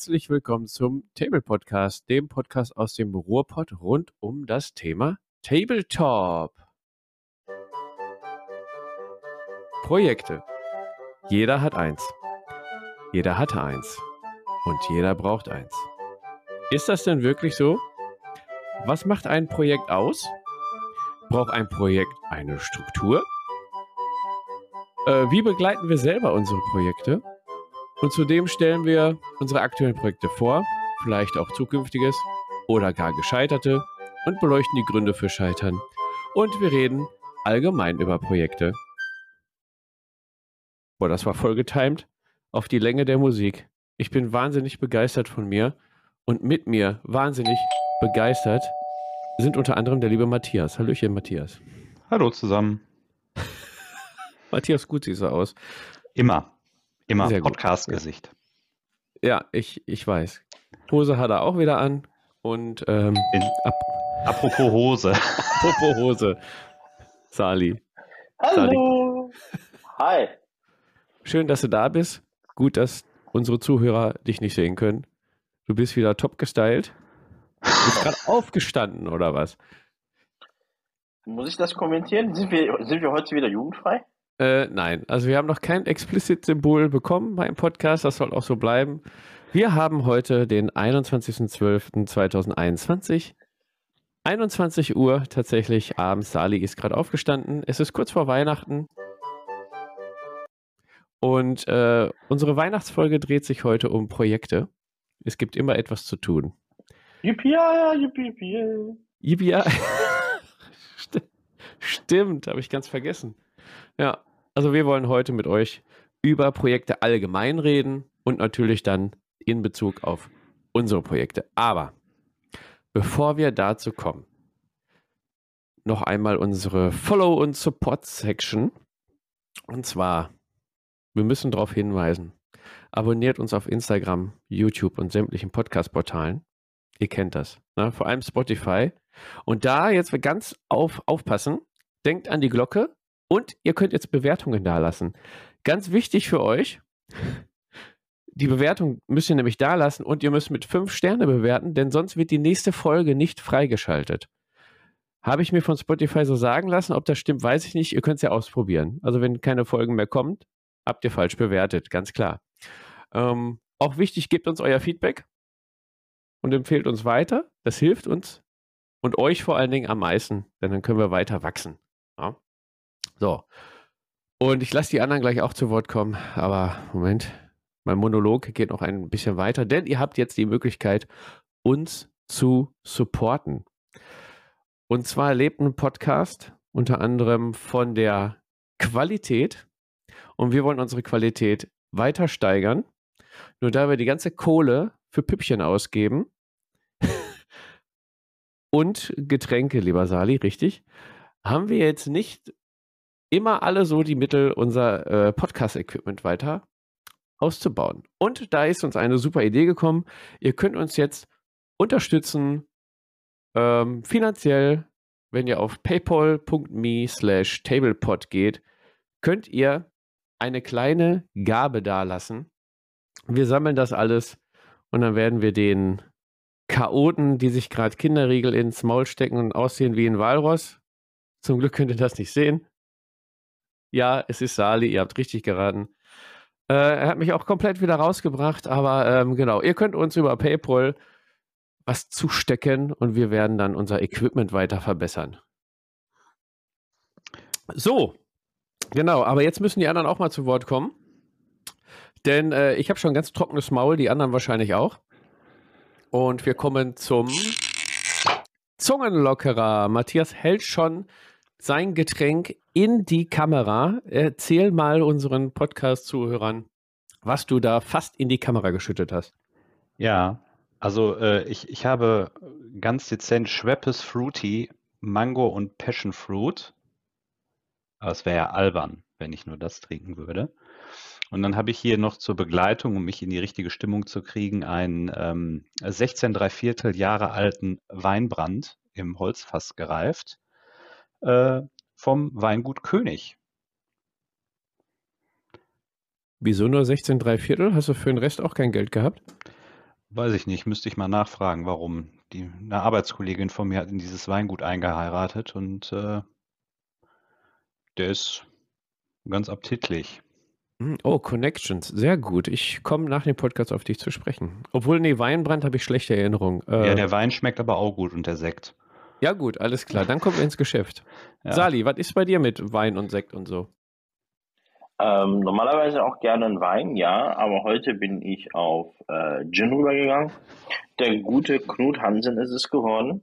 Herzlich willkommen zum Table Podcast, dem Podcast aus dem Ruhrpott rund um das Thema Tabletop. Projekte. Jeder hat eins. Jeder hatte eins. Und jeder braucht eins. Ist das denn wirklich so? Was macht ein Projekt aus? Braucht ein Projekt eine Struktur? Äh, wie begleiten wir selber unsere Projekte? Und zudem stellen wir unsere aktuellen Projekte vor, vielleicht auch zukünftiges oder gar gescheiterte und beleuchten die Gründe für Scheitern. Und wir reden allgemein über Projekte. Boah, das war voll getimed auf die Länge der Musik. Ich bin wahnsinnig begeistert von mir und mit mir wahnsinnig begeistert sind unter anderem der liebe Matthias. Hallöchen, Matthias. Hallo zusammen. Matthias, gut siehst du aus. Immer. Immer Podcast-Gesicht. Ja. ja, ich, ich weiß. Hose hat er auch wieder an. Und ähm, ap apropos Hose. apropos Hose. Sali. Hallo. Sali. Hi. Schön, dass du da bist. Gut, dass unsere Zuhörer dich nicht sehen können. Du bist wieder top gestylt. Du bist gerade aufgestanden, oder was? Muss ich das kommentieren? Sind wir, sind wir heute wieder jugendfrei? Äh, nein, also wir haben noch kein Explicit-Symbol bekommen beim Podcast, das soll auch so bleiben. Wir haben heute den 21.12.2021. 21 Uhr tatsächlich abends. Sali ist gerade aufgestanden. Es ist kurz vor Weihnachten. Und äh, unsere Weihnachtsfolge dreht sich heute um Projekte. Es gibt immer etwas zu tun. Yippie, yippie, yippie. Yippie. Stimmt, habe ich ganz vergessen. Ja, also wir wollen heute mit euch über Projekte allgemein reden und natürlich dann in Bezug auf unsere Projekte. Aber bevor wir dazu kommen, noch einmal unsere Follow- und Support-Section. Und zwar, wir müssen darauf hinweisen, abonniert uns auf Instagram, YouTube und sämtlichen Podcast-Portalen. Ihr kennt das, ne? vor allem Spotify. Und da jetzt ganz auf, aufpassen, denkt an die Glocke, und ihr könnt jetzt Bewertungen dalassen. Ganz wichtig für euch, die Bewertung müsst ihr nämlich da lassen und ihr müsst mit fünf Sterne bewerten, denn sonst wird die nächste Folge nicht freigeschaltet. Habe ich mir von Spotify so sagen lassen. Ob das stimmt, weiß ich nicht. Ihr könnt es ja ausprobieren. Also wenn keine Folgen mehr kommt, habt ihr falsch bewertet, ganz klar. Ähm, auch wichtig, gebt uns euer Feedback und empfehlt uns weiter. Das hilft uns und euch vor allen Dingen am meisten, denn dann können wir weiter wachsen. Ja? So. Und ich lasse die anderen gleich auch zu Wort kommen, aber Moment, mein Monolog geht noch ein bisschen weiter, denn ihr habt jetzt die Möglichkeit, uns zu supporten. Und zwar lebt ein Podcast unter anderem von der Qualität und wir wollen unsere Qualität weiter steigern. Nur da wir die ganze Kohle für Püppchen ausgeben und Getränke, lieber Sali, richtig, haben wir jetzt nicht immer alle so die Mittel, unser äh, Podcast-Equipment weiter auszubauen. Und da ist uns eine super Idee gekommen. Ihr könnt uns jetzt unterstützen ähm, finanziell, wenn ihr auf paypal.me slash tablepod geht, könnt ihr eine kleine Gabe dalassen. Wir sammeln das alles und dann werden wir den Chaoten, die sich gerade Kinderriegel ins Maul stecken und aussehen wie ein Walross. Zum Glück könnt ihr das nicht sehen. Ja, es ist Sali, ihr habt richtig geraten. Äh, er hat mich auch komplett wieder rausgebracht, aber ähm, genau, ihr könnt uns über PayPal was zustecken und wir werden dann unser Equipment weiter verbessern. So, genau, aber jetzt müssen die anderen auch mal zu Wort kommen. Denn äh, ich habe schon ganz trockenes Maul, die anderen wahrscheinlich auch. Und wir kommen zum Zungenlockerer. Matthias hält schon sein Getränk in die Kamera. Erzähl mal unseren Podcast-Zuhörern, was du da fast in die Kamera geschüttet hast. Ja, also äh, ich, ich habe ganz dezent Schweppes Fruity, Mango und Passion Fruit. Aber es wäre ja albern, wenn ich nur das trinken würde. Und dann habe ich hier noch zur Begleitung, um mich in die richtige Stimmung zu kriegen, einen ähm, 16 Viertel Jahre alten Weinbrand im Holzfass gereift äh, vom Weingut König. Wieso nur 16 3 Viertel? Hast du für den Rest auch kein Geld gehabt? Weiß ich nicht, müsste ich mal nachfragen, warum. Die, eine Arbeitskollegin von mir hat in dieses Weingut eingeheiratet und äh, der ist ganz appetitlich. Hm, Oh, Connections, sehr gut. Ich komme nach dem Podcast auf dich zu sprechen. Obwohl, nee, Weinbrand habe ich schlechte Erinnerungen. Äh, Ja, der Wein schmeckt aber auch gut und der Sekt. Ja, gut, alles klar. Dann kommen wir ins Geschäft. Ja. Sali, was ist bei dir mit Wein und Sekt und so? Ähm, normalerweise auch gerne ein Wein, ja, aber heute bin ich auf äh, Gin rübergegangen. Der gute Knut Hansen ist es geworden.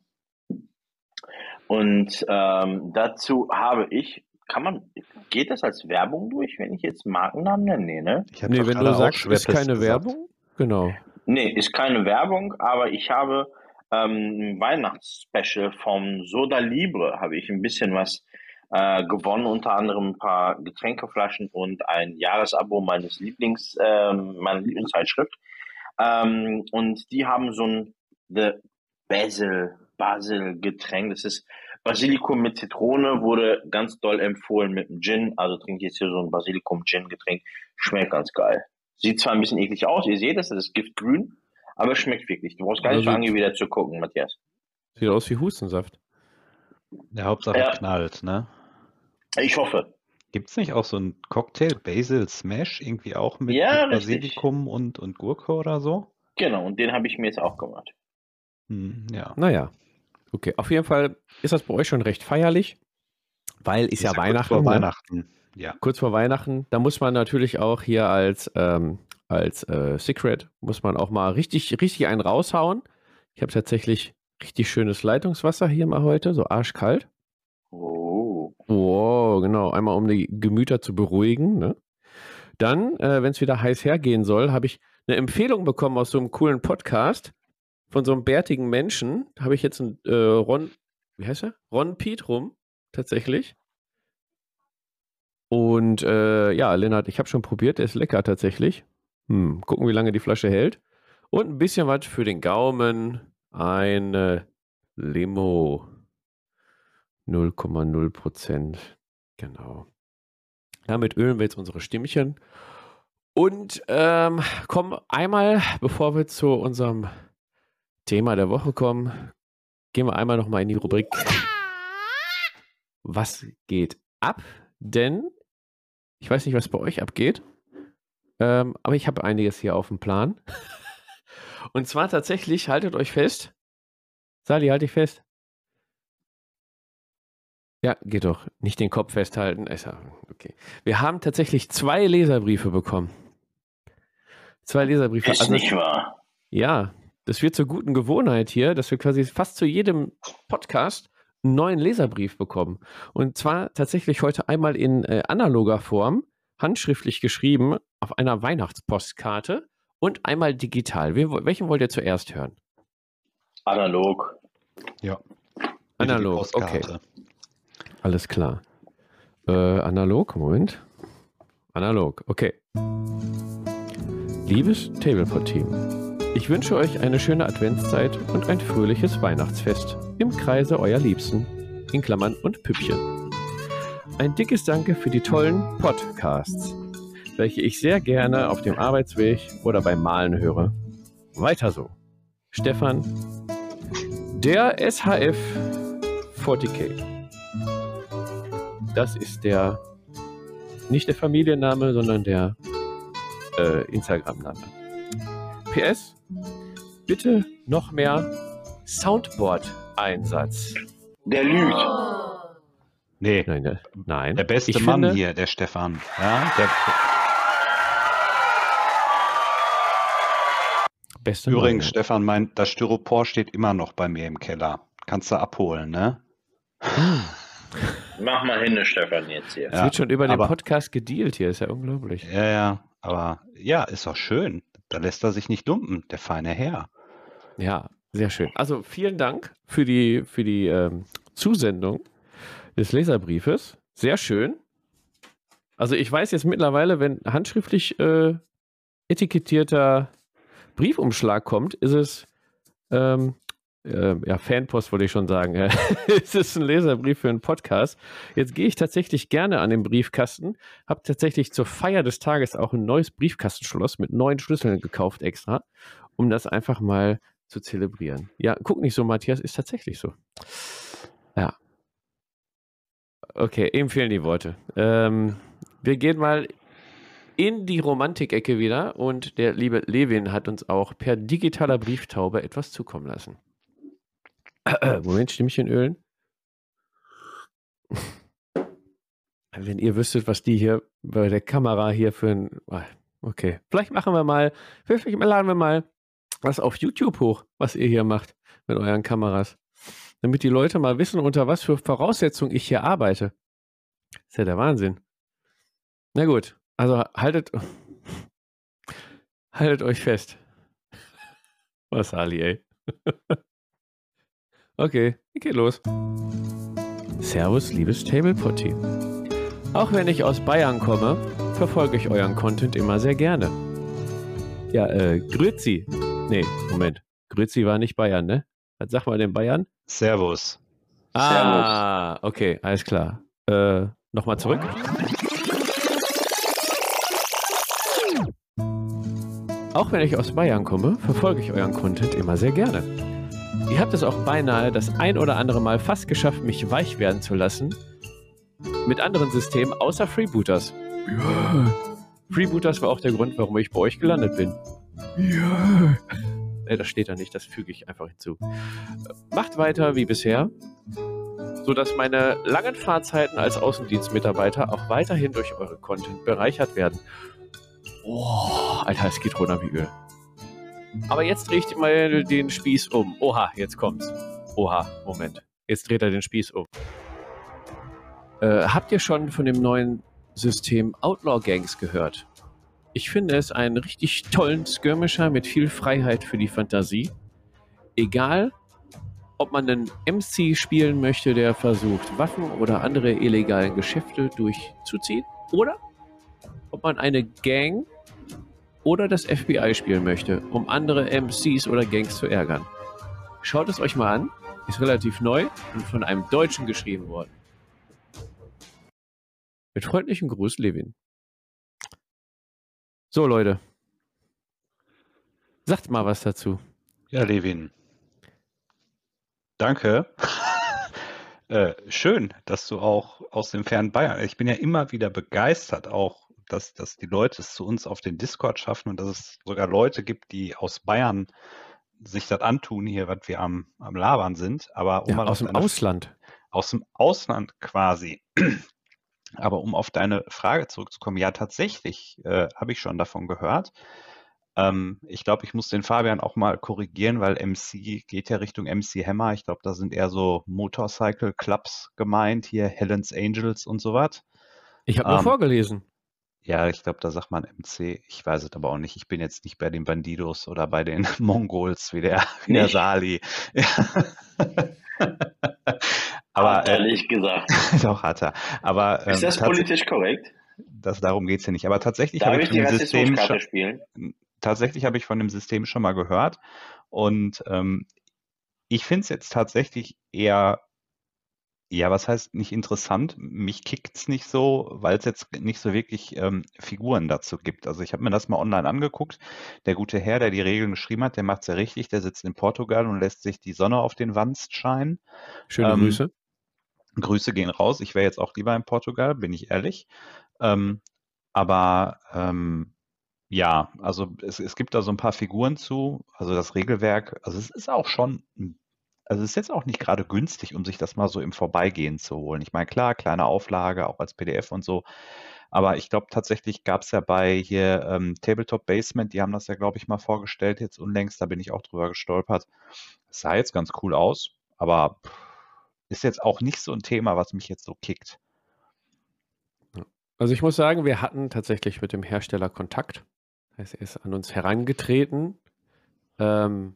Und ähm, dazu habe ich, kann man, geht das als Werbung durch, wenn ich jetzt Markennamen nenne? Nee, ne? Ich Nee, wenn du sagst, ist keine gesagt. Werbung, genau. Nee, ist keine Werbung, aber ich habe ähm, Weihnachtsspecial vom Soda Libre, habe ich ein bisschen was äh, gewonnen, unter anderem ein paar Getränkeflaschen und ein Jahresabo meines Lieblings, ähm, meiner Lieblingszeitschrift. Ähm, und die haben so ein The Basil, Basil Getränk. Das ist Basilikum mit Zitrone, wurde ganz doll empfohlen mit dem Gin. Also trinke ich jetzt hier so ein Basilikum Gin Getränk. Schmeckt ganz geil. Sieht zwar ein bisschen eklig aus, ihr seht es, das ist giftgrün, aber es schmeckt wirklich. Du brauchst gar nicht so Also- lange wieder zu gucken, Matthias. Sieht aus wie Hustensaft. Der Hauptsache Ja. knallt, ne? Ich hoffe. Gibt es nicht auch so einen Cocktail Basil Smash irgendwie auch mit, Ja, mit. Basilikum und, und Gurke oder so? Genau, und den habe ich mir jetzt auch gemacht. Hm, ja. Naja, okay. Auf jeden Fall ist das bei euch schon recht feierlich, weil ist, ja, kurz Weihnachten. Vor ne? Weihnachten. Ja. kurz vor Weihnachten, da muss man natürlich auch hier als, ähm, als äh, Secret, muss man auch mal richtig, richtig einen raushauen. Ich habe tatsächlich richtig schönes Leitungswasser hier mal heute, so arschkalt. Oh. Wow, genau, einmal um die Gemüter zu beruhigen. Ne? Dann, äh, wenn es wieder heiß hergehen soll, habe ich eine Empfehlung bekommen aus so einem coolen Podcast von so einem bärtigen Menschen. Habe ich jetzt einen äh, Ron, wie heißt er? Ron Pietrum, tatsächlich. Und äh, ja, Lennart, ich habe schon probiert, der ist lecker tatsächlich. Hm, gucken, wie lange die Flasche hält. Und ein bisschen was für den Gaumen. Eine Limo. 0,0 Prozent. Genau. Damit ölen wir jetzt unsere Stimmchen. Und ähm, kommen einmal, bevor wir zu unserem Thema der Woche kommen, gehen wir einmal nochmal in die Rubrik Was geht ab? Denn ich weiß nicht, was bei euch abgeht, ähm, aber ich habe einiges hier auf dem Plan. Und zwar tatsächlich, haltet euch fest. Sali, halt dich fest. Ja, geht doch. Nicht den Kopf festhalten. Okay. Wir haben tatsächlich zwei Leserbriefe bekommen. Zwei Leserbriefe. Ist Also, nicht wahr. ja, das wird zur guten Gewohnheit hier, dass wir quasi fast zu jedem Podcast einen neuen Leserbrief bekommen. Und zwar tatsächlich heute einmal in äh, analoger Form, handschriftlich geschrieben, auf einer Weihnachtspostkarte und einmal digital. Welchen wollt ihr zuerst hören? Analog. ja. Analog, Postkarte. Alles klar. Äh, analog, Moment. Analog, okay. Liebes Tablepot-Team, ich wünsche euch eine schöne Adventszeit und ein fröhliches Weihnachtsfest im Kreise eurer Liebsten, in Klammern und Püppchen. Ein dickes Danke für die tollen Podcasts, welche ich sehr gerne auf dem Arbeitsweg oder beim Malen höre. Weiter so. Stefan, der SHF 40k. Das ist der, nicht der Familienname, sondern der äh, Instagram-Name. PS, bitte noch mehr Soundboard-Einsatz. Der lügt. Nee, Nein, der, nein. der beste ich Mann finde, hier, der Stefan. Ja, der, Beste übrigens, Mann, Stefan, mein, das Styropor steht immer noch bei mir im Keller. Kannst du abholen, ne? Mach mal hin, Stefan, jetzt hier. Es Ja, wird schon über den aber- Podcast gedealt hier, ist ja unglaublich. Ja, ja, aber ja, ist doch schön. Da lässt er sich nicht dumpen, der feine Herr. Ja, sehr schön. Also vielen Dank für die, für die ähm, Zusendung des Leserbriefes. Sehr schön. Also ich weiß jetzt mittlerweile, wenn handschriftlich äh, etikettierter Briefumschlag kommt, ist es ähm, äh, ja, Fanpost wollte ich schon sagen. Es ist ein Leserbrief für einen Podcast. Jetzt gehe ich tatsächlich gerne an den Briefkasten. Habe tatsächlich zur Feier des Tages auch ein neues Briefkastenschloss mit neun Schlüsseln gekauft extra. um das einfach mal zu zelebrieren. Ja, guck nicht so, Matthias, ist tatsächlich so. Ja. Okay, ihm fehlen die Worte. Ähm, wir gehen mal in die Romantik-Ecke wieder und der liebe Levin hat uns auch per digitaler Brieftaube etwas zukommen lassen. Moment, Stimmchen ölen. Wenn ihr wüsstet, was die hier bei der Kamera hier für ein. Ah, okay, vielleicht machen wir mal, vielleicht laden wir mal was auf YouTube hoch, was ihr hier macht mit euren Kameras. Damit die Leute mal wissen, unter was für Voraussetzungen ich hier arbeite. Das ist ja der Wahnsinn. Na gut, also haltet, haltet euch fest. Was, Ali, ey. okay, geht los. Servus, liebes Tablepot-Team. Auch wenn ich aus Bayern komme, verfolge ich euren Content immer sehr gerne. Ja, äh, Grüezi. Nee, Moment. Grüezi war nicht Bayern, ne? Was sagt man denn Bayern? Servus. Ah, Servus. okay, alles klar. Äh, nochmal zurück. Auch wenn ich aus Bayern komme, verfolge ich euren Content immer sehr gerne. Ihr habt es auch beinahe das ein oder andere Mal fast geschafft, mich weich werden zu lassen. Mit anderen Systemen außer Freebooters. Ja. Freebooters war auch der Grund, warum ich bei euch gelandet bin. Ja. Äh, das steht da nicht, das füge ich einfach hinzu. Macht weiter wie bisher, sodass meine langen Fahrzeiten als Außendienstmitarbeiter auch weiterhin durch eure Content bereichert werden. Oh, Alter, es geht runter wie Öl. Aber jetzt drehe ich mal den Spieß um. Oha, jetzt kommt's. Oha, Moment. Jetzt dreht er den Spieß um. Äh, habt ihr schon von dem neuen System Outlaw Gangs gehört? Ich finde es einen richtig tollen Skirmisher mit viel Freiheit für die Fantasie. Egal, ob man einen MC spielen möchte, der versucht, Waffen oder andere illegalen Geschäfte durchzuziehen, oder ob man eine Gang oder das FBI spielen möchte, um andere MCs oder Gangs zu ärgern. Schaut es euch mal an, ist relativ neu und von einem Deutschen geschrieben worden. Mit freundlichem Gruß, Levin. So, Leute. Sagt mal was dazu. Ja, Levin. Danke. äh, schön, dass du auch aus dem fernen Bayern. Ich bin ja immer wieder begeistert, auch dass, dass die Leute es zu uns auf den Discord schaffen und dass es sogar Leute gibt, die aus Bayern sich das antun, hier, was wir am, am Labern sind. Aber um ja, aus dem Ausland. Aus dem Ausland quasi. Aber um auf deine Frage zurückzukommen, ja, tatsächlich äh, habe ich schon davon gehört. Ähm, ich glaube, ich muss den Fabian auch mal korrigieren, weil MC geht ja Richtung MC Hammer. Ich glaube, da sind eher so Motorcycle Clubs gemeint, hier Helen's Angels und so was. Ich habe nur ähm, vorgelesen. Ja, ich glaube, da sagt man MC. Ich weiß es aber auch nicht. Ich bin jetzt nicht bei den Bandidos oder bei den Mongols wie der, wie der Sali. aber hat ehrlich äh, gesagt. doch hat er. Aber ähm, ist das politisch korrekt? Das, darum geht es ja nicht. Aber tatsächlich habe ich, ich von dem System schon, spielen? tatsächlich habe ich von dem System schon mal gehört. Und ähm, ich finde es jetzt tatsächlich eher ja, was heißt nicht interessant? Mich kickt's nicht so, weil es jetzt nicht so wirklich ähm, Figuren dazu gibt. Also ich habe mir das mal online angeguckt. Der gute Herr, der die Regeln geschrieben hat, der macht's ja richtig. Der sitzt in Portugal und lässt sich die Sonne auf den Wanst scheinen. Schöne ähm, Grüße. Grüße gehen raus. Ich wäre jetzt auch lieber in Portugal, bin ich ehrlich. Ähm, aber ähm, ja, also es, es gibt da so ein paar Figuren zu. Also das Regelwerk, also es ist auch schon also es ist jetzt auch nicht gerade günstig, um sich das mal so im Vorbeigehen zu holen. Ich meine, klar, kleine Auflage, auch als PDF und so. Aber ich glaube, tatsächlich gab es ja bei hier ähm, Tabletop Basement, die haben das ja, glaube ich, mal vorgestellt, jetzt unlängst, da bin ich auch drüber gestolpert. Es sah jetzt ganz cool aus, aber ist jetzt auch nicht so ein Thema, was mich jetzt so kickt. Also ich muss sagen, wir hatten tatsächlich mit dem Hersteller Kontakt. Er ist an uns herangetreten. Ähm,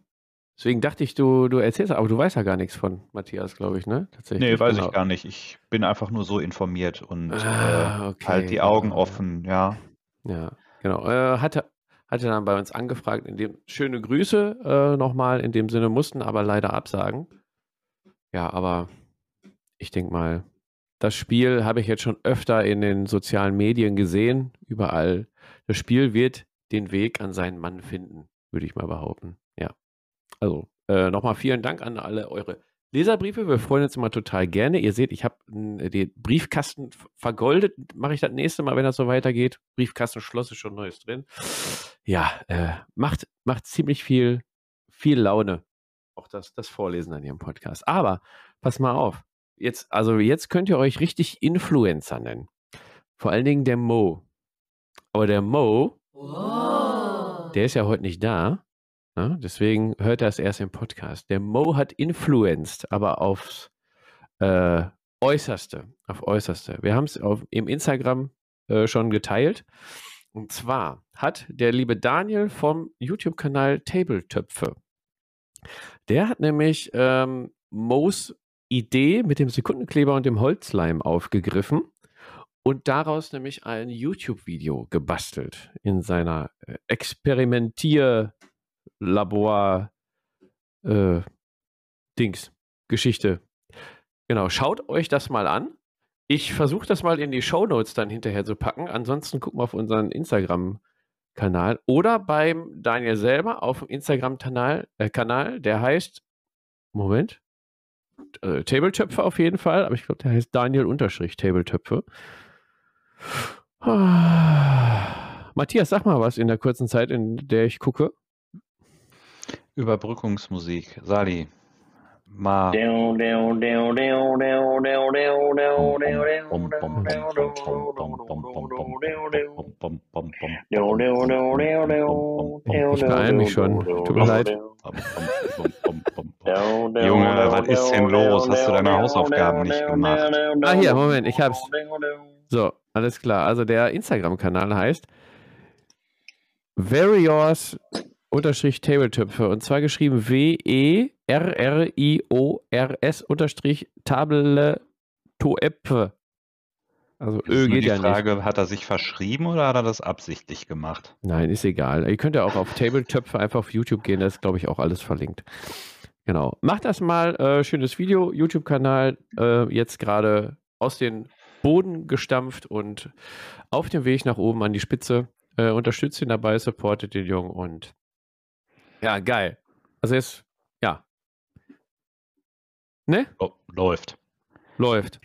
Deswegen dachte ich, du, du erzählst, aber du weißt ja gar nichts von Matthias, glaube ich, ne? Tatsächlich. Nee, weiß genau. ich gar nicht. Ich bin einfach nur so informiert und ah, okay. äh, halt die Augen offen, ja. Ja, genau. Äh, hatte, hatte dann bei uns angefragt, in dem schöne Grüße äh, nochmal, in dem Sinne mussten aber leider absagen. Ja, aber ich denke mal, das Spiel habe ich jetzt schon öfter in den sozialen Medien gesehen, überall. Das Spiel wird den Weg an seinen Mann finden. würde ich mal behaupten. Ja. Also, äh, nochmal vielen Dank an alle eure Leserbriefe. Wir freuen uns immer total gerne. Ihr seht, ich habe den Briefkasten vergoldet. Mache ich das nächste Mal, wenn das so weitergeht. Briefkastenschloss ist schon Neues drin. Ja, äh, macht, macht ziemlich viel, viel Laune. Auch das, das Vorlesen an Ihrem Podcast. Aber pass mal auf. Jetzt, also jetzt könnt ihr euch richtig Influencer nennen. Vor allen Dingen der Mo. Aber der Mo, wow. der ist ja heute nicht da. Ne? deswegen hört er es erst im Podcast. Der Mo hat influenced, aber aufs äh, Äußerste. Auf Äußerste. Wir haben es im Instagram äh, schon geteilt. Und zwar hat der liebe Daniel vom YouTube-Kanal Tabletöpfe. Der hat nämlich ähm, Mo's Idee mit dem Sekundenkleber und dem Holzleim aufgegriffen und daraus nämlich ein YouTube-Video gebastelt in seiner äh, Experimentier- Labor äh, Dings, Geschichte. Genau, schaut euch das mal an. Ich versuche das mal in die Show Notes dann hinterher zu packen. Ansonsten gucken wir auf unseren Instagram-Kanal oder beim Daniel selber auf dem Instagram-Kanal, äh, Kanal, der heißt, Moment, äh, Tabletöpfe auf jeden Fall, aber ich glaube, der heißt Daniel Unterstrich Tabletöpfe. Ah. Matthias, sag mal was in der kurzen Zeit, in der ich gucke. Überbrückungsmusik. Sali. Ma. Ich beeile mich schon. Tut mir leid. Junge, was ist denn los? Hast du deine Hausaufgaben nicht gemacht? Ah, hier, Moment, ich hab's. So, alles klar. Also der Instagram-Kanal heißt Very Yours unterstrich Tabletöpfe und zwar geschrieben W-E-R-R-I-O-R-S unterstrich Tabletoepfe. Also Ö geht die ja Frage, nicht. hat er sich verschrieben oder hat er das absichtlich gemacht? Nein, ist egal. Ihr könnt ja auch auf Tabletöpfe einfach auf YouTube gehen, da ist glaube ich auch alles verlinkt. Genau. Macht das mal, äh, schönes Video, YouTube-Kanal, äh, jetzt gerade aus dem Boden gestampft und auf dem Weg nach oben an die Spitze. Äh, unterstützt ihn dabei, supportet den Jungen und ja, geil. Also jetzt, ja. Ne? Oh, läuft. Läuft.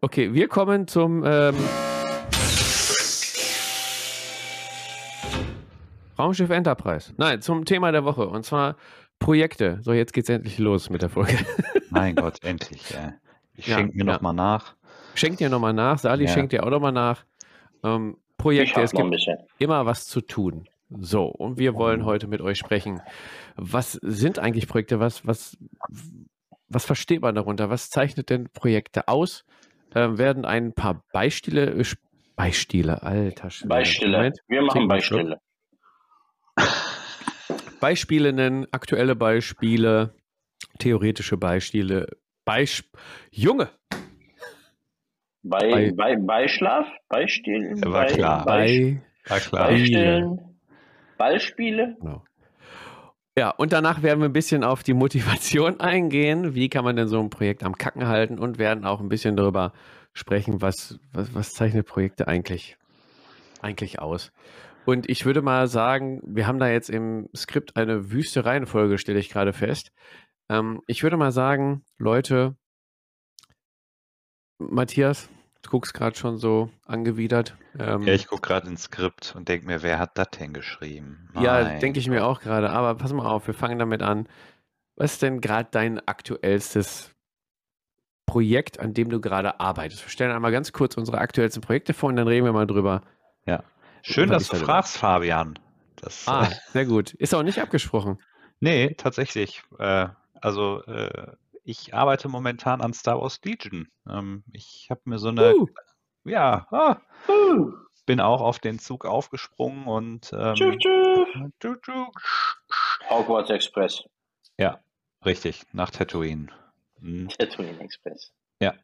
Okay, wir kommen zum ähm, Raumschiff Enterprise. Nein, zum Thema der Woche. Und zwar Projekte. So, jetzt geht's endlich los mit der Folge. mein Gott, endlich. Ja. Ich ja, schenke mir ja. nochmal nach. Schenkt dir nochmal nach. Sali ja. schenkt dir auch nochmal nach. Ähm, Projekte, es gibt immer was zu tun. So, und wir wollen heute mit euch sprechen. Was sind eigentlich Projekte? Was, was, was versteht man darunter? Was zeichnet denn Projekte aus? Ähm, werden ein paar Beispiele, äh, Beispiele, alter Schwede. Beispiele. Moment. Wir machen Beispiele. Beispiele nennen, aktuelle Beispiele, theoretische Beispiele. Beisp Junge! Bei, bei, bei Beischlaf? Beistillen? War klar. Bei, war klar. Beistillen? Ballspiele. Genau. Ja, und danach werden wir ein bisschen auf die Motivation eingehen. Wie kann man denn so ein Projekt am Kacken halten und werden auch ein bisschen darüber sprechen, was, was, was zeichnet Projekte eigentlich, eigentlich aus. Und ich würde mal sagen, wir haben da jetzt im Skript eine wüste Reihenfolge, stelle ich gerade fest. Ähm, ich würde mal sagen, Leute, Matthias, Du guckst gerade schon so angewidert. Ähm, ja, ich gucke gerade ins Skript und denke mir, wer hat das denn geschrieben? Mein ja, denke ich mir auch gerade. Aber pass mal auf, wir fangen damit an. Was ist denn gerade dein aktuellstes Projekt, an dem du gerade arbeitest? Wir stellen einmal ganz kurz unsere aktuellsten Projekte vor und dann reden wir mal drüber. Ja. Schön, dass du fragst, Fabian. Das, ah, äh, sehr gut. Ist auch nicht abgesprochen. Nee, tatsächlich. Äh, also äh, ich arbeite momentan an Star Wars Legion. Ähm, ich habe mir so eine, uh. ja, ah, uh. bin auch auf den Zug aufgesprungen und ähm, tschuk, tschuk. Hogwarts Express. Ja, richtig, nach Tatooine. Mhm. Tatooine Express. Ja,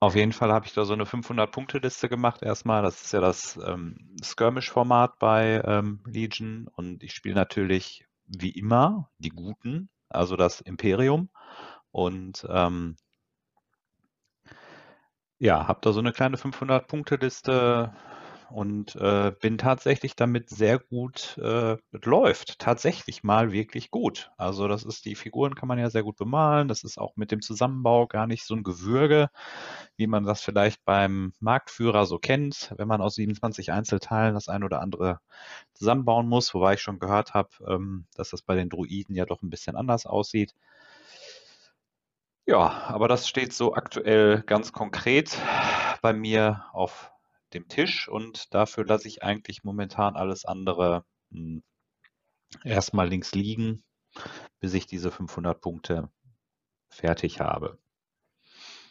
auf jeden Fall habe ich da so eine 500-Punkte-Liste gemacht erstmal. Das ist ja das ähm, Skirmish-Format bei ähm, Legion und ich spiele natürlich wie immer die Guten, also das Imperium. Und ähm, ja, habe da so eine kleine 500-Punkte-Liste und äh, bin tatsächlich damit sehr gut, äh, läuft tatsächlich mal wirklich gut. Also das ist, die Figuren kann man ja sehr gut bemalen. Das ist auch mit dem Zusammenbau gar nicht so ein Gewürge, wie man das vielleicht beim Marktführer so kennt, wenn man aus 27 Einzelteilen das ein oder andere zusammenbauen muss, wobei ich schon gehört habe, ähm, dass das bei den Druiden ja doch ein bisschen anders aussieht. Ja, aber das steht so aktuell ganz konkret bei mir auf dem Tisch und dafür lasse ich eigentlich momentan alles andere hm, erstmal links liegen, bis ich diese 500 Punkte fertig habe.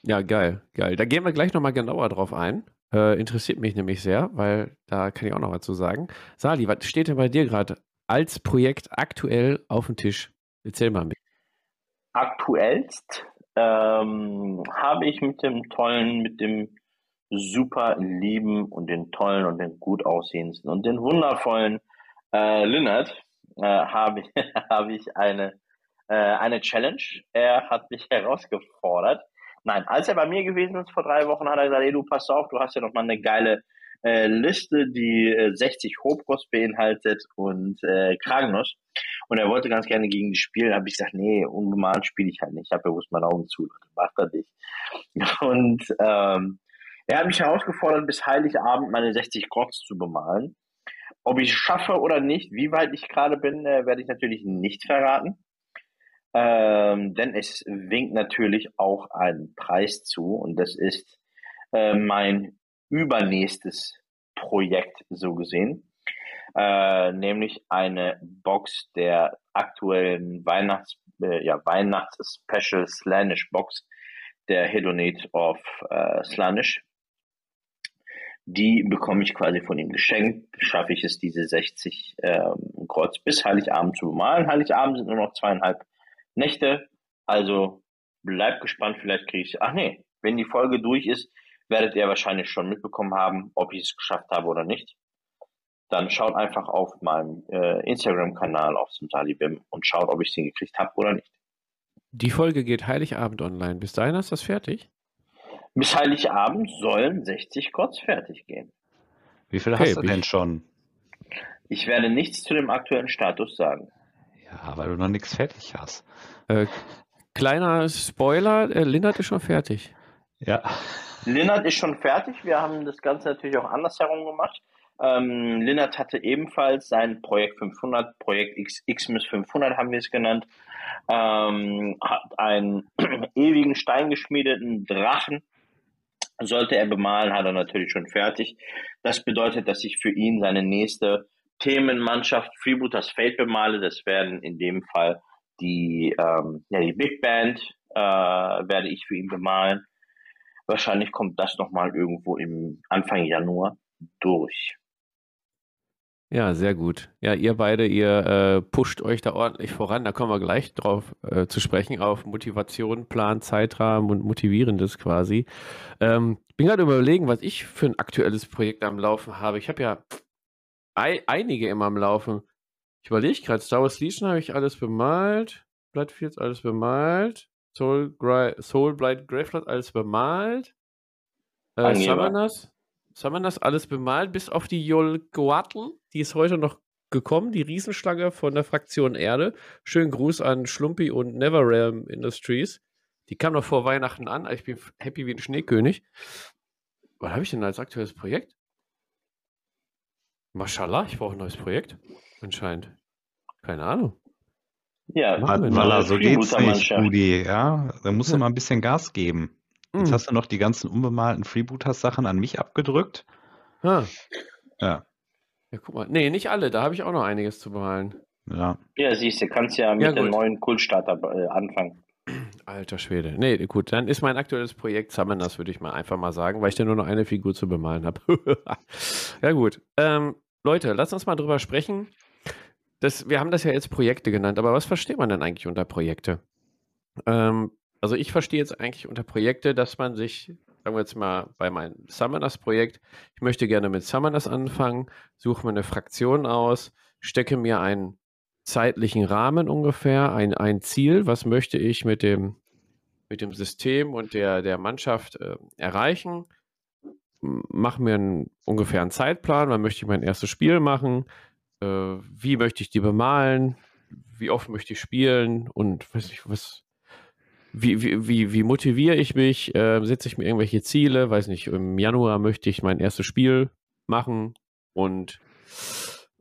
Ja, geil, geil. Da gehen wir gleich nochmal genauer drauf ein. Äh, interessiert mich nämlich sehr, weil da kann ich auch noch was zu sagen. Sali, was steht denn bei dir gerade als Projekt aktuell auf dem Tisch? Erzähl mal mit. Aktuellst ähm, habe ich mit dem tollen, mit dem super lieben und den tollen und den gut aussehendsten und den wundervollen äh, Lynyrd äh, habe ich, hab ich eine, äh, eine Challenge. Er hat mich herausgefordert. Nein, als er bei mir gewesen ist vor drei Wochen, hat er gesagt, ey, du pass auf, du hast ja noch mal eine geile äh, Liste, die äh, 60 Hobros beinhaltet und äh, Kragennuss. Und er wollte ganz gerne gegen die spielen. Habe ich gesagt, nee, unbemalt spiele ich halt nicht. Ich habe bewusst meine Augen zu. Macht er nicht. Und ähm, er hat mich herausgefordert, bis Heiligabend meine 60 Grots zu bemalen. Ob ich es schaffe oder nicht, wie weit ich gerade bin, äh, werde ich natürlich nicht verraten. Ähm, denn es winkt natürlich auch ein Preis zu und das ist äh, mein übernächstes Projekt so gesehen, äh, nämlich eine Box der aktuellen Weihnachts, äh, ja, Weihnachts-Special Slanish Box der Hedonate of äh, Slanish. Die bekomme ich quasi von ihm geschenkt. Schaffe ich es, diese 60 ähm, Kreuz bis Heiligabend zu bemalen. Heiligabend sind nur noch zweieinhalb Nächte. Also bleibt gespannt, vielleicht kriege ich. Ach nee, wenn die Folge durch ist, werdet ihr wahrscheinlich schon mitbekommen haben, ob ich es geschafft habe oder nicht. Dann schaut einfach auf meinem äh, Instagram-Kanal auf zum Talibim und schaut, ob ich es hingekriegt habe oder nicht. Die Folge geht Heiligabend online. Bis dahin ist das fertig? Bis Heiligabend sollen 60 Cots fertig gehen. Wie viele okay, hast du denn schon? Ich werde nichts zu dem aktuellen Status sagen. Ja, weil du noch nichts fertig hast. Äh, kleiner Spoiler, äh, Lindert ist schon fertig. Ja. Linnert ist schon fertig. Wir haben das Ganze natürlich auch andersherum gemacht. Ähm, Linnert hatte ebenfalls sein Projekt 500, Projekt X, Xmas 500 haben wir es genannt, ähm, hat einen ewigen steingeschmiedeten Drachen, sollte er bemalen, hat er natürlich schon fertig. Das bedeutet, dass ich für ihn seine nächste Themenmannschaft Freebooters Fate bemale. Das werden in dem Fall die, ähm, ja, die Big Band äh, werde ich für ihn bemalen. Wahrscheinlich kommt das nochmal irgendwo im Anfang Januar durch. Ja, sehr gut. Ja, ihr beide, ihr äh, pusht euch da ordentlich voran. Da kommen wir gleich drauf äh, zu sprechen, auf Motivation, Plan, Zeitrahmen und Motivierendes quasi. Ähm, bin gerade überlegen, was ich für ein aktuelles Projekt am Laufen habe. Ich habe ja ei einige immer am Laufen. Ich überlege gerade, Star Wars Legion habe ich alles bemalt. Bloodfields alles bemalt. Soul, Soul Blight Graveflood alles bemalt. Äh, Summoners, Summoners alles bemalt, bis auf die Yolgoatl. Die ist heute noch gekommen, die Riesenschlange von der Fraktion Erde. Schönen Gruß an Schlumpy und Neverrealm Industries. Die kam noch vor Weihnachten an. Ich bin happy wie ein Schneekönig. Was habe ich denn als aktuelles Projekt? Mashallah, ich brauche ein neues Projekt. Anscheinend. Keine Ahnung. Ja, Walla, so geht's nicht, Rudi. Ja, da musst du mal ein bisschen Gas geben. Jetzt mhm. hast du noch die ganzen unbemalten Freebooters-Sachen an mich abgedrückt. Ah. Ja. Ja, guck mal. Nee, nicht alle. Da habe ich auch noch einiges zu bemalen. Ja. Ja, siehst du, kannst ja mit ja, dem neuen Kultstarter äh, anfangen. Alter Schwede. Nee, gut, dann ist mein aktuelles Projekt Summoners, würde ich mal einfach mal sagen, weil ich da nur noch eine Figur zu bemalen habe. ja, gut. Ähm, Leute, lasst uns mal drüber sprechen, das, wir haben das ja jetzt Projekte genannt, aber was versteht man denn eigentlich unter Projekte? Ähm, also ich verstehe jetzt eigentlich unter Projekte, dass man sich, sagen wir jetzt mal bei meinem Summoners-Projekt, ich möchte gerne mit Summoners anfangen, suche mir eine Fraktion aus, stecke mir einen zeitlichen Rahmen ungefähr, ein, ein Ziel, was möchte ich mit dem, mit dem System und der, der Mannschaft äh, erreichen. Mache mir einen, ungefähr einen Zeitplan, wann möchte ich mein erstes Spiel machen, äh, wie möchte ich die bemalen, wie oft möchte ich spielen und weiß nicht, was, wie, wie, wie, motiviere ich mich, äh, setze ich mir irgendwelche Ziele, weiß nicht, im Januar möchte ich mein erstes Spiel machen und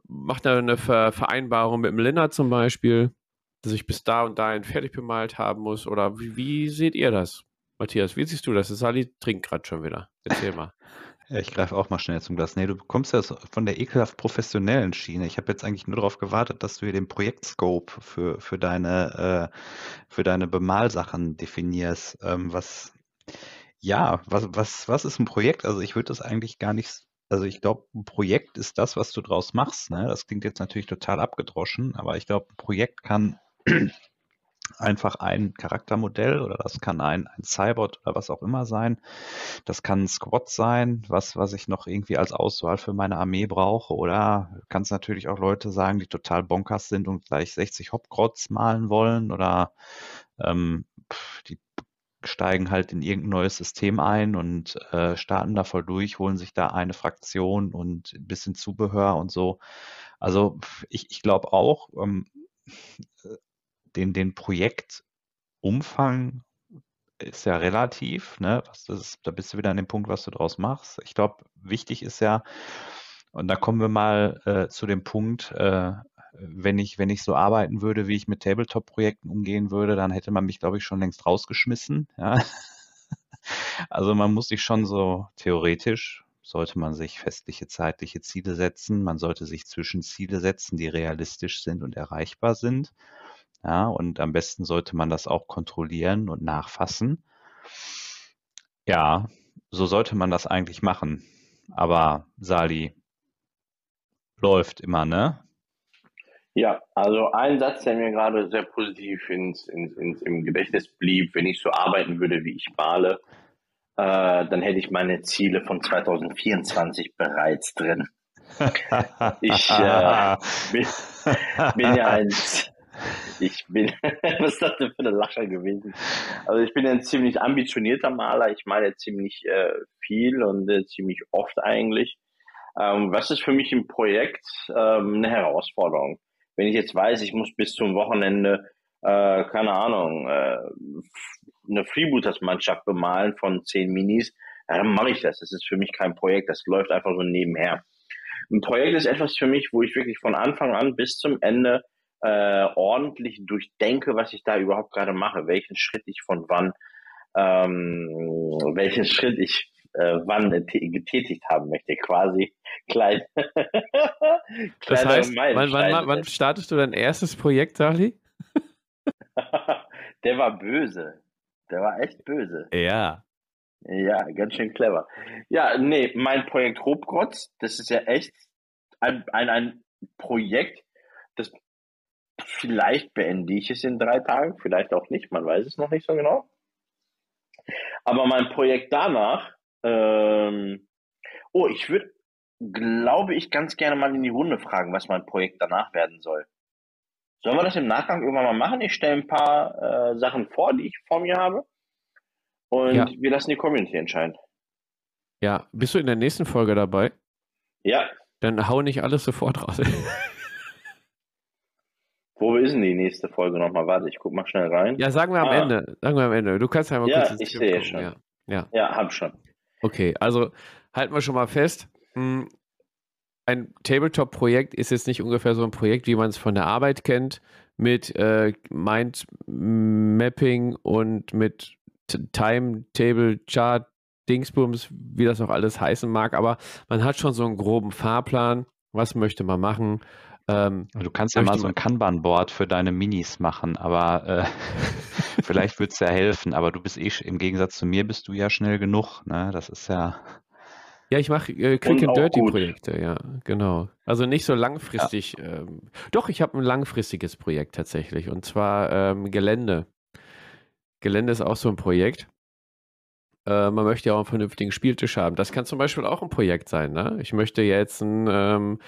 mache da eine Ver Vereinbarung mit dem Lennart zum Beispiel, dass ich bis da und dahin fertig bemalt haben muss oder wie, wie seht ihr das? Matthias, wie siehst du das? Sali trinkt gerade schon wieder. Erzähl mal. Ja, ich greife auch mal schnell zum Glas. Nee, du kommst ja von der ekelhaft professionellen Schiene. Ich habe jetzt eigentlich nur darauf gewartet, dass du hier den Projektscope für, für, deine, äh, für deine Bemalsachen definierst. Ähm, was, ja, was, was, was ist ein Projekt? Also ich würde das eigentlich gar nicht, also ich glaube, ein Projekt ist das, was du draus machst. Ne? Das klingt jetzt natürlich total abgedroschen, aber ich glaube, ein Projekt kann einfach ein Charaktermodell oder das kann ein, ein Cybot oder was auch immer sein. Das kann ein Squad sein, was, was ich noch irgendwie als Auswahl für meine Armee brauche. Oder kann es natürlich auch Leute sagen, die total bonkers sind und gleich 60 Hopgrotz malen wollen oder ähm, die steigen halt in irgendein neues System ein und äh, starten da voll durch, holen sich da eine Fraktion und ein bisschen Zubehör und so. Also ich, ich glaube auch, ähm, den, den Projektumfang ist ja relativ, ne? Was das da bist du wieder an dem Punkt, was du draus machst. Ich glaube, wichtig ist ja, und da kommen wir mal äh, zu dem Punkt, äh, wenn ich, wenn ich so arbeiten würde, wie ich mit Tabletop-Projekten umgehen würde, dann hätte man mich, glaube ich, schon längst rausgeschmissen. Ja? Also man muss sich schon so theoretisch, sollte man sich festliche zeitliche Ziele setzen. Man sollte sich Zwischenziele setzen, die realistisch sind und erreichbar sind. Ja, und am besten sollte man das auch kontrollieren und nachfassen. Ja, so sollte man das eigentlich machen. Aber Sali, läuft immer, ne? Ja, also ein Satz, der mir gerade sehr positiv ins, ins, ins, im Gedächtnis blieb, wenn ich so arbeiten würde, wie ich male, äh, dann hätte ich meine Ziele von 2024 bereits drin. ich äh, bin, bin ja ein ich bin, was ist das denn für eine Lacher gewesen? Also ich bin ein ziemlich ambitionierter Maler. Ich male ziemlich äh, viel und äh, ziemlich oft eigentlich. Ähm, was ist für mich im Projekt ähm, eine Herausforderung? Wenn ich jetzt weiß, ich muss bis zum Wochenende, äh, keine Ahnung, äh, eine Freebooters-Mannschaft bemalen von zehn Minis, dann mache ich das. Das ist für mich kein Projekt, das läuft einfach so nebenher. Ein Projekt ist etwas für mich, wo ich wirklich von Anfang an bis zum Ende äh, ordentlich durchdenke, was ich da überhaupt gerade mache, welchen Schritt ich von wann, ähm, welchen Schritt ich äh, wann getätigt haben möchte, quasi klein. das heißt, wann, wann, wann startest du dein erstes Projekt, Sali? Der war böse. Der war echt böse. Ja. Ja, ganz schön clever. Ja, nee, mein Projekt Hobgrotz, das ist ja echt ein, ein, ein Projekt, Vielleicht beende ich es in drei Tagen, vielleicht auch nicht, man weiß es noch nicht so genau. Aber mein Projekt danach, ähm, oh, ich würde, glaube ich, ganz gerne mal in die Runde fragen, was mein Projekt danach werden soll. Sollen wir das im Nachgang irgendwann mal machen? Ich stelle ein paar äh, Sachen vor, die ich vor mir habe. Und ja. wir lassen die Community entscheiden. Ja, bist du in der nächsten Folge dabei? Ja. Dann hau nicht alles sofort raus. Wo ist denn die nächste Folge nochmal? Warte, ich guck mal schnell rein. Ja, sagen wir am ah. Ende. Sagen wir am Ende. Du kannst ja mal ja, kurz ich sehe gucken. schon. Ja. Ja. ja, hab schon. Okay, also halten wir schon mal fest. Hm, ein Tabletop-Projekt ist jetzt nicht ungefähr so ein Projekt, wie man es von der Arbeit kennt, mit äh, Mind-Mapping und mit Timetable, Chart, Dingsbums, wie das auch alles heißen mag, aber man hat schon so einen groben Fahrplan. Was möchte man machen? Ähm, du kannst ja mal so ein Kanban-Board für deine Minis machen, aber äh, vielleicht wird es ja helfen. Aber du bist eh, im Gegensatz zu mir, bist du ja schnell genug. Ne? Das ist ja. Ja, ich mache äh, Quick and Dirty Projekte, ja, genau. Also nicht so langfristig. Ja. Ähm, doch, ich habe ein langfristiges Projekt tatsächlich und zwar ähm, Gelände. Gelände ist auch so ein Projekt. Äh, man möchte ja auch einen vernünftigen Spieltisch haben. Das kann zum Beispiel auch ein Projekt sein. Ne? Ich möchte jetzt ein ähm,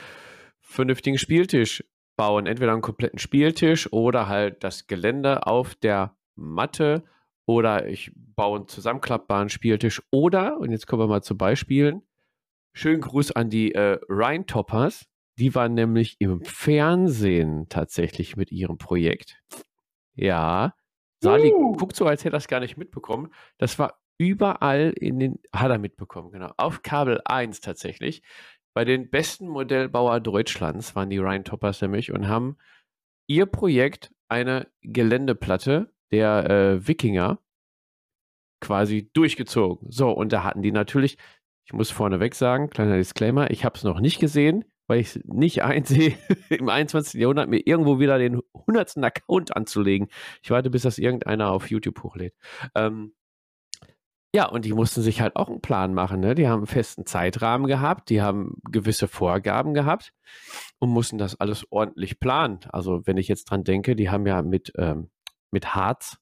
vernünftigen Spieltisch bauen. Entweder einen kompletten Spieltisch oder halt das Gelände auf der Matte oder ich baue einen zusammenklappbaren Spieltisch oder, und jetzt kommen wir mal zu Beispielen, schönen Gruß an die äh, Rhine Toppers, die waren nämlich im Fernsehen tatsächlich mit ihrem Projekt. Ja, Sali uh. guckt so, als hätte er das gar nicht mitbekommen. Das war überall in den, hat er mitbekommen, genau. Auf Kabel 1 tatsächlich. Bei den besten Modellbauer Deutschlands waren die Rhine Toppers nämlich und haben ihr Projekt eine Geländeplatte der äh, Wikinger quasi durchgezogen. So, und da hatten die natürlich, ich muss vorneweg sagen, kleiner Disclaimer, ich habe es noch nicht gesehen, weil ich es nicht einsehe, im 21. Jahrhundert mir irgendwo wieder den 100. Account anzulegen. Ich warte, bis das irgendeiner auf YouTube hochlädt. Ähm, ja, und die mussten sich halt auch einen Plan machen. Ne? Die haben einen festen Zeitrahmen gehabt, die haben gewisse Vorgaben gehabt und mussten das alles ordentlich planen. Also wenn ich jetzt dran denke, die haben ja mit, ähm, mit Harz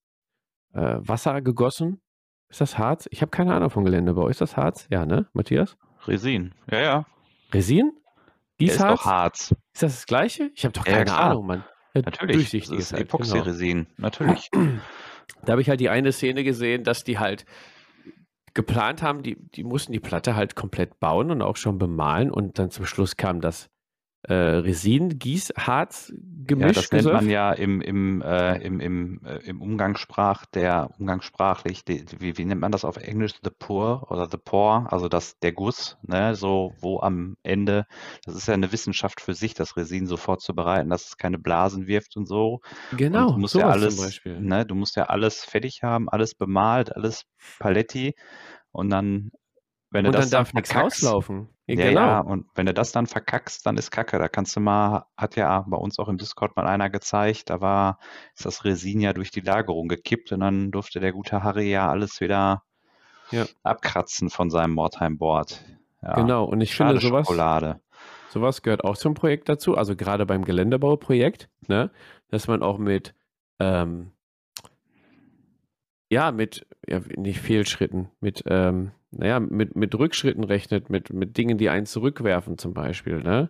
äh, Wasser gegossen. Ist das Harz? Ich habe keine Ahnung vom Geländebau. Ist das Harz? Ja, ne, Matthias? Resin. Ja, ja. Resin? Gießharz? Ist doch Harz. Ist das das Gleiche? Ich habe doch keine ja, Ahnung, Mann. Ja, Natürlich. Das ist halt, Epoxy-Resin. Genau. Natürlich. Da habe ich halt die eine Szene gesehen, dass die halt geplant haben, die, die mussten die Platte halt komplett bauen und auch schon bemalen und dann zum Schluss kam das äh, Resin, Gießharz, Gemisch. Ja, das nennt man ja im, im, äh, im, im, äh, im Umgangssprach, der umgangssprachlich, die, wie, wie nennt man das auf Englisch? The pour oder the pour, also das, der Guss, ne, so, wo am Ende, das ist ja eine Wissenschaft für sich, das Resin so vorzubereiten, dass es keine Blasen wirft und so. Genau, und du musst ja alles, zum Beispiel. Ne, du musst ja alles fertig haben, alles bemalt, alles Paletti und dann wenn und dann darf nichts rauslaufen. Ja, genau. ja, und wenn du das dann verkackst, dann ist Kacke. Da kannst du mal, hat ja bei uns auch im Discord mal einer gezeigt, da war, ist das Resin ja durch die Lagerung gekippt und dann durfte der gute Harry ja alles wieder ja. abkratzen von seinem Mordheim-Board. Ja. Genau, und ich finde sowas, Schokolade. sowas gehört auch zum Projekt dazu, also gerade beim Geländebauprojekt, ne, dass man auch mit, ähm, ja, mit, ja, nicht Fehlschritten, mit, ähm, naja, mit, mit Rückschritten rechnet, mit, mit Dingen, die einen zurückwerfen zum Beispiel. Ne?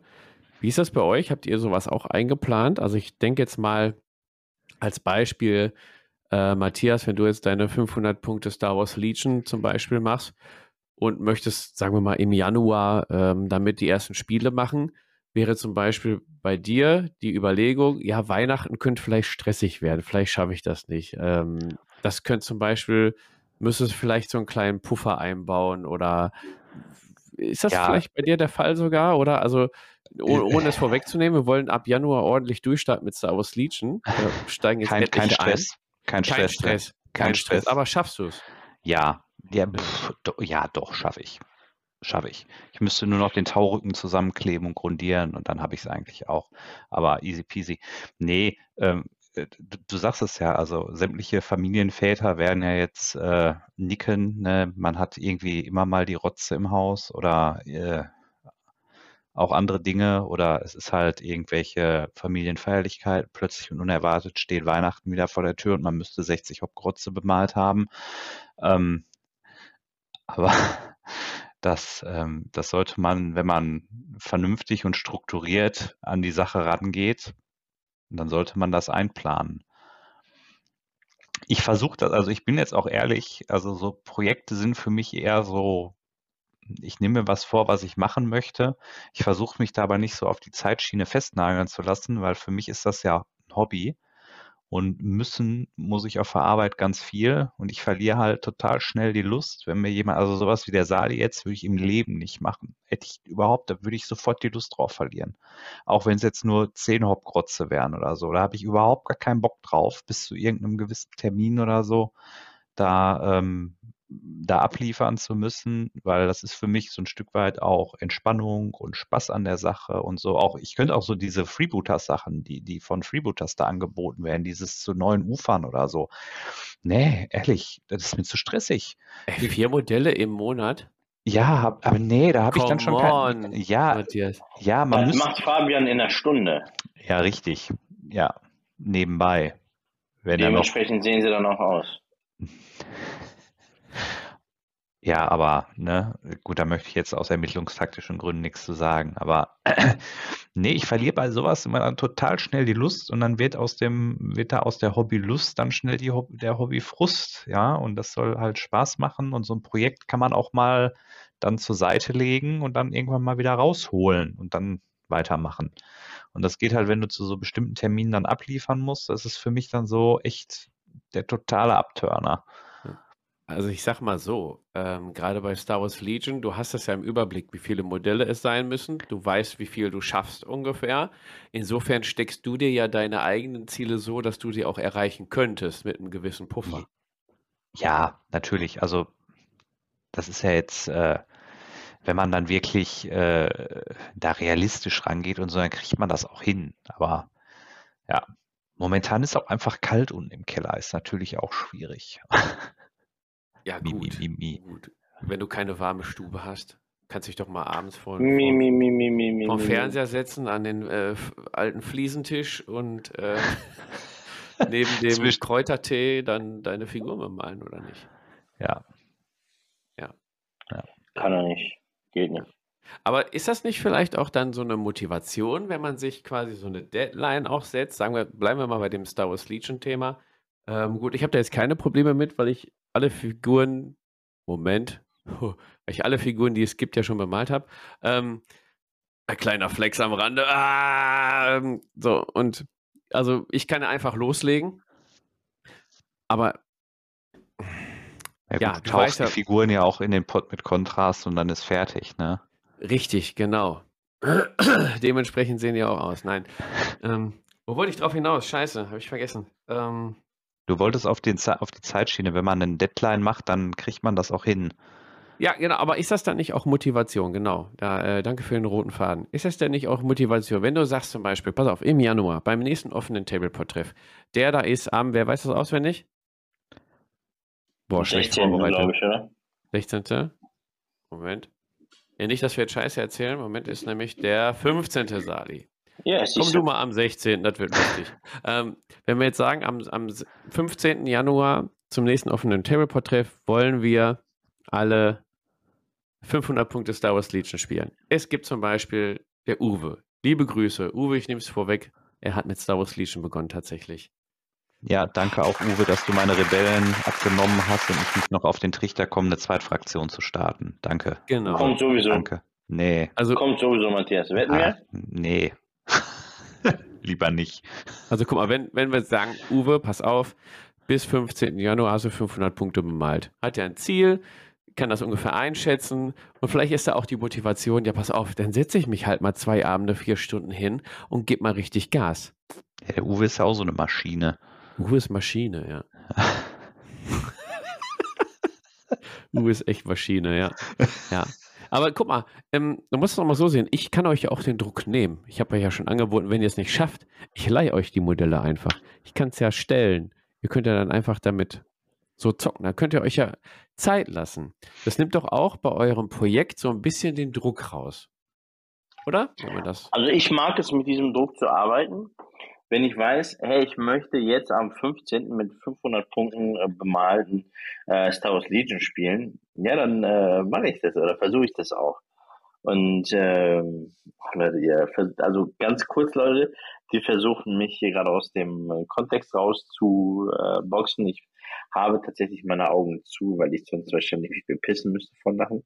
Wie ist das bei euch? Habt ihr sowas auch eingeplant? Also ich denke jetzt mal als Beispiel, äh, Matthias, wenn du jetzt deine 500 Punkte Star Wars Legion zum Beispiel machst und möchtest, sagen wir mal, im Januar ähm, damit die ersten Spiele machen, wäre zum Beispiel bei dir die Überlegung, ja, Weihnachten könnte vielleicht stressig werden, vielleicht schaffe ich das nicht. Ähm, das könnte zum Beispiel müsstest vielleicht so einen kleinen Puffer einbauen oder ist das ja. vielleicht bei dir der Fall sogar? Oder also, ohne, ohne es vorwegzunehmen, wir wollen ab Januar ordentlich durchstarten mit Star Wars Legion. Wir steigen jetzt kein, kein Stress. Kein, kein Stress. Stress. Kein, kein Stress. Aber schaffst du es? Ja, ja, pff, do, ja, doch, schaffe ich. Schaffe ich. Ich müsste nur noch den Taurücken zusammenkleben und grundieren und dann habe ich es eigentlich auch. Aber easy peasy. Nee, ähm, äh, du, du, sagst es ja, also sämtliche Familienväter werden ja jetzt äh, nicken, ne? man hat irgendwie immer mal die Rotze im Haus oder äh, auch andere Dinge oder es ist halt irgendwelche Familienfeierlichkeit, plötzlich und unerwartet steht Weihnachten wieder vor der Tür und man müsste 60 Hopgrotze bemalt haben. Ähm, aber das, ähm, das sollte man, wenn man vernünftig und strukturiert an die Sache rangeht, und dann sollte man das einplanen. Ich versuche das, also ich bin jetzt auch ehrlich, also so Projekte sind für mich eher so, ich nehme mir was vor, was ich machen möchte. Ich versuche mich da aber nicht so auf die Zeitschiene festnageln zu lassen, weil für mich ist das ja ein Hobby. Und müssen muss ich auf der Arbeit ganz viel und ich verliere halt total schnell die Lust, wenn mir jemand, also sowas wie der Sali jetzt, würde ich im Leben nicht machen. Hätte ich überhaupt, da würde ich sofort die Lust drauf verlieren. Auch wenn es jetzt nur zehn Hauptgrotze wären oder so. Da habe ich überhaupt gar keinen Bock drauf, bis zu irgendeinem gewissen Termin oder so. Da ähm, da abliefern zu müssen, weil das ist für mich so ein Stück weit auch Entspannung und Spaß an der Sache und so. Auch ich könnte auch so diese Freebooters-Sachen, die, die von Freebooters da angeboten werden, dieses zu neuen Ufern oder so. Nee, ehrlich, das ist mir zu stressig. Ey, vier Modelle im Monat? Ja, aber nee, da habe ich dann schon kein, ja, Matthias. ja, man das muss, macht Fabian in der Stunde. Ja, richtig. Ja, nebenbei. Wenn Dementsprechend noch, sehen sie dann auch aus. Ja, aber, ne, gut, da möchte ich jetzt aus ermittlungstaktischen Gründen nichts zu sagen. Aber nee, ich verliere bei sowas immer dann total schnell die Lust und dann wird aus dem, wird da aus der Hobbylust dann schnell die, der Hobbyfrust, ja, und das soll halt Spaß machen und so ein Projekt kann man auch mal dann zur Seite legen und dann irgendwann mal wieder rausholen und dann weitermachen. Und das geht halt, wenn du zu so bestimmten Terminen dann abliefern musst, das ist für mich dann so echt der totale Abturner. Also ich sag mal so, ähm, gerade bei Star Wars Legion, du hast das ja im Überblick, wie viele Modelle es sein müssen. Du weißt, wie viel du schaffst ungefähr. Insofern steckst du dir ja deine eigenen Ziele so, dass du sie auch erreichen könntest mit einem gewissen Puffer. Ja, natürlich. Also das ist ja jetzt, äh, wenn man dann wirklich äh, da realistisch rangeht und so, dann kriegt man das auch hin. Aber ja, momentan ist auch einfach kalt unten im Keller, ist natürlich auch schwierig. Ja, Mi, gut. mi, mi, mi. gut. Wenn du keine warme Stube hast, kannst dich doch mal abends vor, Mi, vom mi. Fernseher setzen an den äh, alten Fliesentisch und äh, neben dem Zwischen- Kräutertee dann deine Figur bemalen, oder nicht? Ja, Kann er nicht. Geht nicht. Aber ist das nicht vielleicht auch dann so eine Motivation, wenn man sich quasi so eine Deadline auch setzt? Sagen wir, bleiben wir mal bei dem Star Wars Legion-Thema. Ähm, gut, ich habe da jetzt keine Probleme mit, weil ich alle Figuren, Moment, weil ich alle Figuren, die es gibt, ja schon bemalt habe. Ähm, ein kleiner Flex am Rande. Ah, so, und also ich kann einfach loslegen. Aber ja, Ja, du ja- die Figuren ja auch in den Pot mit Kontrast und dann ist fertig, ne? Richtig, genau. Dementsprechend sehen die auch aus. Nein. Ähm, wo wollte ich drauf hinaus? Scheiße, habe ich vergessen. Ähm, Du wolltest auf, den, auf die Zeitschiene, wenn man einen Deadline macht, dann kriegt man das auch hin. ja, genau, aber ist das dann nicht auch Motivation? Genau. Da, äh, danke für den roten Faden. Ist das denn nicht auch Motivation? Wenn du sagst zum Beispiel, pass auf, im Januar, beim nächsten offenen Tableport-Treff, der da ist am, wer weiß das auswendig? Boah, schlecht 16. vorbereitet. glaube ich, oder? 16. Moment. Ja, nicht, dass wir jetzt Scheiße erzählen. Moment ist nämlich der 15. Sali. Ja, Komm du mal am 16., das wird lustig. ähm, wenn wir jetzt sagen, am, am 15. Januar zum nächsten offenen Tableport-Treff wollen wir alle 500 Punkte Star Wars Legion spielen. Es gibt zum Beispiel der Uwe. Liebe Grüße. Uwe, ich nehme es vorweg. Er hat mit Star Wars Legion begonnen tatsächlich. Ja, danke auch, Uwe, dass du meine Rebellen abgenommen hast und ich nicht noch auf den Trichter komme, eine Zweitfraktion zu starten. Danke. Genau. Kommt sowieso. Danke. Nee, Also, Kommt sowieso, Matthias. Wetten ah, wir? nee. Lieber nicht. also guck mal, wenn, wenn wir sagen, Uwe, pass auf, bis 15. Januar hast du 500 Punkte bemalt. Hat ja ein Ziel, kann das ungefähr einschätzen und vielleicht ist da auch die Motivation, ja pass auf, dann setze ich mich halt mal zwei Abende, vier Stunden hin und gebe mal richtig Gas. Ja, der Uwe ist ja auch so eine Maschine. Uwe ist Maschine, ja. Uwe ist echt Maschine, ja. ja. Aber guck mal, ähm, du musst es noch mal so sehen, ich kann euch ja auch den Druck nehmen. Ich habe euch ja schon angeboten, wenn ihr es nicht schafft, ich leihe euch die Modelle einfach. Ich kann es ja stellen. Ihr könnt ja dann einfach damit so zocken. Da könnt ihr euch ja Zeit lassen. Das nimmt doch auch bei eurem Projekt so ein bisschen den Druck raus. Oder? Also ich mag es, mit diesem Druck zu arbeiten. Wenn ich weiß, hey, ich möchte jetzt am 15. mit 500 Punkten äh, bemalten äh, Star Wars Legion spielen, ja, dann äh, mache ich das oder versuche ich das auch. Und vers- also ganz kurz, Leute, die versuchen mich hier gerade aus dem äh, Kontext raus zu äh, boxen. Ich habe tatsächlich meine Augen zu, weil ich sonst wahrscheinlich mich bepissen müsste von Lachen.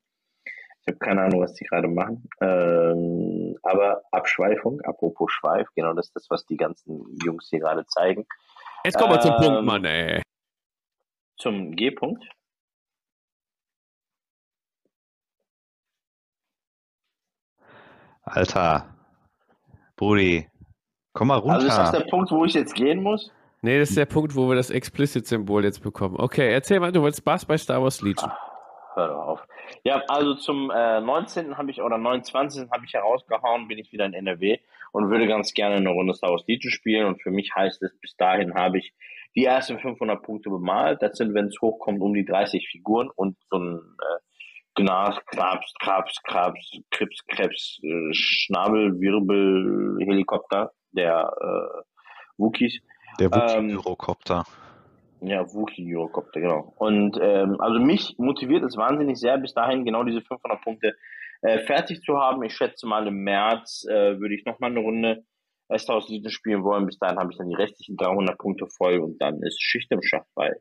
Ich habe keine Ahnung, was die gerade machen. Ähm, aber Abschweifung, apropos Schweif, genau das ist das, was die ganzen Jungs hier gerade zeigen. Jetzt kommen wir zum Ähm, Punkt, Mann, ey. Zum G-Punkt. Alter, Brudi, komm mal runter. Also ist das der Punkt, wo ich jetzt gehen muss? Nee, das ist der Punkt, wo wir das Explicit-Symbol jetzt bekommen. Okay, erzähl mal, du wolltest Spaß bei Star Wars Legion. Hör doch auf. Ja, also zum äh, 19. habe ich oder 29. habe ich herausgehauen, bin ich wieder in NRW und würde ganz gerne eine Runde Star Wars Legion spielen und für mich heißt es, bis dahin habe ich die ersten 500 Punkte bemalt. Das sind, wenn es hochkommt, um die 30 Figuren und so ein äh, Gnas, Krabs, Krabs, Krabs, Krips, Krebs, äh, Schnabel, Wirbel, Helikopter der äh, Wookies. Der ähm, Wookie-Pyrokopter. Ja, Wookie-Eurocopter, genau. Und ähm, also mich motiviert es wahnsinnig sehr, bis dahin genau diese 500 Punkte äh, fertig zu haben. Ich schätze mal im März äh, würde ich nochmal eine Runde S1000 spielen wollen. Bis dahin habe ich dann die restlichen 300 Punkte voll und dann ist Schicht im Schacht bei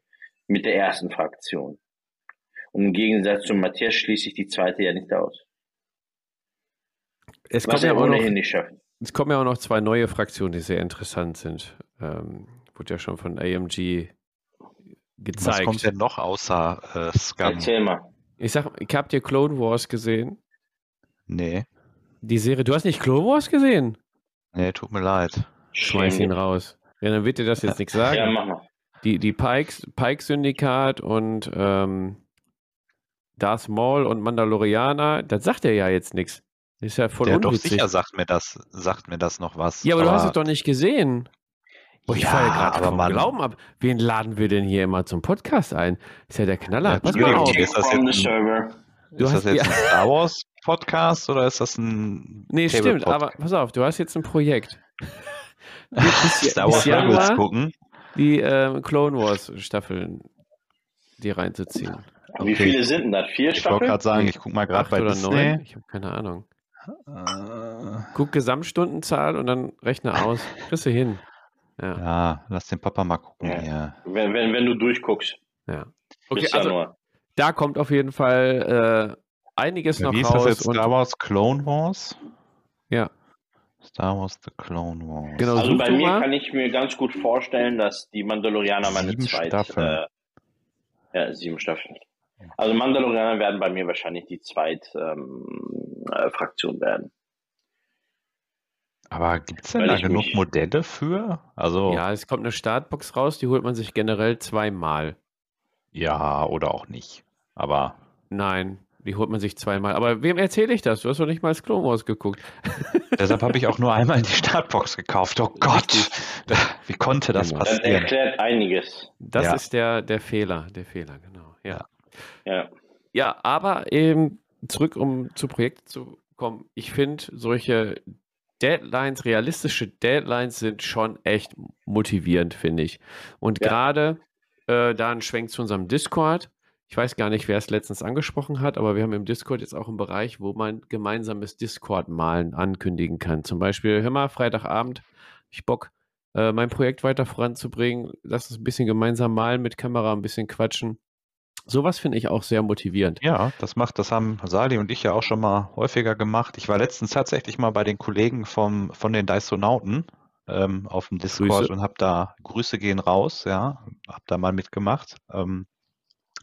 mit der ersten Fraktion. Und im Gegensatz zu Matthias schließe ich die zweite ja nicht aus. Es Was kommen, ja auch ohnehin noch, nicht schafft. es kommen ja auch noch zwei neue Fraktionen, die sehr interessant sind. Ähm, wurde ja schon von AMG Was kommt gezeigt. denn noch außer äh, Scum? Erzähl mal. Ich sag, ich habt ihr Clone Wars gesehen? Nee, Die Serie, du hast nicht Clone Wars gesehen? nee, tut mir leid. Schmeiß ihn raus. Ja, dann wird dir das jetzt nichts sagen. Ja, mach mal. die, die Pikes, Pike-Syndikat und ähm, Darth Maul und Mandalorianer, das sagt er ja jetzt nichts. Ist ja voll Der doch unwitzig. sicher sagt mir das, sagt mir das noch was. ja, aber, du hast es doch nicht gesehen. Boah, ich ja, falle gerade aber vom man, Glauben ab. Wen laden wir denn hier immer zum Podcast ein? Ist ja der Knaller. Ja, Pass mal auf. Ist das from jetzt ein-. Du ist hast- das jetzt ein Star Wars Podcast oder ist das ein Nee, Table stimmt, Pod- aber pass auf, du hast jetzt ein Projekt. bis, Star bis Wars Rebels Januar gucken? die ähm, Clone Wars Staffeln die reinzuziehen. Wie Okay. viele sind denn das? Vier Ich wollte Staffeln? gerade sagen, ich gucke mal gerade bei oder Disney. neun? Ich habe keine Ahnung. Äh, Guck Gesamtstundenzahl und dann rechne aus. Kriegst du hin. Ja, ja, lass den Papa mal gucken Ja. hier. Wenn, wenn, wenn du durchguckst. ja. Okay, bis also Januar. da kommt auf jeden Fall äh, einiges Ja, noch wie ist das raus. jetzt? und, Star Wars Clone Wars? ja, Star Wars The Clone Wars. Genau, Also bei mir mal. kann ich mir ganz gut vorstellen, dass die Mandalorianer meine Sieben zweite Staffeln. Äh, ja, sieben Staffeln. Also Mandalorianer werden bei mir wahrscheinlich die zweite ähm, äh, Fraktion werden. Aber gibt es denn Weil da genug mich- Modelle für? Also, ja. ja, es kommt eine Startbox raus, die holt man sich generell zweimal. oder auch nicht. Aber Nein, die holt man sich zweimal. Aber wem erzähle ich das? Du hast doch nicht mal das Clone Wars geguckt. deshalb habe ich auch nur einmal die Startbox gekauft. Oh Gott, wie konnte das Genau. Das passieren? erklärt einiges. Das Ja. ist der, der Fehler, der Fehler, genau. Ja. Ja. Ja, aber eben zurück, um zu Projekten zu kommen. Ich finde, solche Deadlines, realistische Deadlines sind schon echt motivierend, finde ich. Und Ja. gerade äh, da ein Schwenk zu unserem Discord. Ich weiß gar nicht, wer es letztens angesprochen hat, aber wir haben im Discord jetzt auch einen Bereich, wo man gemeinsames Discord-Malen ankündigen kann. Zum Beispiel, hör mal, Freitagabend, ich Bock, äh, mein Projekt weiter voranzubringen. Lass uns ein bisschen gemeinsam malen mit Kamera, ein bisschen quatschen. Sowas finde ich auch sehr motivierend. Ja, das macht, das haben Sali und ich ja auch schon mal häufiger gemacht. Ich war letztens tatsächlich mal bei den Kollegen vom, von den Dysonauten ähm, auf dem Discord Grüße. und habe da Grüße gehen raus, ja, habe da mal mitgemacht. Ähm,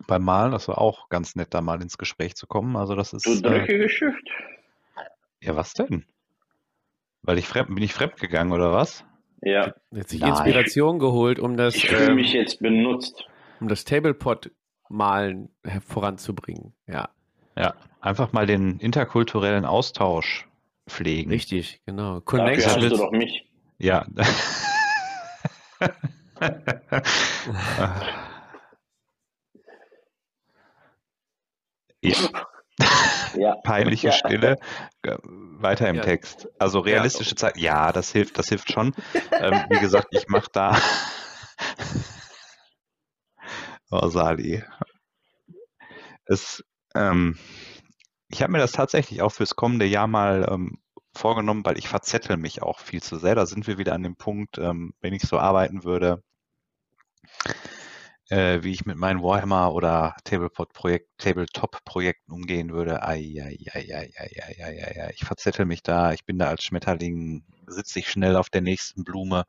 beim Malen, das war auch ganz nett, da mal ins Gespräch zu kommen. Also das ist Du äh, dreckige Schrift. ja was denn? Weil ich fremd, bin ich fremd gegangen oder was? Ja. Hat sich. Inspiration geholt, um das, Ich fühle ähm, mich jetzt benutzt. um das Tablepot-Malen her- voranzubringen. Ja, Ja, einfach mal den interkulturellen Austausch pflegen. richtig, genau. Dafür hast Connection. du doch mich. Ja. ja, Ja. peinliche Ja. Stille. Weiter im Ja. Text. Also realistische Zeit. Ja, das hilft, das hilft schon. ähm, wie gesagt, ich mache da. Oh, Orsali. Es, ähm, ich habe mir das tatsächlich auch fürs kommende Jahr mal ähm, vorgenommen, weil ich verzettel mich auch viel zu sehr. Da sind wir wieder an dem Punkt, ähm, wenn ich so arbeiten würde, äh, wie ich mit meinen Warhammer oder Tabletop-Projekten umgehen würde. Ai, ai, ai, ich verzettel mich da, ich bin da als Schmetterling, sitze ich schnell auf der nächsten Blume.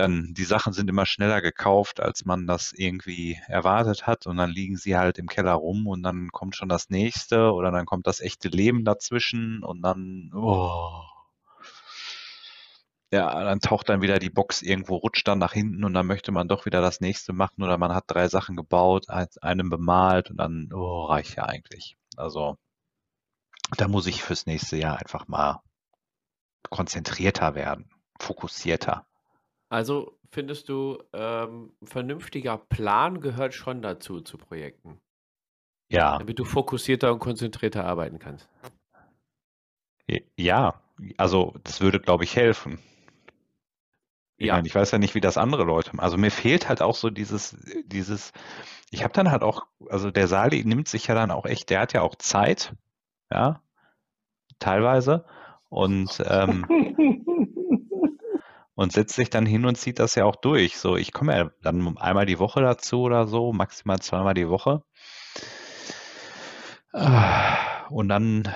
Dann, die Sachen sind immer schneller gekauft, als man das irgendwie erwartet hat. Und dann liegen sie halt im Keller rum und dann kommt schon das nächste oder dann kommt das echte Leben dazwischen und dann, oh, ja, dann taucht dann wieder die Box irgendwo, rutscht dann nach hinten und dann möchte man doch wieder das nächste machen oder man hat drei Sachen gebaut, einem bemalt und dann, oh, reicht ja eigentlich. Also, da muss ich fürs nächste Jahr einfach mal konzentrierter werden, fokussierter. Also findest du, ähm, ein vernünftiger Plan gehört schon dazu, zu Projekten, Ja, damit du fokussierter und konzentrierter arbeiten kannst. ja, also das würde, glaube ich, helfen. Ich Ja. meine, ich weiß ja nicht, wie das andere Leute machen. Also mir fehlt halt auch so dieses, dieses, ich habe dann halt auch, also der Sali nimmt sich ja dann auch echt, der hat ja auch Zeit, ja, teilweise. Und, ähm, und setzt sich dann hin und zieht das ja auch durch. So, ich komme ja dann einmal die Woche dazu oder so, maximal zweimal die Woche. Ah, Und dann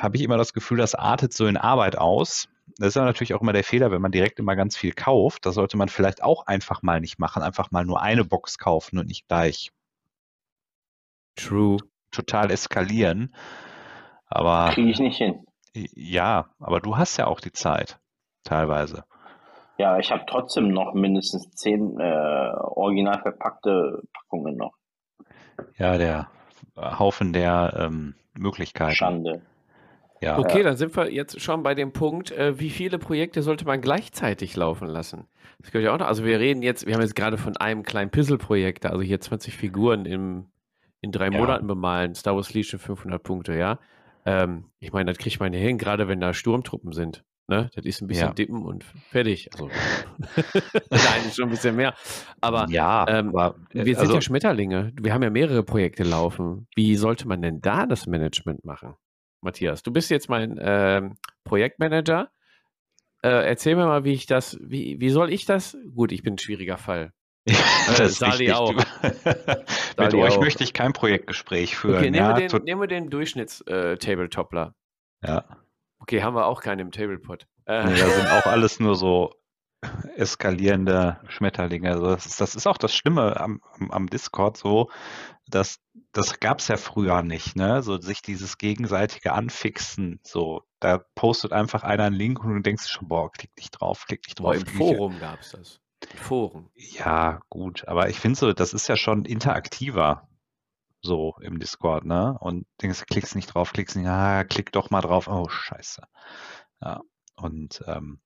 habe ich immer das Gefühl, das artet so in Arbeit aus. Das ist aber natürlich auch immer der Fehler, wenn man direkt immer ganz viel kauft. Das sollte man vielleicht auch einfach mal nicht machen. Einfach mal nur eine Box kaufen und nicht gleich True. total eskalieren. Aber Kriege ich nicht hin. ja, aber du hast ja auch die Zeit, teilweise. Ja, ich habe trotzdem noch mindestens zehn äh, original verpackte Packungen noch. Ja, der Haufen der ähm, Möglichkeiten. Schande. Ja. Okay, dann sind wir jetzt schon bei dem Punkt, äh, wie viele Projekte sollte man gleichzeitig laufen lassen? Das gehört ja auch noch. Also wir reden jetzt, wir haben jetzt gerade von einem kleinen Puzzle-Projekt, also hier 20 Figuren im, in drei Ja. Monaten bemalen, Star Wars Legion 500 Punkte, ja. Ähm, ich meine, das kriegt man ja hin, gerade wenn da Sturmtruppen sind. Ne? Das ist ein bisschen Ja. dippen und fertig. Also, nein, ist schon ein bisschen mehr. Aber ja, ähm, aber äh, wir sind also, ja Schmetterlinge. Wir haben ja mehrere Projekte laufen. Wie sollte man denn da das Management machen? Matthias, du bist jetzt mein ähm, Projektmanager. Äh, erzähl mir mal, wie ich das, wie, wie soll ich das? Gut, ich bin ein schwieriger Fall. das ist Sali auch. Mit euch auch. möchte ich kein Projektgespräch führen. Okay, nehmen ja, wir den, nehmen wir den Durchschnitts-Tabletopler. ja. Okay, haben wir auch keinen im Tablepot. Äh, Nee, da sind auch alles nur so eskalierende Schmetterlinge. Also das, ist, das ist auch das Schlimme am, am, Discord so, dass das gab es ja früher nicht, ne? So sich dieses gegenseitige Anfixen, so da postet einfach einer einen Link und du denkst schon, boah, klick nicht drauf, klick nicht drauf. Im klick nicht- Forum gab es das. Im Forum. Ja, gut, aber ich finde so, das ist ja schon interaktiver so im Discord, ne? Und denkst, klickst nicht drauf, klickst nicht, ah, klick doch mal drauf, oh Scheiße. Ja, und ähm,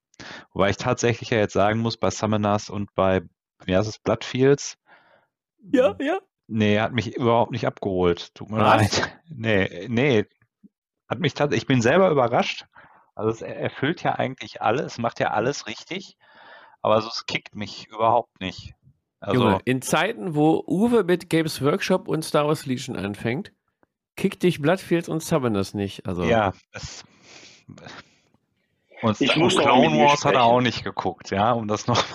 wobei ich tatsächlich ja jetzt sagen muss, bei Summoners und bei, wie heißt es, Bloodfields, ja. nee, hat mich überhaupt nicht abgeholt. Tut mir Was? leid. Nee, nee, hat mich tatsächlich, ich bin selber überrascht. Also es er- erfüllt ja eigentlich alles, es macht ja alles richtig, aber so, es kickt mich überhaupt nicht. Also, Junge, in Zeiten, wo Uwe mit Games Workshop und Star Wars Legion anfängt, kickt dich Bloodfields und Summoners nicht. Also, Ja, es, und Ich und muss Clone Wars hat er auch nicht geguckt, ja, um das noch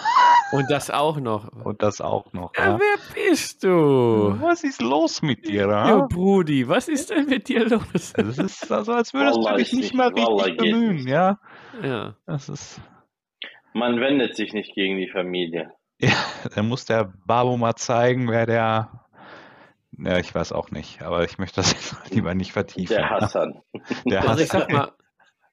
Und das auch noch. und das auch noch. Ja, Ja. wer bist du? Was ist los mit dir? Ja, Ja? Brudi, was ist denn mit dir los? Es ist also, als würdest Wallah du dich nicht mal richtig bemühen, ja. Ja. Das ist, Man wendet sich nicht gegen die Familie. Ja, dann muss der Babo mal zeigen, wer der, ja, ich weiß auch nicht, aber ich möchte das jetzt lieber nicht vertiefen. Der Hassan. Der Also ich Hassan. sag mal,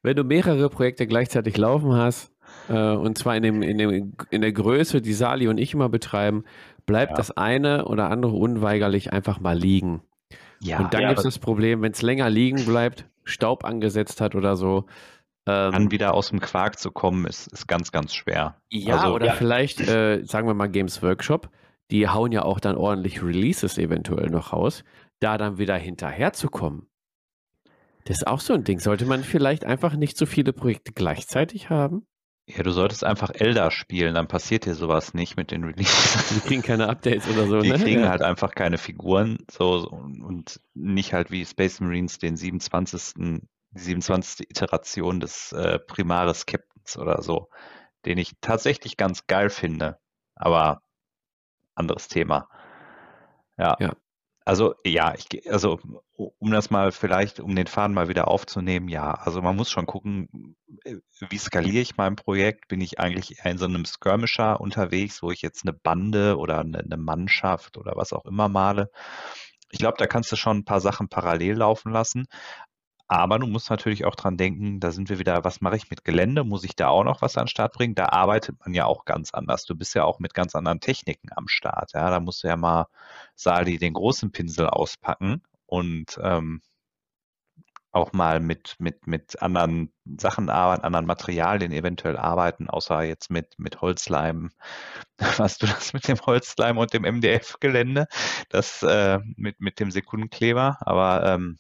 wenn du mehrere Projekte gleichzeitig laufen hast, äh, und zwar in, dem, in, dem, in der Größe, die Sali und ich immer betreiben, bleibt Ja. das eine oder andere unweigerlich einfach mal liegen. Ja, und dann ja, gibt es das Problem, wenn es länger liegen bleibt, Staub angesetzt hat oder so. Ähm, dann wieder aus dem Quark zu kommen, ist, ist ganz, ganz schwer. Ja, Also- oder Ja. vielleicht, äh, sagen wir mal, Games Workshop, die hauen ja auch dann ordentlich Releases eventuell noch raus, da dann wieder hinterherzukommen. Das ist auch so ein Ding. Sollte man vielleicht einfach nicht so viele Projekte gleichzeitig haben? Ja, du solltest einfach Elder spielen, dann passiert dir sowas nicht mit den Releases. Die kriegen keine Updates oder so, Die ne? kriegen ja. halt einfach keine Figuren so so und nicht halt wie Space Marines den 27. die 27. Iteration des äh, Primaris Captains oder so, den ich tatsächlich ganz geil finde, aber anderes Thema. Ja. Ja. Also ja, ich also um das mal vielleicht, um den Faden mal wieder aufzunehmen, ja, also man muss schon gucken, äh, wie skaliere ich mein Projekt? Bin ich eigentlich in so einem Skirmisher unterwegs, wo ich jetzt eine Bande oder eine, eine Mannschaft oder was auch immer male? Ich glaube, da kannst du schon ein paar Sachen parallel laufen lassen. Aber du musst natürlich auch dran denken, da sind wir wieder, was mache ich mit Gelände? Muss ich da auch noch was an den Start bringen? Da arbeitet man ja auch ganz anders. Du bist ja auch mit ganz anderen Techniken am Start. Ja, da musst du ja mal, Sali, den großen Pinsel auspacken und ähm, auch mal mit, mit, mit anderen Sachen arbeiten, anderen Materialien eventuell arbeiten, außer jetzt mit, mit Holzleim. Hast du das mit dem Holzleim und dem MDF-Gelände? Das äh, mit, mit dem Sekundenkleber, aber ähm,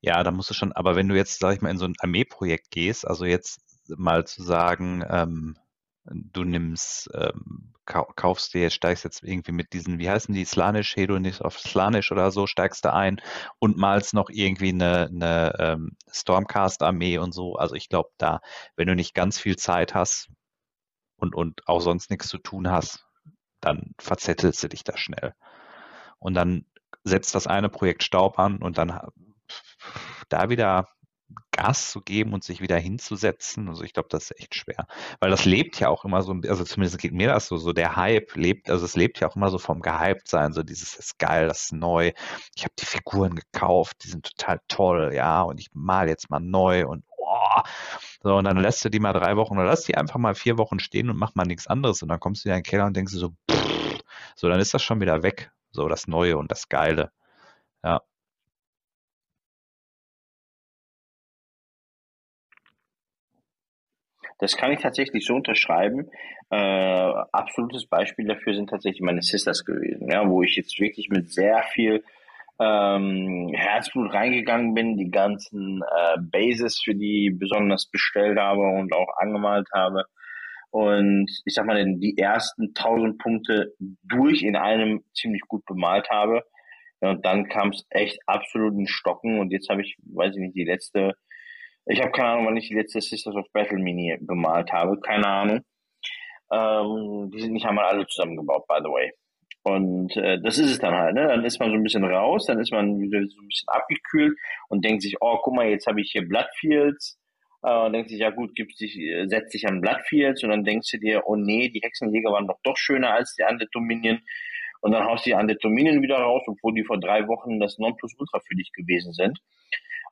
ja, da musst du schon, aber wenn du jetzt, sag ich mal, in so ein Armeeprojekt gehst, also jetzt mal zu sagen, ähm, du nimmst, ähm, kaufst dir, steigst jetzt irgendwie mit diesen, wie heißen die, Slanish, Hedonist auf Slanish oder so, steigst du ein und malst noch irgendwie eine, eine ähm, Stormcast-Armee und so. Also ich glaube, da, wenn du nicht ganz viel Zeit hast und, und auch sonst nichts zu tun hast, dann verzettelst du dich da schnell. Und dann setzt das eine Projekt Staub an und dann da wieder Gas zu geben und sich wieder hinzusetzen. Also ich glaube, das ist echt schwer. Weil das lebt ja auch immer so, also zumindest geht mir das so, so der Hype lebt, also es lebt ja auch immer so vom gehypt sein, so dieses ist geil, das ist neu. Ich habe die Figuren gekauft, die sind total toll, ja, und ich mal jetzt mal neu und oh. So, und dann lässt du die mal drei Wochen oder lass die einfach mal vier Wochen stehen und mach mal nichts anderes. Und dann kommst du in den Keller und denkst so, pff, so, dann ist das schon wieder weg. So das Neue und das Geile. Ja. Das kann ich tatsächlich so unterschreiben. Äh, absolutes Beispiel dafür sind tatsächlich meine Sisters gewesen, ja, wo ich jetzt wirklich mit sehr viel ähm, Herzblut reingegangen bin, die ganzen äh, Bases für die besonders bestellt habe und auch angemalt habe. Und ich sag mal, die ersten 1000 Punkte durch in einem ziemlich gut bemalt habe. Ja, und dann kam es echt absolut in Stocken und jetzt habe ich, weiß ich nicht, die letzte ich habe keine Ahnung, wann ich die letzte Sisters of Battle Mini bemalt habe. Keine Ahnung. Ähm, die sind nicht einmal alle zusammengebaut, by the way. Und äh, das ist es dann halt. Ne? Dann ist man so ein bisschen raus, dann ist man wieder so ein bisschen abgekühlt und denkt sich, oh, guck mal, jetzt habe ich hier Bloodfields. Äh, und denkt sich, ja gut, gibt sich, äh, setzt sich an Bloodfields und dann denkst du dir, oh nee, die Hexenjäger waren doch doch schöner als die Undead Dominion. Und dann haust du die Undead Dominion wieder raus, obwohl die vor drei Wochen das Nonplusultra für dich gewesen sind.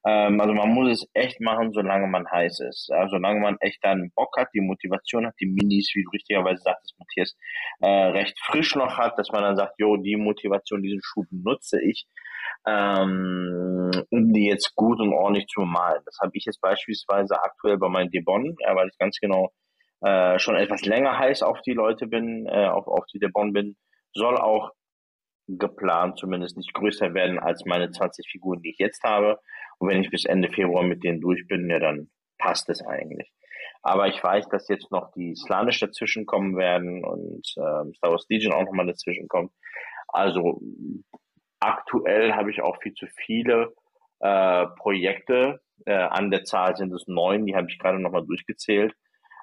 Ähm, also man muss es echt machen, solange man heiß ist. Ja, solange man echt dann Bock hat, die Motivation hat, die Minis, wie du richtigerweise sagtest, Matthias, äh, recht frisch noch hat, dass man dann sagt, jo, die Motivation, diesen Schub nutze ich, ähm, um die jetzt gut und ordentlich zu malen. Das habe ich jetzt beispielsweise aktuell bei meinen Debon, ja, weil ich ganz genau äh, schon etwas länger heiß auf die Leute bin, äh, auf, auf die Debon bin, soll auch geplant zumindest nicht größer werden als meine 20 Figuren, die ich jetzt habe. Und wenn ich bis Ende Februar mit denen durch bin, ja, dann passt es eigentlich. Aber ich weiß, dass jetzt noch die Slanish dazwischen kommen werden und ähm, Star Wars Legion auch nochmal dazwischen kommt. Also aktuell habe ich auch viel zu viele äh, Projekte. Äh, an der Zahl sind es neun, die habe ich gerade nochmal durchgezählt,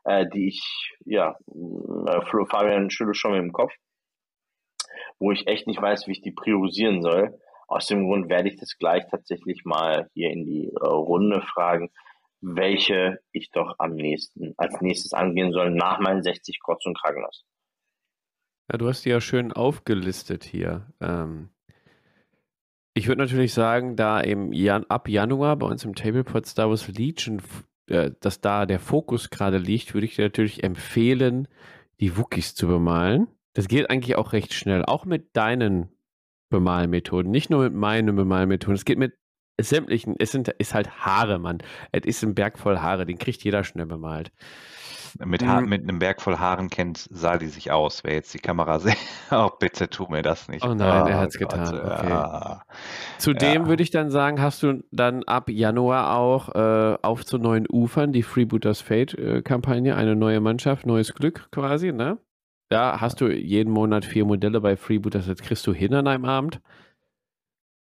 äh, die ich, ja, äh, Fabian schüttelt schon mit dem Kopf, wo ich echt nicht weiß, wie ich die priorisieren soll. Aus dem Grund werde ich das gleich tatsächlich mal hier in die äh, Runde fragen, welche ich doch am nächsten, als nächstes angehen soll nach meinen 60 Kotz und Kragenlass. Ja, du hast die ja schön aufgelistet hier. Ähm, ich würde natürlich sagen, da im Jan ab Januar bei uns im Tablepot Star Wars Legion, äh, dass da der Fokus gerade liegt, würde ich dir natürlich empfehlen, die Wookies zu bemalen. Das geht eigentlich auch recht schnell, auch mit deinen Bemalmethoden. Nicht nur mit meinen Bemalmethoden. Es geht mit sämtlichen. Es sind, ist halt Haare, Mann. Es ist ein Berg voll Haare. Den kriegt jeder schnell bemalt. Mit, ha mhm. mit einem Berg voll Haaren kennt Sali sich aus. Wer jetzt die Kamera sieht, oh, bitte tu mir das nicht. Oh nein, oh, er hat es getan. Okay. Ja. Zudem ja. würde ich dann sagen, hast du dann ab Januar auch äh, auf zu neuen Ufern die Freebooters Fate-Kampagne, äh, eine neue Mannschaft, neues Glück quasi, ne? Da hast du jeden Monat vier Modelle bei Freebooters, das kriegst du hin an einem Abend.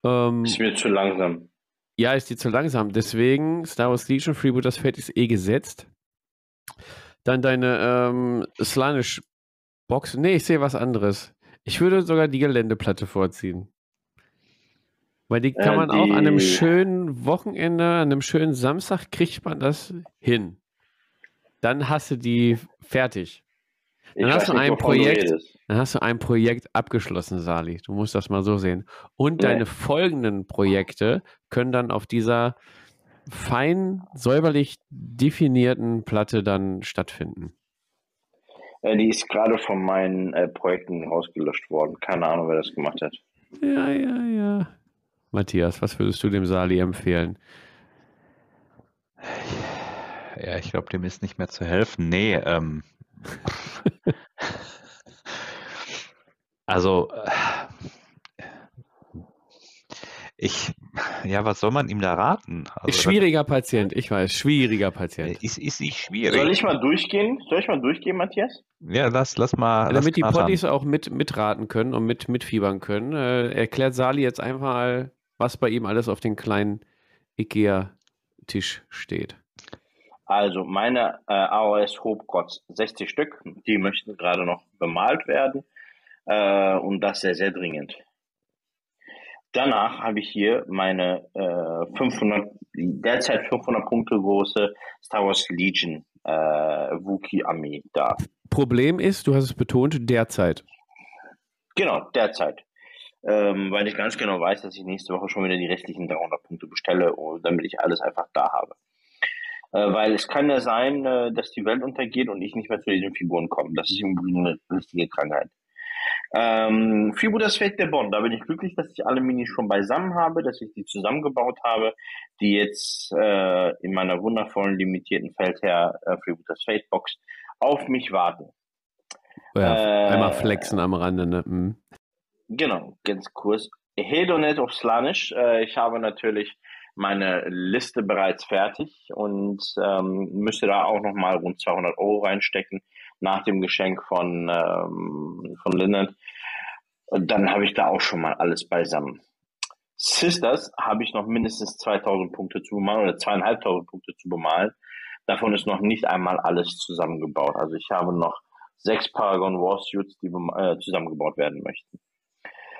Ähm, ist mir zu langsam. Ja, ist dir zu langsam. Deswegen, Star Wars Legion Freebooters Fate ist eh gesetzt. Dann deine ähm, Slanish Box. Nee, ich sehe was anderes. Ich würde sogar die Geländeplatte vorziehen. Weil die kann man die... auch an einem schönen Wochenende, an einem schönen Samstag kriegt man das hin. Dann hast du die fertig. Dann hast, du ein Projekt, dann hast du ein Projekt abgeschlossen, Sali. Du musst das mal so sehen. Und nee. deine folgenden Projekte können dann auf dieser fein säuberlich definierten Platte dann stattfinden. Äh, die ist gerade von meinen äh, Projekten rausgelöscht worden. Keine Ahnung, wer das gemacht hat. Ja, ja, ja. Matthias, was würdest du dem Sali empfehlen? Ja, ich glaube, dem ist nicht mehr zu helfen. Nee, ähm, also, ich, Ja, was soll man ihm da raten? Also, schwieriger Patient, ich weiß, schwieriger Patient. Ist, ist nicht schwierig. Soll ich mal durchgehen? Soll ich mal durchgehen, Matthias? Ja, lass, lass mal. Ja, lass damit die knattern. Potties auch mit, mitraten können und mit, mitfiebern können, äh, erklärt Sali jetzt einfach mal, was bei ihm alles auf den kleinen Ikea-Tisch steht. Also meine äh, AOS Hobcots 60 Stück, die möchten gerade noch bemalt werden äh, und das sehr, sehr dringend. Danach habe ich hier meine äh, 500, derzeit 500 Punkte große Star Wars Legion äh, Wookie-Armee da. Problem ist, du hast es betont, derzeit. Genau, derzeit. Ähm, weil ich ganz genau weiß, dass ich nächste Woche schon wieder die restlichen 300 Punkte bestelle, und damit ich alles einfach da habe. Äh, weil es kann ja sein, äh, dass die Welt untergeht und ich nicht mehr zu diesen Figuren komme. Das ist im Übrigen eine richtige Krankheit. Ähm, Fibu das Feld der Bonn. Da bin ich glücklich, dass ich alle Minis schon beisammen habe, dass ich die zusammengebaut habe, die jetzt äh, in meiner wundervollen limitierten Feldherr äh, Fibu das Fate Box auf mich warten. Ja, Äh, einmal flexen am Rande, ne? Mhm. Genau, ganz kurz. Hedonet auf Slanisch. Äh, ich habe natürlich meine Liste bereits fertig und ähm, müsste da auch nochmal rund 200 Euro reinstecken nach dem Geschenk von, ähm, von Lynette. Und dann habe ich da auch schon mal alles beisammen. Sisters habe ich noch mindestens 2000 Punkte zu bemalen oder zweieinhalbtausend Punkte zu bemalen. Davon ist noch nicht einmal alles zusammengebaut. Also ich habe noch sechs Paragon Warsuits, die äh, zusammengebaut werden möchten.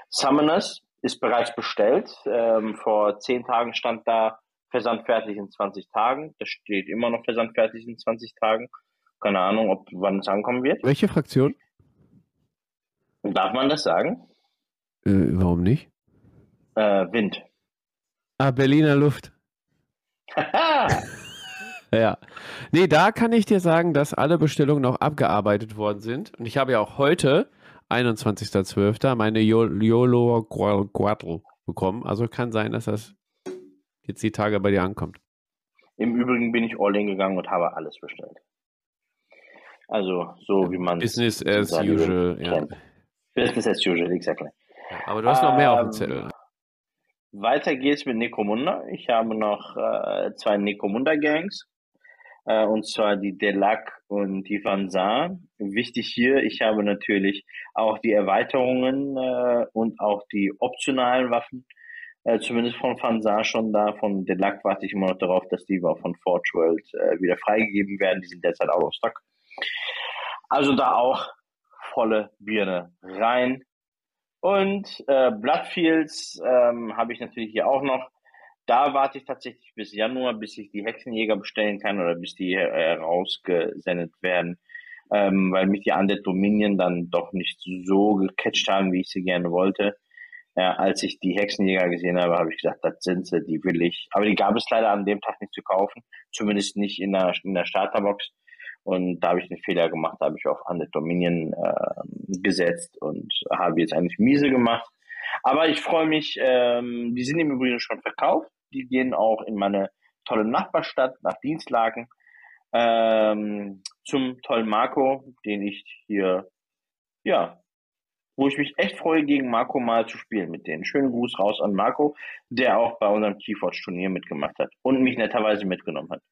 Summoners ist bereits bestellt. Ähm, vor zehn Tagen stand da versandfertig in 20 Tagen. Das steht immer noch versandfertig in 20 Tagen. Keine Ahnung, ob wann es ankommen wird. Welche Fraktion? Darf man das sagen? Äh, warum nicht? Äh, Wind. Ah, Berliner Luft. Ja. Nee, da kann ich dir sagen, dass alle Bestellungen noch abgearbeitet worden sind. Und ich habe ja auch heute, 21.12., meine Yo- YOLO Quattro bekommen. Also kann sein, dass das jetzt die Tage bei dir ankommt. Im Übrigen bin ich all in gegangen und habe alles bestellt. Also so wie man Business as usual, ja. Business as usual, exactly. Aber du hast noch mehr auf dem Ähm, Zettel. Weiter geht's mit Necromunda. Ich habe noch äh, zwei Necromunda-Gangs. Äh, und zwar die Delac und die Vanzar. Wichtig hier, ich habe natürlich auch die Erweiterungen äh, und auch die optionalen Waffen, äh, zumindest von Vanzar schon da. Von Delac warte ich immer noch darauf, dass die von Forge World äh, wieder freigegeben werden. Die sind derzeit out of stock. Also da auch volle Birne rein. Und äh, Bloodfields ähm, habe ich natürlich hier auch noch. Da warte ich tatsächlich bis Januar, bis ich die Hexenjäger bestellen kann oder bis die äh, rausgesendet werden, ähm, weil mich die Undead Dominion dann doch nicht so gecatcht haben, wie ich sie gerne wollte. Äh, als ich die Hexenjäger gesehen habe, habe ich gedacht, das sind sie, die will ich. Aber die gab es leider an dem Tag nicht zu kaufen, zumindest nicht in der, in der Starterbox. Und da habe ich einen Fehler gemacht, da habe ich auf Undead Dominion äh, gesetzt und habe jetzt eigentlich miese gemacht. Aber ich freue mich, ähm, die sind im Übrigen schon verkauft. Die gehen auch in meine tolle Nachbarstadt nach Dienstlagen ähm, zum tollen Marco, den ich hier, ja, wo ich mich echt freue, gegen Marco mal zu spielen mit denen. Schönen Gruß raus an Marco, der auch bei unserem Keyforge-Turnier mitgemacht hat und mich netterweise mitgenommen hat.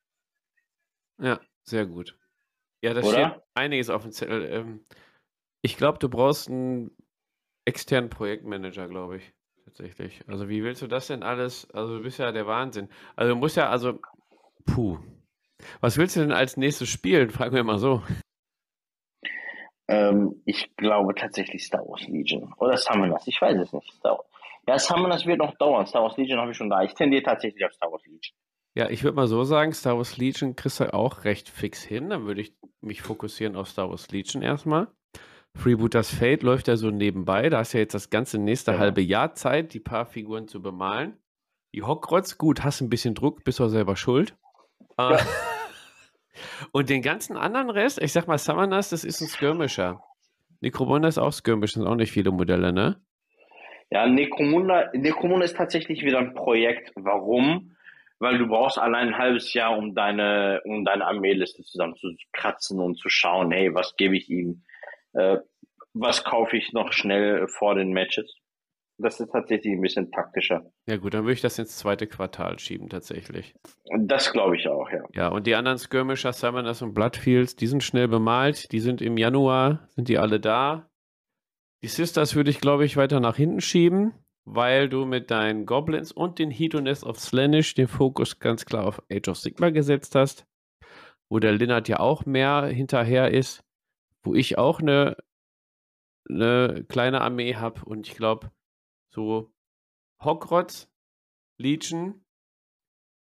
Ja, sehr gut. Ja, da Oder? steht einiges auf dem Zettel. Ähm, ich glaube, du brauchst einen externen Projektmanager, glaube ich. Tatsächlich. Also, wie willst du das denn alles? Also, du bist ja der Wahnsinn. Also, du musst ja, also, puh. Was willst du denn als nächstes spielen? Fragen wir mal so. Ähm, ich glaube tatsächlich Star Wars Legion. Oder Summoners, ich weiß es nicht. Star Wars. Ja, Summoners wird noch dauern. Star Wars Legion habe ich schon da. Ich tendiere tatsächlich auf Star Wars Legion. Ja, ich würde mal so sagen, Star Wars Legion kriegst du auch recht fix hin. Dann würde ich mich fokussieren auf Star Wars Legion erstmal. Freebooters Fate läuft ja so nebenbei. Da hast du ja jetzt das ganze nächste Genau. halbe Jahr Zeit, die paar Figuren zu bemalen. Die Hockrotz, gut, hast ein bisschen Druck, bist auch selber schuld. Äh, Und den ganzen anderen Rest, ich sag mal, Summoners, das ist ein Skirmisher. Necromunda ist auch Skirmish, sind auch nicht viele Modelle, ne? Ja, Necromunda, Necromunda ist tatsächlich wieder ein Projekt. Warum? Weil du brauchst allein ein halbes Jahr, um deine, um deine Armeeliste zusammen zu kratzen und zu schauen, hey, was gebe ich ihm? Äh, was kaufe ich noch schnell vor den Matches? das ist tatsächlich ein bisschen taktischer. Ja gut, dann würde ich das ins zweite Quartal schieben tatsächlich. Das glaube ich auch, ja. Ja, und die anderen Skirmisher, Summoners und Bloodfields, die sind schnell bemalt. Die sind im Januar, sind die alle da. Die Sisters würde ich, glaube ich, weiter nach hinten schieben, weil du mit deinen Goblins und den Hedoness of Slanish den Fokus ganz klar auf Age of Sigma gesetzt hast. Wo der Linnard ja auch mehr hinterher ist. Wo ich auch eine, eine kleine Armee habe und ich glaube, so Hogrotz, Legion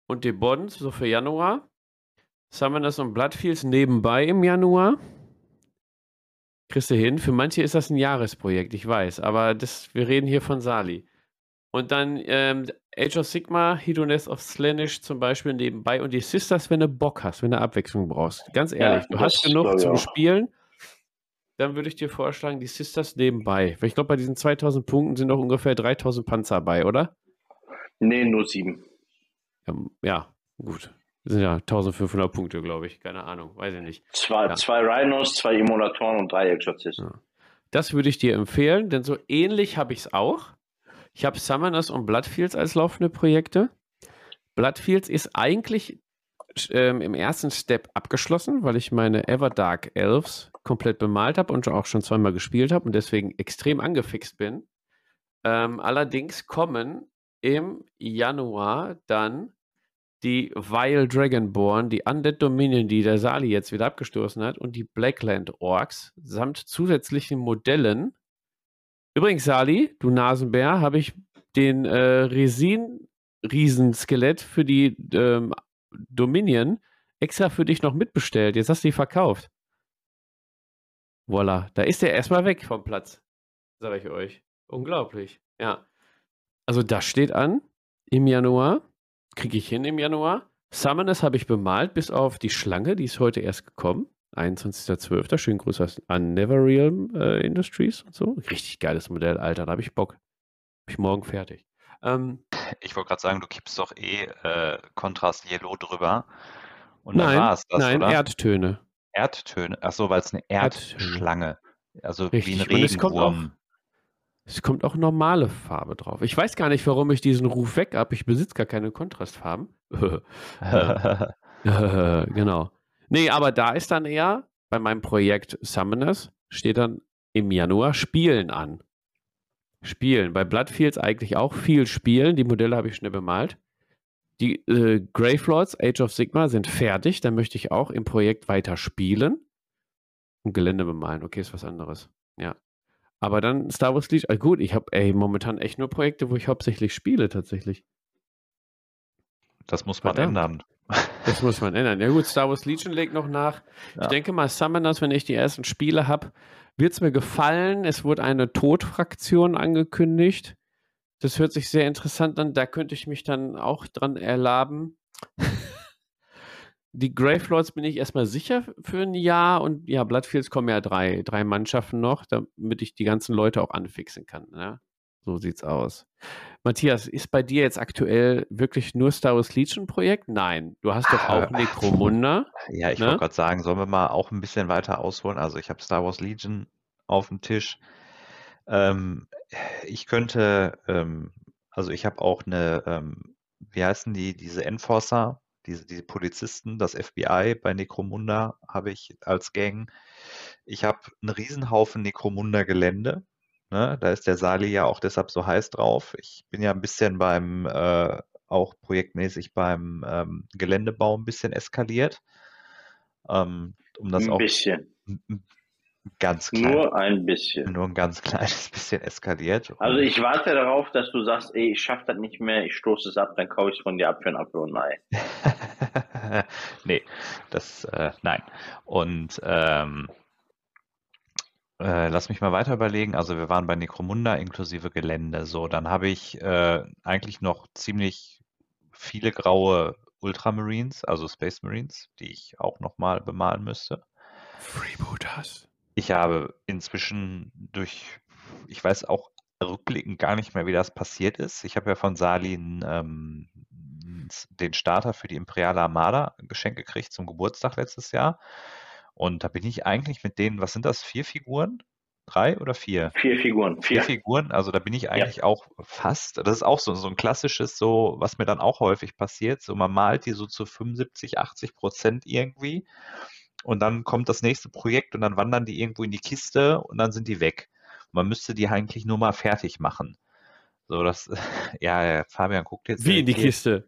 und Debond, so für Januar. Summoners und Bloodfields nebenbei im Januar. Kriegst du hin. Für manche ist das ein Jahresprojekt, ich weiß, aber das, wir reden hier von Sali. Und dann ähm, Age of Sigma, Hedoness of Slanish zum Beispiel nebenbei und die Sisters, wenn du Bock hast, wenn du Abwechslung brauchst. Ganz ehrlich, ja, du hast genug zum Spielen dann würde ich dir vorschlagen, die Sisters nebenbei. Weil ich glaube, bei diesen 2000 Punkten sind noch ungefähr 3000 Panzer bei, oder? Nee, nur sieben. Ja, ja gut. Das sind ja 1500 Punkte, glaube ich. Keine Ahnung, weiß ich nicht. Zwei, ja. zwei Rhinos, zwei Emulatoren und drei Exorzisten. Ja. Das würde ich dir empfehlen, denn so ähnlich habe ich es auch. Ich habe Summoners und Bloodfields als laufende Projekte. Bloodfields ist eigentlich ähm, im ersten Step abgeschlossen, weil ich meine Everdark Elves komplett bemalt habe und auch schon zweimal gespielt habe und deswegen extrem angefixt bin. Ähm, allerdings kommen im Januar dann die Vile Dragonborn, die Undead Dominion, die der Sali jetzt wieder abgestoßen hat, und die Blackland Orks samt zusätzlichen Modellen. Übrigens, Sali, du Nasenbär, habe ich den äh, Resin-Riesenskelett für die ähm, Dominion extra für dich noch mitbestellt. Jetzt hast du die verkauft. Voila, da ist er erstmal weg vom Platz. Sag ich euch. Unglaublich. Ja. Also das steht an im Januar. Kriege ich hin im Januar. Summoners habe ich bemalt, bis auf die Schlange, die ist heute erst gekommen. 21.12. Schönen Gruß an Neverrealm äh, Industries und so. Richtig geiles Modell, Alter. Da habe ich Bock. Habe ich morgen fertig. Ähm, ich wollte gerade sagen, du kippst doch eh äh, Kontrast Yellow drüber. Und dann war es das, Nein, oder? Erdtöne. Erdtöne. Achso, weil es eine Erdschlange. Also Richtig. wie ein Regenwurm. Es kommt, auch, es kommt auch normale Farbe drauf. Ich weiß gar nicht, warum ich diesen Ruf weg habe. Ich besitze gar keine Kontrastfarben. genau. Nee, aber da ist dann eher bei meinem Projekt Summoners steht dann im Januar Spielen an. Spielen. Bei Bloodfields eigentlich auch viel Spielen. Die Modelle habe ich schnell bemalt. Die äh, Gravelords Age of Sigma sind fertig. Da möchte ich auch im Projekt weiter spielen. Und Gelände bemalen. Okay, ist was anderes. Ja. Aber dann Star Wars Legion. Äh, gut, ich habe momentan echt nur Projekte, wo ich hauptsächlich spiele tatsächlich. Das muss man Verdammt. ändern. Das muss man ändern. Ja gut, Star Wars Legion legt noch nach. Ja. Ich denke mal, Summoners, wenn ich die ersten Spiele habe, wird es mir gefallen. Es wurde eine Todfraktion angekündigt. Das hört sich sehr interessant an. Da könnte ich mich dann auch dran erlaben. die Gravelords bin ich erstmal sicher für ein Jahr und ja, Bloodfields kommen ja drei, drei Mannschaften noch, damit ich die ganzen Leute auch anfixen kann. Ne? So sieht's aus. Matthias, ist bei dir jetzt aktuell wirklich nur Star Wars Legion Projekt? Nein, du hast doch auch Necromunda. Ja, ich ne? wollte gerade sagen, sollen wir mal auch ein bisschen weiter ausholen? Also ich habe Star Wars Legion auf dem Tisch. Ähm, ich könnte, ähm, also ich habe auch eine, ähm, wie heißen die, diese Enforcer, diese, diese Polizisten, das FBI bei Necromunda habe ich als Gang. Ich habe einen Riesenhaufen Necromunda-Gelände. Ne? Da ist der Sali ja auch deshalb so heiß drauf. Ich bin ja ein bisschen beim, äh, auch projektmäßig beim ähm, Geländebau ein bisschen eskaliert. Ähm, um das ein auch bisschen. Ganz klein. Nur ein bisschen. Nur ein ganz kleines bisschen eskaliert. Also ich warte darauf, dass du sagst, ey, ich schaffe das nicht mehr, ich stoße es ab, dann kaufe ich es von dir ab für ein Apfel und Ei. nee, das, äh, nein. Und ähm, äh, lass mich mal weiter überlegen. Also wir waren bei Necromunda inklusive Gelände. So, dann habe ich äh, eigentlich noch ziemlich viele graue Ultramarines, also Space Marines, die ich auch nochmal bemalen müsste. Freebooters. Ich habe inzwischen durch, ich weiß auch rückblickend gar nicht mehr, wie das passiert ist. Ich habe ja von Salin ähm, den Starter für die Imperiale Armada geschenkt gekriegt zum Geburtstag letztes Jahr. Und da bin ich eigentlich mit denen, was sind das, vier Figuren? Drei oder vier? Vier Figuren. Vier Vier. Figuren, also da bin ich eigentlich auch fast. Das ist auch so, so ein klassisches, so, was mir dann auch häufig passiert. So, man malt die so zu 75, 80 Prozent irgendwie. Und dann kommt das nächste Projekt und dann wandern die irgendwo in die Kiste und dann sind die weg. Man müsste die eigentlich nur mal fertig machen. So, das, ja, Fabian guckt jetzt. Wie in die Kiste.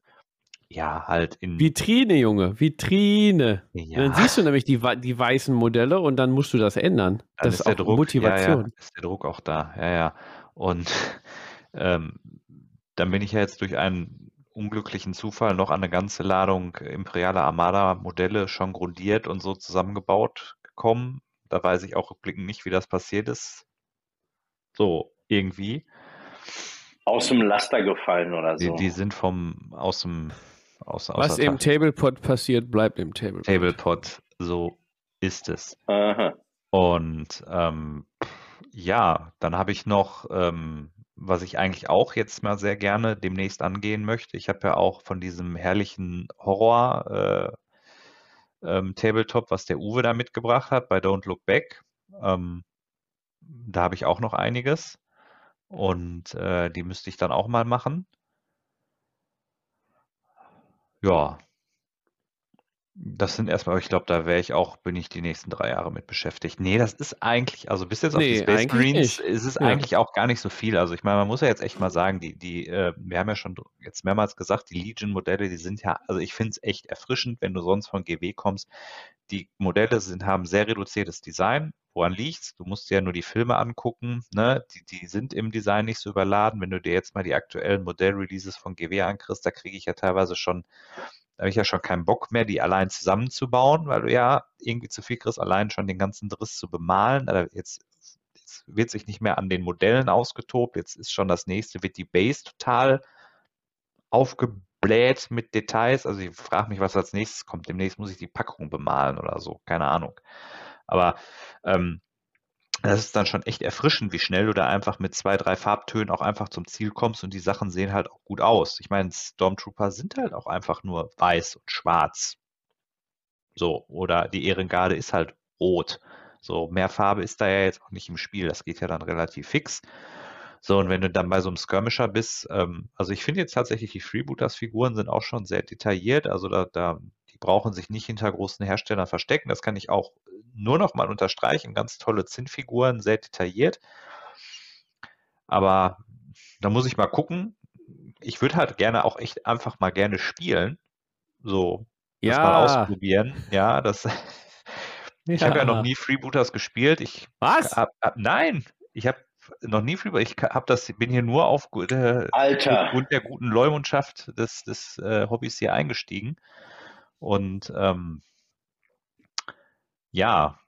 Ja, halt in. Vitrine, Junge. Vitrine. ja, Dann siehst du nämlich die, die weißen Modelle und dann musst du das ändern. dann Das ist der auch Druck, Motivation. Ja, ja, ist der Druck auch da. Ja, ja. Und ähm, dann bin ich ja jetzt durch einen unglücklichen Zufall noch an eine ganze Ladung Imperiale Armada Modelle schon grundiert und so zusammengebaut gekommen. Da weiß ich auch rückblickend nicht, wie das passiert ist. So, irgendwie. Aus dem Laster gefallen oder Die, so. die sind vom, aus dem, aus, aus Was im. Tablepot passiert, bleibt im Tablepot. Tablepot, so ist es. Aha. Und ähm, ja, dann habe ich noch, ähm, was ich eigentlich auch jetzt mal sehr gerne demnächst angehen möchte. Ich habe ja auch von diesem herrlichen Horror äh, ähm, Tabletop, was der Uwe da mitgebracht hat bei Don't Look Back. Ähm, da habe ich auch noch einiges. Und äh, die müsste ich dann auch mal machen. Ja, das sind erstmal, ich glaube, da wäre ich auch, bin ich die nächsten drei Jahre mit beschäftigt. Nee, das ist eigentlich, also bis jetzt auf die Nee, Space Marines ist es Ja. eigentlich auch gar nicht so viel. Also ich meine, man muss ja jetzt echt mal sagen, die, die, äh, wir haben ja schon jetzt mehrmals gesagt, die Legion-Modelle, die sind ja, also ich finde es echt erfrischend, wenn du sonst von GW kommst. Die Modelle sind, haben sehr reduziertes Design. Woran liegt's? Du musst dir ja nur die Filme angucken, ne? Die, die sind im Design nicht so überladen. Wenn du dir jetzt mal die aktuellen Modellreleases von GW ankriegst, da kriege ich ja teilweise schon da habe ich ja schon keinen Bock mehr, die allein zusammenzubauen, weil du ja irgendwie zu viel kriegst, allein schon den ganzen Driss zu bemalen. Aber Jetzt, jetzt wird sich nicht mehr an den Modellen ausgetobt. Jetzt ist schon das nächste, wird die Base total aufgebläht mit Details. Also ich frage mich, was als nächstes kommt. Demnächst muss ich die Packung bemalen oder so. Keine Ahnung. Aber ähm, das ist dann schon echt erfrischend, wie schnell du da einfach mit zwei, drei Farbtönen auch einfach zum Ziel kommst und die Sachen sehen halt auch gut aus. Ich meine, Stormtrooper sind halt auch einfach nur weiß und schwarz. So, oder die Ehrengarde ist halt rot. So, mehr Farbe ist da ja jetzt auch nicht im Spiel. Das geht ja dann relativ fix. So, und wenn du dann bei so einem Skirmisher bist, ähm, also ich finde jetzt tatsächlich, die Freebooters-Figuren sind auch schon sehr detailliert. Also da, da, die brauchen sich nicht hinter großen Herstellern verstecken. Das kann ich auch nur noch mal unterstreichen. Ganz tolle Zinnfiguren, sehr detailliert. Aber da muss ich mal gucken. Ich würde halt gerne auch echt einfach mal gerne spielen. So, das mal Ja. ausprobieren. Ja, das. Ich habe ja noch nie Freebooters gespielt. Ich Was? hab, hab, nein, ich habe noch nie Freebooters. Ich hab das, bin hier nur auf äh, aufgrund der guten Leumundschaft des, des äh, Hobbys hier eingestiegen. Und ähm, ja,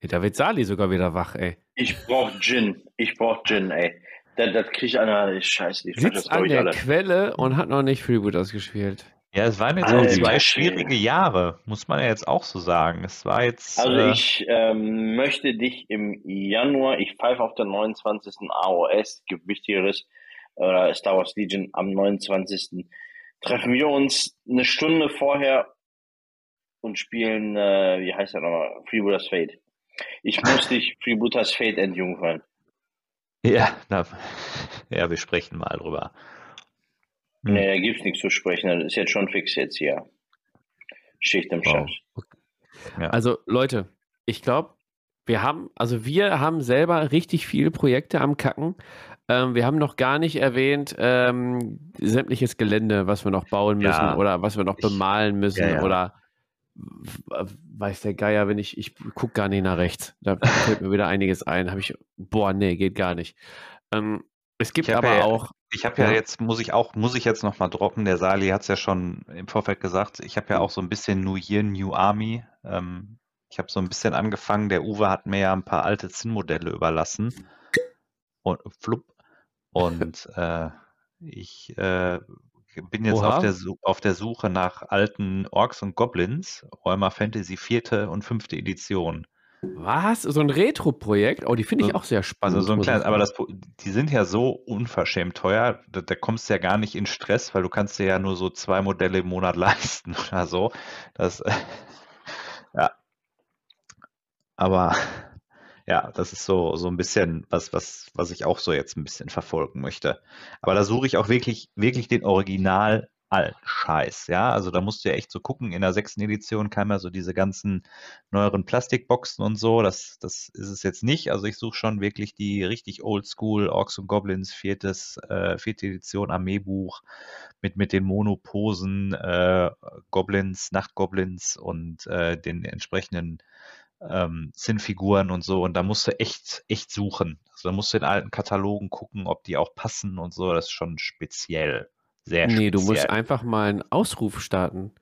Da wird Sali sogar wieder wach, ey. Ich brauch Gin. Ich brauch Gin, ey. Das, das krieg ich einer. Scheiße, ich Sitzt das an der alle. Quelle und hat noch nicht Freebooters gespielt. ja, es waren jetzt Alter auch zwei schwierige Jahre, muss man ja jetzt auch so sagen. Es war jetzt. Also äh, ich ähm, möchte dich im Januar, ich pfeife auf der 29. AOS, gibt Wichtigeres, oder Star Wars Legion am 29. Treffen wir uns eine Stunde vorher und spielen, äh, wie heißt der nochmal, Freebooters Fate. Ich muss dich Freebooters Fate entjungfern. ja, da, ja, wir sprechen mal drüber. Hm. Nee, da gibt's nichts zu sprechen, das ist jetzt schon fix jetzt hier. Schicht im Wow. Schacht. Ja. Also, Leute, ich glaube, wir haben, also wir haben selber richtig viele Projekte am Kacken. Ähm, wir haben noch gar nicht erwähnt, ähm, sämtliches Gelände, was wir noch bauen müssen Ja. oder was wir noch bemalen müssen Ja, ja. oder weiß der Geier, wenn ich, ich gucke gar nicht nach rechts. Da fällt mir wieder einiges ein. Habe ich, boah, nee, geht gar nicht. Ähm, es gibt aber ja- auch, Ich habe ja. Ja. jetzt, muss ich auch, muss ich jetzt noch mal droppen, der Sali hat es ja schon im Vorfeld gesagt, ich habe ja auch so ein bisschen New Year, New Army. Ähm, ich habe so ein bisschen angefangen, der Uwe hat mir ja ein paar alte Zinnmodelle überlassen. Und flupp. Und äh, ich äh, bin jetzt Oha. auf der, auf der Suche nach alten Orks und Goblins, Römer Fantasy vierte und fünfte Edition. was? So ein Retro-Projekt? Oh, die finde ich So- auch sehr spannend. Also so ein kleines, aber das, die sind ja so unverschämt teuer, da, da kommst du ja gar nicht in Stress, weil du kannst dir ja nur so zwei Modelle im Monat leisten oder so. Das, ja. Aber Ja, das ist so, so ein bisschen was, was, was ich auch so jetzt ein bisschen verfolgen möchte. Aber da suche ich auch wirklich, wirklich den Original alten Scheiß, ja. Also da musst du ja echt so gucken. In der sechsten Edition kamen ja so diese ganzen neueren Plastikboxen und so. Das, das ist es jetzt nicht. Also ich suche schon wirklich die richtig Oldschool Orks und Goblins, viertes, äh, vierte Edition Armeebuch mit, mit den Monoposen, äh, Goblins, Nachtgoblins und äh, den entsprechenden ähm, Sinnfiguren und so. Und da musst du echt, echt suchen. Also da musst du in alten Katalogen gucken, ob die auch passen und so. Das ist schon speziell. Sehr Nee, du musst speziell. einfach mal einen Ausruf starten.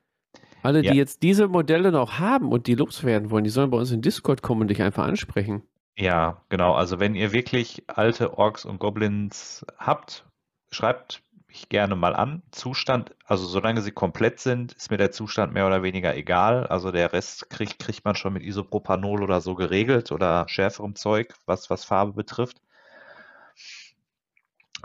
Alle, Ja. die jetzt diese Modelle noch haben und die loswerden wollen, die sollen bei uns in Discord kommen und dich einfach ansprechen. Ja, genau. Also wenn ihr wirklich alte Orks und Goblins habt, schreibt mich gerne mal an. Zustand, also solange sie komplett sind, ist mir der Zustand mehr oder weniger egal. Also der Rest kriegt, kriegt man schon mit Isopropanol oder so geregelt oder schärferem Zeug, was, was Farbe betrifft.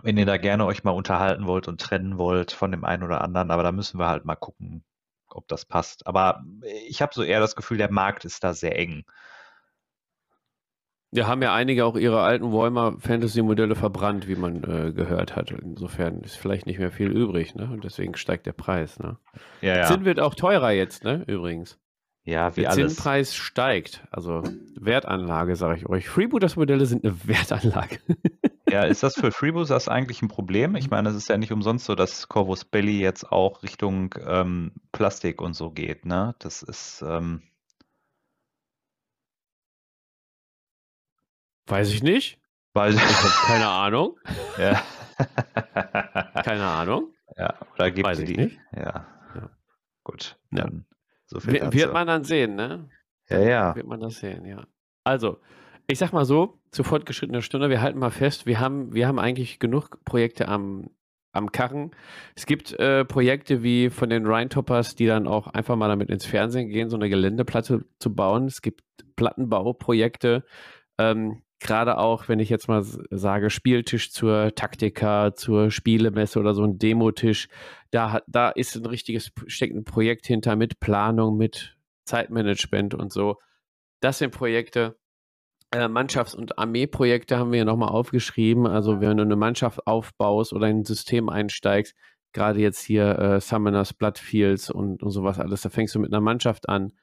Wenn ihr da gerne euch mal unterhalten wollt und trennen wollt von dem einen oder anderen, aber da müssen wir halt mal gucken, ob das passt. Aber ich habe so eher das Gefühl, der Markt ist da sehr eng. Da haben ja einige auch ihre alten Warhammer Fantasy Modelle verbrannt, wie man äh, gehört hat. Insofern ist vielleicht nicht mehr viel übrig, ne? Und deswegen steigt der Preis, ne? Ja, ja. Zinn wird auch teurer jetzt, ne? Übrigens. Ja, wie Der alles. Zinnpreis steigt. Also Wertanlage, sage ich euch. Freebooters Modelle sind eine Wertanlage. Ja, ist das für Freebooters eigentlich ein Problem? Ich meine, es ist ja nicht umsonst so, dass Corvus Belly jetzt auch Richtung ähm, Plastik und so geht, ne? Das ist, ähm, Weiß ich nicht. weil, Ich habe keine Ahnung. ja. Keine Ahnung. Ja, oder gibt Weiß die, ich nicht. ja. Ja. Gut, Ja. dann so viel wird man dann sehen, ne? Ja, ja. Wird man das sehen, ja. Also, ich sag mal so, zu fortgeschrittener Stunde, wir halten mal fest, wir haben, wir haben eigentlich genug Projekte am, am Karren. Es gibt äh, Projekte wie von den Rheintoppers, die dann auch einfach mal damit ins Fernsehen gehen, so eine Geländeplatte zu bauen. Es gibt Plattenbauprojekte, ähm, gerade auch, wenn ich jetzt mal sage, Spieltisch zur Taktika, zur Spielemesse oder so ein Demotisch, da, da ist ein richtiges, steckt ein Projekt hinter mit Planung, mit Zeitmanagement und so. Das sind Projekte. Äh, Mannschafts- und Armeeprojekte haben wir nochmal aufgeschrieben. Also wenn du eine Mannschaft aufbaust oder in ein System einsteigst, gerade jetzt hier äh, Summoners, Bloodfields und, und sowas alles, da fängst du mit einer Mannschaft an.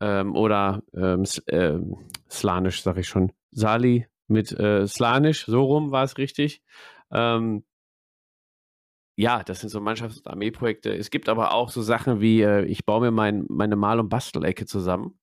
Ähm, oder ähm, ähm, Slanisch, sag ich schon. Sali mit äh, Slanisch, so rum war es richtig. Ähm, ja, das sind so Mannschafts- und Armeeprojekte. Es gibt aber auch so Sachen wie, äh, ich baue mir mein, meine Mal- und Bastelecke zusammen.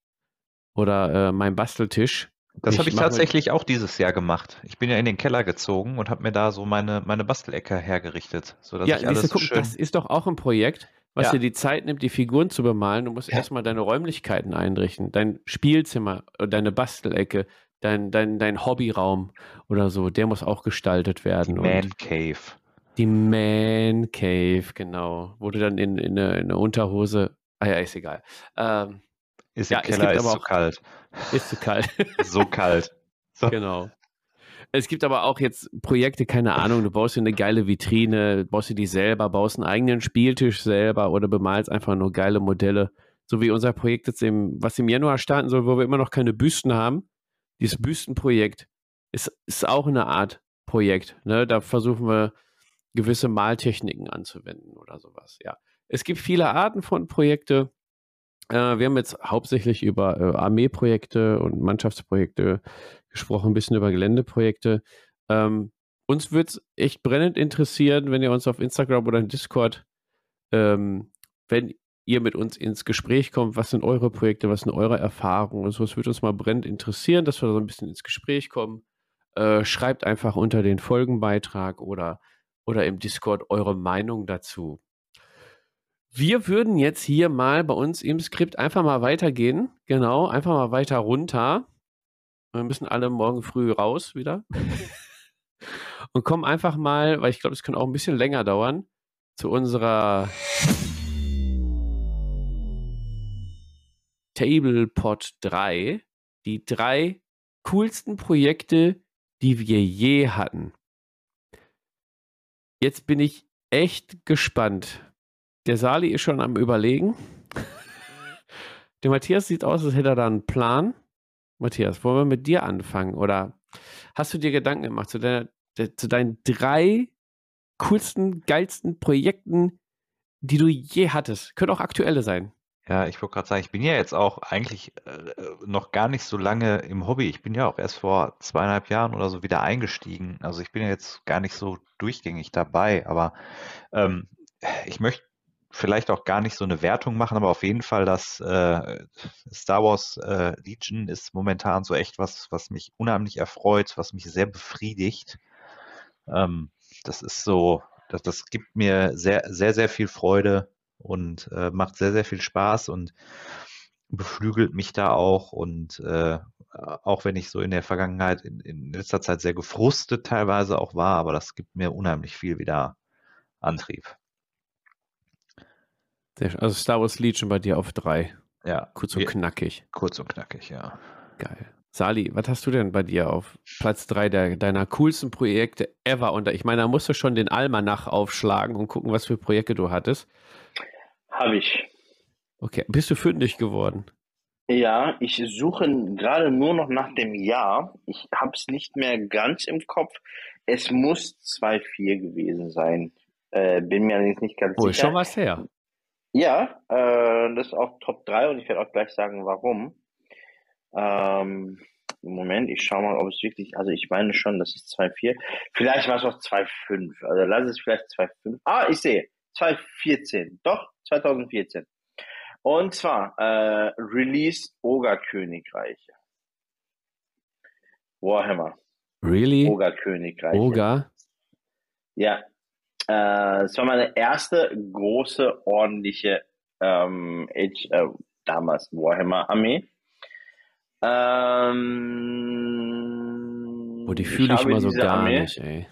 Oder äh, mein Basteltisch. Das habe ich tatsächlich auch dieses Jahr gemacht. Ich bin ja in den Keller gezogen und habe mir da so meine, meine Bastelecke hergerichtet, sodass ja, ich alles guck, schön. das ist doch auch ein Projekt, was Ja. dir die Zeit nimmt, die Figuren zu bemalen. Du musst Ja. erstmal deine Räumlichkeiten einrichten, dein Spielzimmer, äh, deine Bastelecke, dein, dein, dein Hobbyraum oder so, der muss auch gestaltet Die werden. Man Und Cave. die Man Cave, genau. Wo du dann in, in, eine, in eine Unterhose. Ah ja, ist egal. Ähm, Ist Ja, im Keller, ist aber zu auch- kalt. ist zu kalt. So kalt. So. Genau. Es gibt aber auch jetzt Projekte, keine Ahnung, du baust dir eine geile Vitrine, baust dir die selber, baust einen eigenen Spieltisch selber oder bemalst einfach nur geile Modelle. So wie unser Projekt jetzt, im, was im Januar starten soll, wo wir immer noch keine Büsten haben. Dieses Büstenprojekt ist, ist auch eine Art Projekt. Ne? Da versuchen wir gewisse Maltechniken anzuwenden oder sowas. Ja. Es gibt viele Arten von Projekte. Äh, wir haben jetzt hauptsächlich über äh, Armeeprojekte und Mannschaftsprojekte gesprochen, ein bisschen über Geländeprojekte. Ähm, uns würde es echt brennend interessieren, wenn ihr uns auf Instagram oder in Discord, ähm, wenn ihr mit uns ins Gespräch kommt, was sind eure Projekte, was sind eure Erfahrungen und so, es würde uns mal brennend interessieren, dass wir da so ein bisschen ins Gespräch kommen. Äh, schreibt einfach unter den Folgenbeitrag oder, oder im Discord eure Meinung dazu. Wir würden jetzt hier mal bei uns im Skript einfach mal weitergehen. Genau, einfach mal weiter runter. Wir müssen alle morgen früh raus wieder. Und kommen einfach mal, weil ich glaube, es kann auch ein bisschen länger dauern, zu unserer Tablepot 3. Die drei coolsten Projekte, die wir je hatten. Jetzt bin ich echt gespannt. Der Sali ist schon am Überlegen. Der Matthias sieht aus, als hätte er da einen Plan. Matthias, wollen wir mit dir anfangen? Oder hast du dir Gedanken gemacht zu, deiner, zu deinen drei coolsten, geilsten Projekten, die du je hattest? Können auch aktuelle sein. Ja, ich wollte gerade sagen, ich bin ja jetzt auch eigentlich äh, noch gar nicht so lange im Hobby. Ich bin ja auch erst vor zweieinhalb Jahren oder so wieder eingestiegen. Also ich bin ja jetzt gar nicht so durchgängig dabei, aber ähm, ich möchte vielleicht auch gar nicht so eine Wertung machen, aber auf jeden Fall das äh, Star Wars äh, Legion ist momentan so echt was, was mich unheimlich erfreut, was mich sehr befriedigt. Ähm, das ist so, das, das gibt mir sehr, sehr, sehr viel Freude und äh, macht sehr, sehr viel Spaß und beflügelt mich da auch. Und äh, auch wenn ich so in der Vergangenheit, in, in letzter Zeit sehr gefrustet teilweise auch war, aber das gibt mir unheimlich viel wieder Antrieb. Also Star Wars Legion bei dir auf drei. Ja. Kurz und knackig. Kurz und knackig, ja. Geil. Sali, was hast du denn bei dir auf Platz 3 der, deiner coolsten Projekte ever? Und ich meine, da musst du schon den Almanach aufschlagen und gucken, was für Projekte du hattest. Habe ich. Okay, bist du fündig geworden? Ja, ich suche gerade nur noch nach dem Jahr. Ich habe es nicht mehr ganz im Kopf. Es muss 2-4 gewesen sein. Äh, bin mir allerdings nicht ganz oh, sicher. Ist schon was her. Ja, äh, das ist auch Top 3 und ich werde auch gleich sagen, warum. Ähm, Moment, ich schaue mal, ob es wirklich, also ich meine schon, das ist 2,4. Vielleicht war es auch 2,5. Also lass es vielleicht 2,5. Ah, ich sehe, 2014. Doch, 2014. Und zwar äh, Release Ogerkönigreiche. Warhammer. Really? Ogerkönigreiche. Oger? Ja. Äh, es war meine erste große, ordentliche ähm, Age, äh, damals Warhammer-Armee. Ähm, oh, die fühle ich, ich mal so gar Armee, nicht, ey.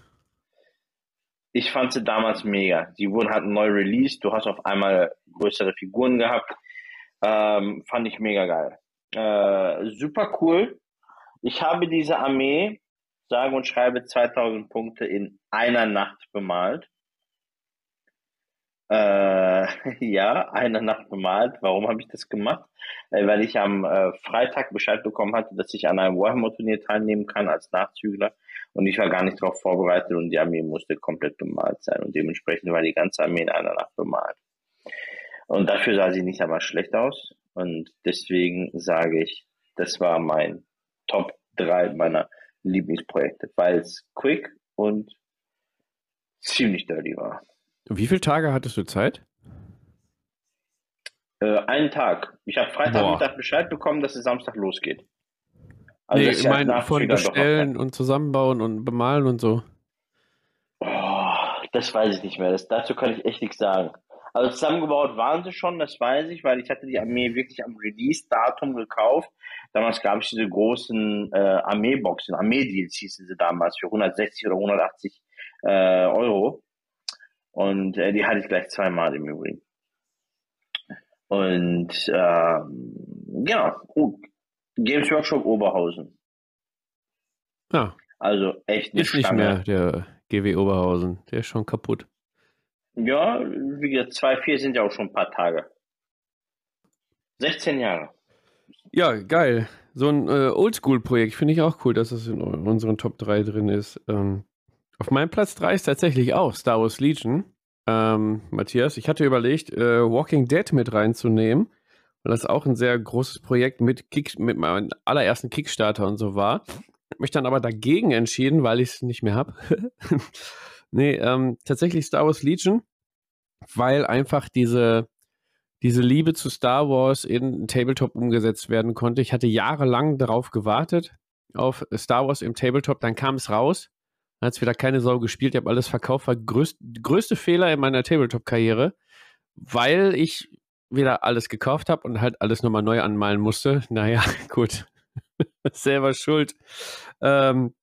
Ich fand sie damals mega. Die wurden halt neu released. Du hast auf einmal größere Figuren gehabt. Ähm, fand ich mega geil. Äh, super cool. Ich habe diese Armee, sage und schreibe 2000 Punkte in einer Nacht bemalt. Äh, ja, eine Nacht bemalt. Warum habe ich das gemacht? Äh, weil ich am äh, Freitag Bescheid bekommen hatte, dass ich an einem Warhammer-Turnier teilnehmen kann als Nachzügler. Und ich war gar nicht darauf vorbereitet und die Armee musste komplett bemalt sein. Und dementsprechend war die ganze Armee in einer Nacht bemalt. Und dafür sah sie nicht einmal schlecht aus. Und deswegen sage ich, das war mein Top 3 meiner Lieblingsprojekte, weil es quick und ziemlich dirty war. Wie viele Tage hattest du Zeit? Äh, einen Tag. Ich habe Freitagmittag Bescheid bekommen, dass es Samstag losgeht. Also nee, ich meine, von bestellen und zusammenbauen und bemalen und so. Oh, das weiß ich nicht mehr. Das, dazu kann ich echt nichts sagen. Also zusammengebaut waren sie schon, das weiß ich, weil ich hatte die Armee wirklich am Release-Datum gekauft. Damals gab es diese großen äh, Armee-Boxen, Armee-Deals hießen sie damals für 160 oder 180 äh, Euro. Und äh, die hatte ich gleich zweimal im Übrigen. Und äh, genau, gut. Games Workshop Oberhausen. Ja. Also echt nicht. Ist nicht mehr der GW Oberhausen. Der ist schon kaputt. Ja, wie gesagt, 2-4 sind ja auch schon ein paar Tage. 16 Jahre. Ja, geil. So ein äh, Oldschool-Projekt finde ich auch cool, dass es in unseren Top 3 drin ist. Ähm, auf meinem Platz 3 ist tatsächlich auch Star Wars Legion. Ähm, Matthias, ich hatte überlegt, äh, Walking Dead mit reinzunehmen, weil das auch ein sehr großes Projekt mit, Kick, mit meinem allerersten Kickstarter und so war. Mich dann aber dagegen entschieden, weil ich es nicht mehr habe. nee, ähm, tatsächlich Star Wars Legion, weil einfach diese, diese Liebe zu Star Wars in Tabletop umgesetzt werden konnte. Ich hatte jahrelang darauf gewartet, auf Star Wars im Tabletop, dann kam es raus hat es wieder keine Sau gespielt. Ich habe alles verkauft. War größt, größte Fehler in meiner Tabletop-Karriere, weil ich wieder alles gekauft habe und halt alles nochmal neu anmalen musste. Naja, gut. Selber schuld. Ähm,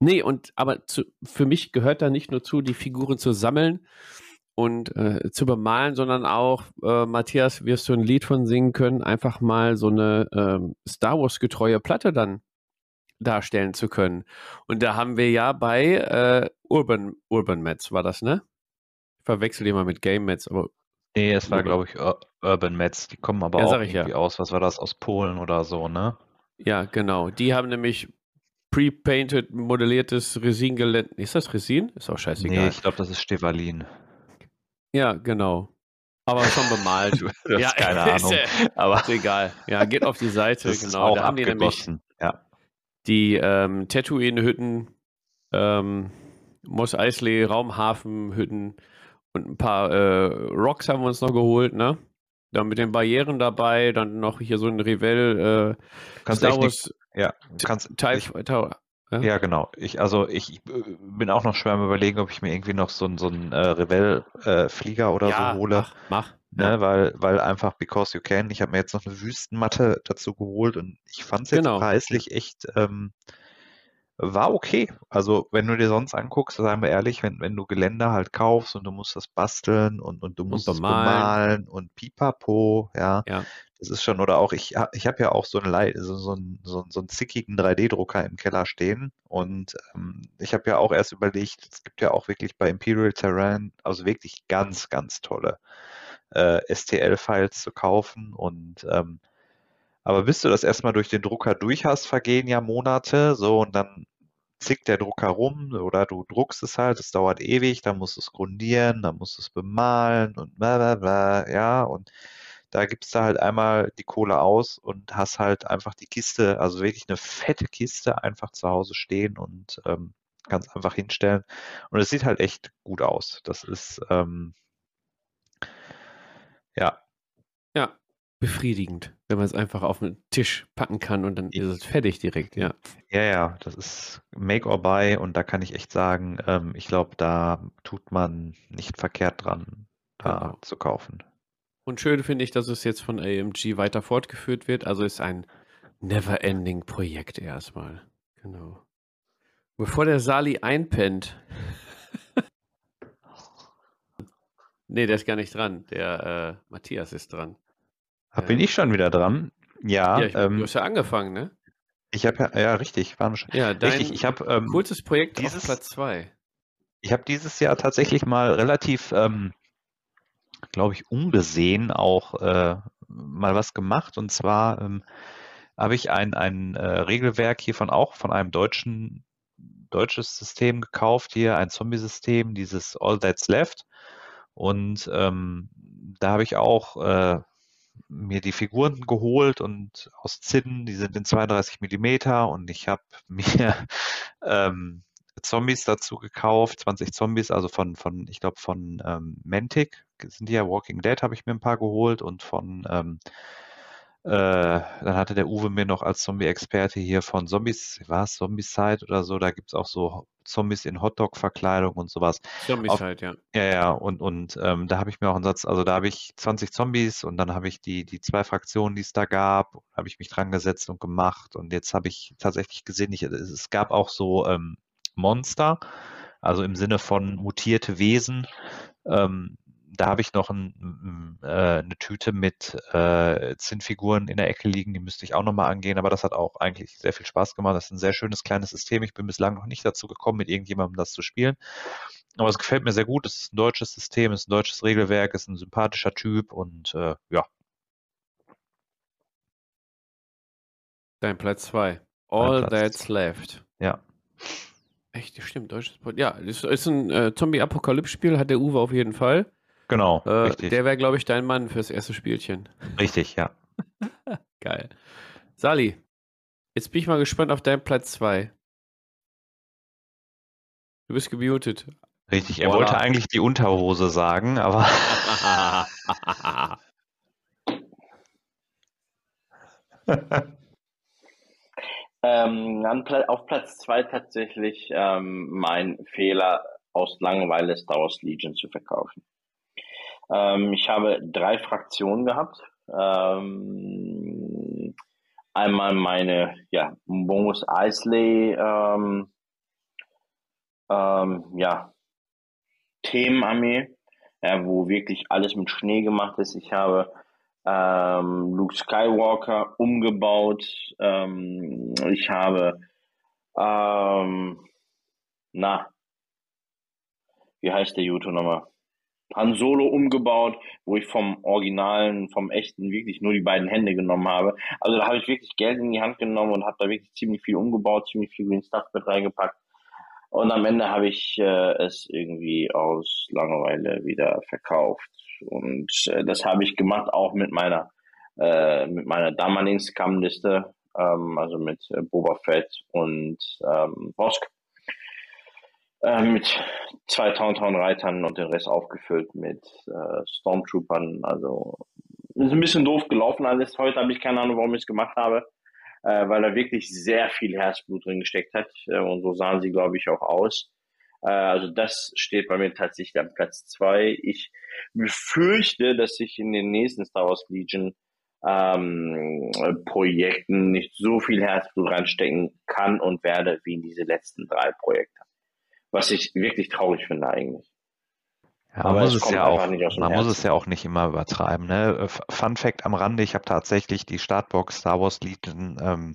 nee, und aber zu, für mich gehört da nicht nur zu, die Figuren zu sammeln und äh, zu bemalen, sondern auch, äh, Matthias, wirst du ein Lied von singen können, einfach mal so eine ähm, Star Wars-getreue Platte dann darstellen zu können. Und da haben wir ja bei äh, Urban, Urban Mets, war das, ne? Ich verwechsel die mal mit Game Mets, aber. Nee, es war, glaube ich, Urban Mets. Die kommen aber ja, auch irgendwie ja. aus. Was war das? Aus Polen oder so, ne? Ja, genau. Die haben nämlich pre-painted, modelliertes Resin-Gelände. Ist das Resin? Ist auch scheißegal. Nee, ich glaube, das ist Stevalin. Ja, genau. Aber schon bemalt. Ja, keine ist, Ahnung. äh, Aber ist egal. Ja, geht auf die Seite, ist genau. Da haben die nämlich. Die ähm, Tatooine-Hütten, ähm, Mos Eisley, Raumhafen-Hütten und ein paar äh, Rocks haben wir uns noch geholt, ne? Dann mit den Barrieren dabei, dann noch hier so ein Revell, äh, Kannst Star Wars Ja, du kannst ich, Tower. Ja? Ja, genau. Ich, also ich äh, bin auch noch schwer am überlegen, ob ich mir irgendwie noch so einen so einen, äh, Revell-Flieger oder ja, so hole. mach, mach. Ne, weil, weil einfach because you can. Ich habe mir jetzt noch eine Wüstenmatte dazu geholt und ich fand es jetzt Genau. preislich echt, ähm, war okay. Also wenn du dir sonst anguckst, sagen wir ehrlich, wenn, wenn du Gelände halt kaufst und du musst das basteln und, und du musst es bemalen. und pipapo, ja, Ja. das ist schon, oder auch, ich, ich habe ja auch so einen, so, so, einen, so, einen- so einen zickigen 3D-Drucker im Keller stehen und ähm, ich habe ja auch erst überlegt, es gibt ja auch wirklich bei Imperial Terrain, also wirklich ganz, ganz tolle äh, STL-Files zu kaufen und ähm, aber bis du das erstmal durch den Drucker durch hast, vergehen ja Monate, so und dann zickt der Drucker rum oder du druckst es halt, es dauert ewig, dann musst du es grundieren, dann musst du es bemalen und bla bla bla, ja, und da gibst du halt einmal die Kohle aus und hast halt einfach die Kiste, also wirklich eine fette Kiste einfach zu Hause stehen und ähm, kannst einfach hinstellen. Und es sieht halt echt gut aus. Das ist, ähm, ja, Ja, befriedigend, wenn man es einfach auf den Tisch packen kann und dann ist es fertig direkt, ja. Ja, ja, das ist Make or Buy und da kann ich echt sagen, ähm, ich glaube, da tut man nicht verkehrt dran, da Genau. zu kaufen. Und schön finde ich, dass es jetzt von AMG weiter fortgeführt wird. Also ist ein never-ending Projekt erstmal. Genau. Bevor der Sali einpennt. nee, der ist gar nicht dran. Der äh, Matthias ist dran. Da bin ich schon wieder dran. Ja, ja, ich, du ähm, hast ja angefangen, ne? ich habe ja, ja, richtig, waren wir schon. Ja, dein Richtig, ich habe ähm, coolstes Projekt dieses- auf Platz 2. Ich habe dieses Jahr tatsächlich mal relativ, ähm, glaube ich, ungesehen auch äh, mal was gemacht. Und zwar ähm, habe ich ein, ein äh, Regelwerk hiervon auch von einem deutschen deutsches System gekauft, hier ein Zombie-System, dieses All That's Left. Und ähm, da habe ich auch äh, mir die Figuren geholt und aus Zinn, die sind in 32 Millimeter und ich habe mir ähm, Zombies dazu gekauft, 20 Zombies, also von, von ich glaube, von ähm, Mantic sind die ja Walking Dead, habe ich mir ein paar geholt und von, ähm, äh, dann hatte der Uwe mir noch als Zombie-Experte hier von Zombies, war es Zombicide oder so, da gibt es auch so Zombies in Hotdog-Verkleidung und sowas. Zombies auf- halt, ja. Ja, ja, und, und ähm, da habe ich mir auch einen Satz, also da habe ich 20 Zombies und dann habe ich die, die zwei Fraktionen, die es da gab, habe ich mich dran gesetzt und gemacht und jetzt habe ich tatsächlich gesehen, ich, es, es gab auch so ähm, Monster, also im Sinne von mutierte Wesen. Ähm, da habe ich noch ein, äh, eine Tüte mit äh, Zinnfiguren in der Ecke liegen, die müsste ich auch nochmal angehen, aber das hat auch eigentlich sehr viel Spaß gemacht. Das ist ein sehr schönes kleines System. Ich bin bislang noch nicht dazu gekommen, mit irgendjemandem das zu spielen. Aber es gefällt mir sehr gut. Es ist ein deutsches System, es ist ein deutsches Regelwerk, es ist ein sympathischer Typ und äh, ja, Dein Platz 2. All Platz That's Left. ja. Echt, stimmt, deutsches. Ja, das ist ein äh, Zombie-Apokalypse-Spiel, hat der Uwe auf jeden Fall. Genau, Äh, richtig. der wäre, glaube ich, dein Mann fürs erste Spielchen. richtig, ja. Geil. Sali, jetzt bin ich mal gespannt auf deinen Platz 2. Du bist gemutet. Richtig. Er Voilà. wollte eigentlich die Unterhose sagen, aber Ähm, auf Platz zwei tatsächlich ähm, mein Fehler aus Langeweile Star Wars Legion zu verkaufen. Ähm, ich habe drei Fraktionen gehabt. Ähm, einmal meine ja, Bonus Eisley ähm, ähm, ja, Themenarmee, ja, wo wirklich alles mit Schnee gemacht ist. Ich habe ähm, Luke Skywalker umgebaut. Ähm, ich habe, ähm, na, wie heißt der Juto nochmal? Han Solo umgebaut, wo ich vom Originalen, vom echten wirklich nur die beiden Hände genommen habe. Also da habe ich wirklich Geld in die Hand genommen und habe da wirklich ziemlich viel umgebaut, ziemlich viel Green Stuff mit reingepackt. Und am Ende habe ich äh, es irgendwie aus Langeweile wieder verkauft. Und äh, das habe ich gemacht auch mit meiner äh, mit meiner damaligen Scam-Liste, ähm, also mit äh, Boba Fett und ähm, Bosk äh, mit zwei Tauntaun-Reitern und den Rest aufgefüllt mit äh, Stormtroopern. Also ist ein bisschen doof gelaufen alles. Heute habe ich keine Ahnung, warum ich es gemacht habe, äh, weil da wirklich sehr viel Herzblut drin gesteckt hat. Äh, und so sahen sie, glaube ich, auch aus. Äh, also das steht bei mir tatsächlich am Platz zwei. Ich befürchte, dass ich in den nächsten Star Wars Legion ähm, Projekten nicht so viel Herzblut reinstecken kann und werde wie in diese letzten drei Projekte was ich wirklich traurig finde eigentlich. Ja, man, muss es, ja auch, man muss es ja auch nicht immer übertreiben. Ne? Fun Fact am Rande, ich habe tatsächlich die Startbox Star Wars Legion ähm,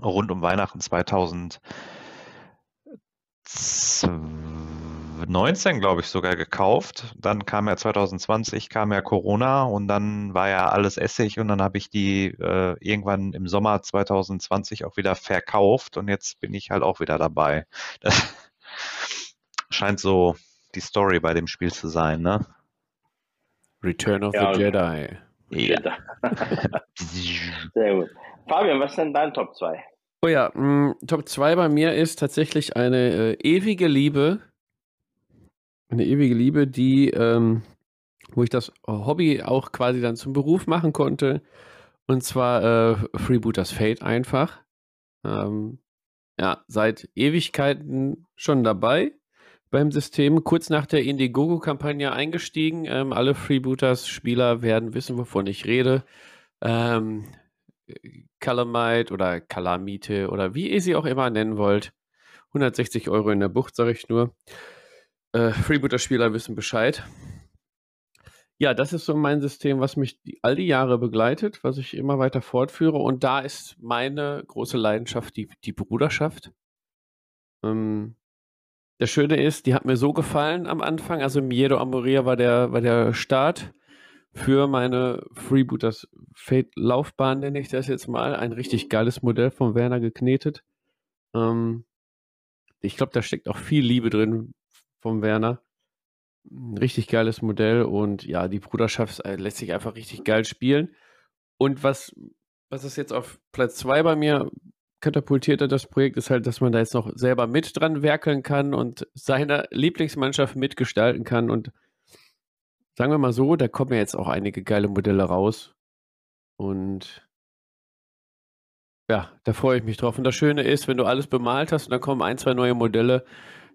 rund um Weihnachten 2019, glaube ich, sogar gekauft. Dann kam ja 2020, kam ja Corona und dann war ja alles Essig und dann habe ich die äh, irgendwann im Sommer 2020 auch wieder verkauft und jetzt bin ich halt auch wieder dabei. Das, scheint so die Story bei dem Spiel zu sein, ne? Return of ja, the Jedi. Ja. Sehr gut. Fabian, was ist denn dein Top 2? Oh ja, mh, mm, Top 2 bei mir ist tatsächlich eine äh, ewige Liebe. Eine ewige Liebe, die, ähm, wo ich das Hobby auch quasi dann zum Beruf machen konnte. Und zwar äh, Freebooters Fate einfach. Ähm, ja, seit Ewigkeiten schon dabei beim System, kurz nach der Indiegogo-Kampagne eingestiegen. Ähm, alle Freebooters-Spieler werden wissen, wovon ich rede. Ähm, Calamite oder Calamite oder wie ihr sie auch immer nennen wollt. 160 Euro in der Bucht, sage ich nur. Äh, Freebooter-Spieler wissen Bescheid. Ja, das ist so mein System, was mich die, all die Jahre begleitet, was ich immer weiter fortführe. Und da ist meine große Leidenschaft die, die Bruderschaft. Ähm, das Schöne ist, die hat mir so gefallen am Anfang. Also Miedo Amoria war der, war der Start für meine Freebooters Fate Laufbahn, nenne ich das jetzt mal. Ein richtig geiles Modell von Werner geknetet. Ähm, ich glaube, da steckt auch viel Liebe drin vom Werner. Ein richtig geiles Modell und ja, die Bruderschaft äh, lässt sich einfach richtig geil spielen. Und was, was ist jetzt auf Platz 2 bei mir katapultiert hat, das Projekt, ist halt, dass man da jetzt noch selber mit dran werkeln kann und seine Lieblingsmannschaft mitgestalten kann. Und sagen wir mal so, da kommen ja jetzt auch einige geile Modelle raus. Und ja, da freue ich mich drauf. Und das Schöne ist, wenn du alles bemalt hast und dann kommen ein, zwei neue Modelle,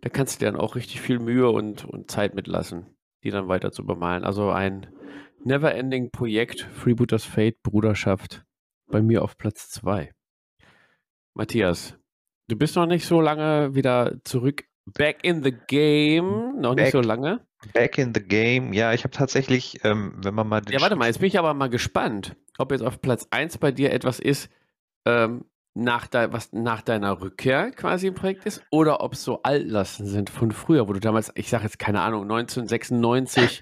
da kannst du dir dann auch richtig viel Mühe und, und Zeit mitlassen, die dann weiter zu bemalen. Also ein never-ending Projekt, Freebooters Fate, Bruderschaft, bei mir auf Platz 2. Matthias, du bist noch nicht so lange wieder zurück. Back in the game, noch back, nicht so lange. Back in the game, ja, ich habe tatsächlich, ähm, wenn man mal. Ja, warte mal, jetzt bin ich aber mal gespannt, ob jetzt auf Platz 1 bei dir etwas ist, ähm, nach de was nach deiner Rückkehr quasi im Projekt ist, oder ob es so Altlasten sind von früher, wo du damals, ich sage jetzt keine Ahnung, 1996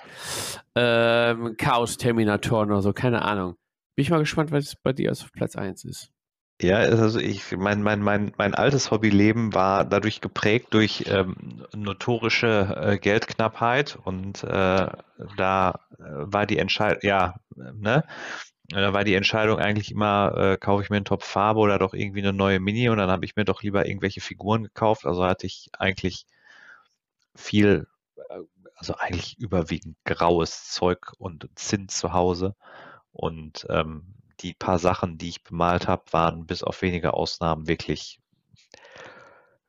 ähm, Chaos Terminatoren oder so, keine Ahnung. Bin ich mal gespannt, was bei dir auf Platz 1 ist. Ja, also ich, mein, mein, mein, mein altes Hobbyleben war dadurch geprägt durch ähm, notorische äh, Geldknappheit und äh, da äh, war die Entscheidung, ja, ne? Da war die Entscheidung eigentlich immer, äh, kaufe ich mir einen Top Farbe oder doch irgendwie eine neue Mini und dann habe ich mir doch lieber irgendwelche Figuren gekauft. Also hatte ich eigentlich viel, äh, also eigentlich überwiegend graues Zeug und Zinn zu Hause. Und ähm, die paar Sachen, die ich bemalt habe, waren bis auf wenige Ausnahmen wirklich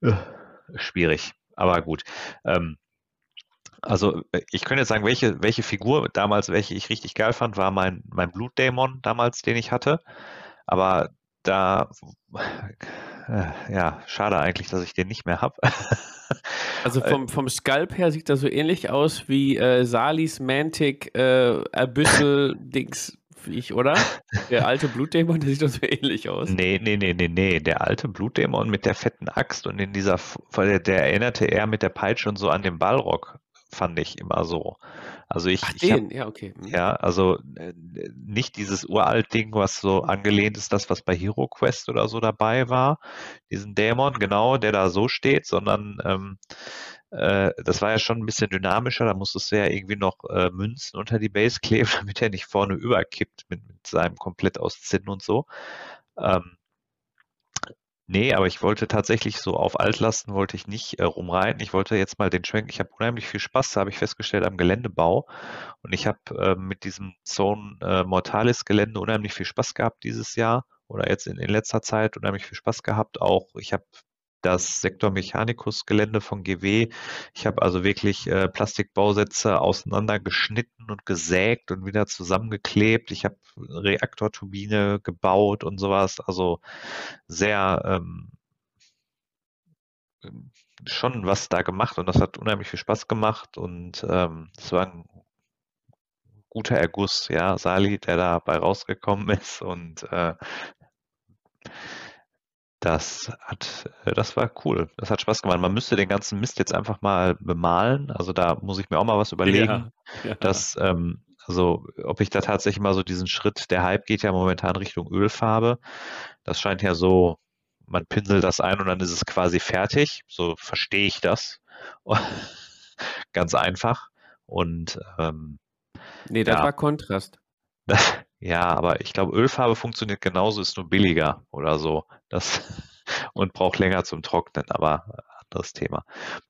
äh, schwierig. Aber gut. Ähm, also äh, ich könnte jetzt sagen, welche, welche Figur damals, welche ich richtig geil fand, war mein, mein Blutdämon damals, den ich hatte. Aber da, äh, ja, schade eigentlich, dass ich den nicht mehr habe. also vom, vom Sculpt her sieht das so ähnlich aus wie äh, Salis Mantic äh, Abyssal Dings ich, oder? Der alte Blutdämon, der sieht doch so ähnlich aus. Nee, nee, nee, nee, nee. Der alte Blutdämon mit der fetten Axt und in dieser, der, der erinnerte eher mit der Peitsche und so an den Balrog fand ich immer so. Also ich, Ach, ich hab, ja, okay. Mhm. ja, also äh, nicht dieses uralt Ding, was so angelehnt ist, das, was bei Hero Quest oder so dabei war, diesen Dämon, genau, der da so steht, sondern ähm, äh, das war ja schon ein bisschen dynamischer, da musstest du ja irgendwie noch äh, Münzen unter die Base kleben, damit er nicht vorne überkippt mit, mit seinem komplett aus Zinn und so. Ähm, Nee, aber ich wollte tatsächlich so auf Altlasten wollte ich nicht äh, rumreiten. Ich wollte jetzt mal den Schwenk. Ich habe unheimlich viel Spaß, habe ich festgestellt, am Geländebau. Und ich habe äh, mit diesem Zone äh, Mortalis Gelände unheimlich viel Spaß gehabt dieses Jahr oder jetzt in, in letzter Zeit unheimlich viel Spaß gehabt. Auch ich habe das Sektor Mechanicus Gelände von GW. Ich habe also wirklich äh, Plastikbausätze auseinandergeschnitten und gesägt und wieder zusammengeklebt. Ich habe Reaktorturbine gebaut und sowas. Also sehr ähm, schon was da gemacht und das hat unheimlich viel Spaß gemacht und ähm, es war ein guter Erguss, ja, Sali, der dabei rausgekommen ist und äh, das hat, äh, das war cool. Das hat Spaß gemacht. Man müsste den ganzen Mist jetzt einfach mal bemalen. Also da muss ich mir auch mal was überlegen, Ja, ja. dass, ähm, also ob ich da tatsächlich mal so diesen Schritt, der Hype geht ja momentan Richtung Ölfarbe. Das scheint ja so, man pinselt das ein und dann ist es quasi fertig. So verstehe ich das. Ganz einfach. Und ähm, Nee, das Ja. war Kontrast. ja, aber ich glaube, Ölfarbe funktioniert genauso, ist nur billiger oder so. Das und braucht länger zum Trocknen, aber anderes Thema.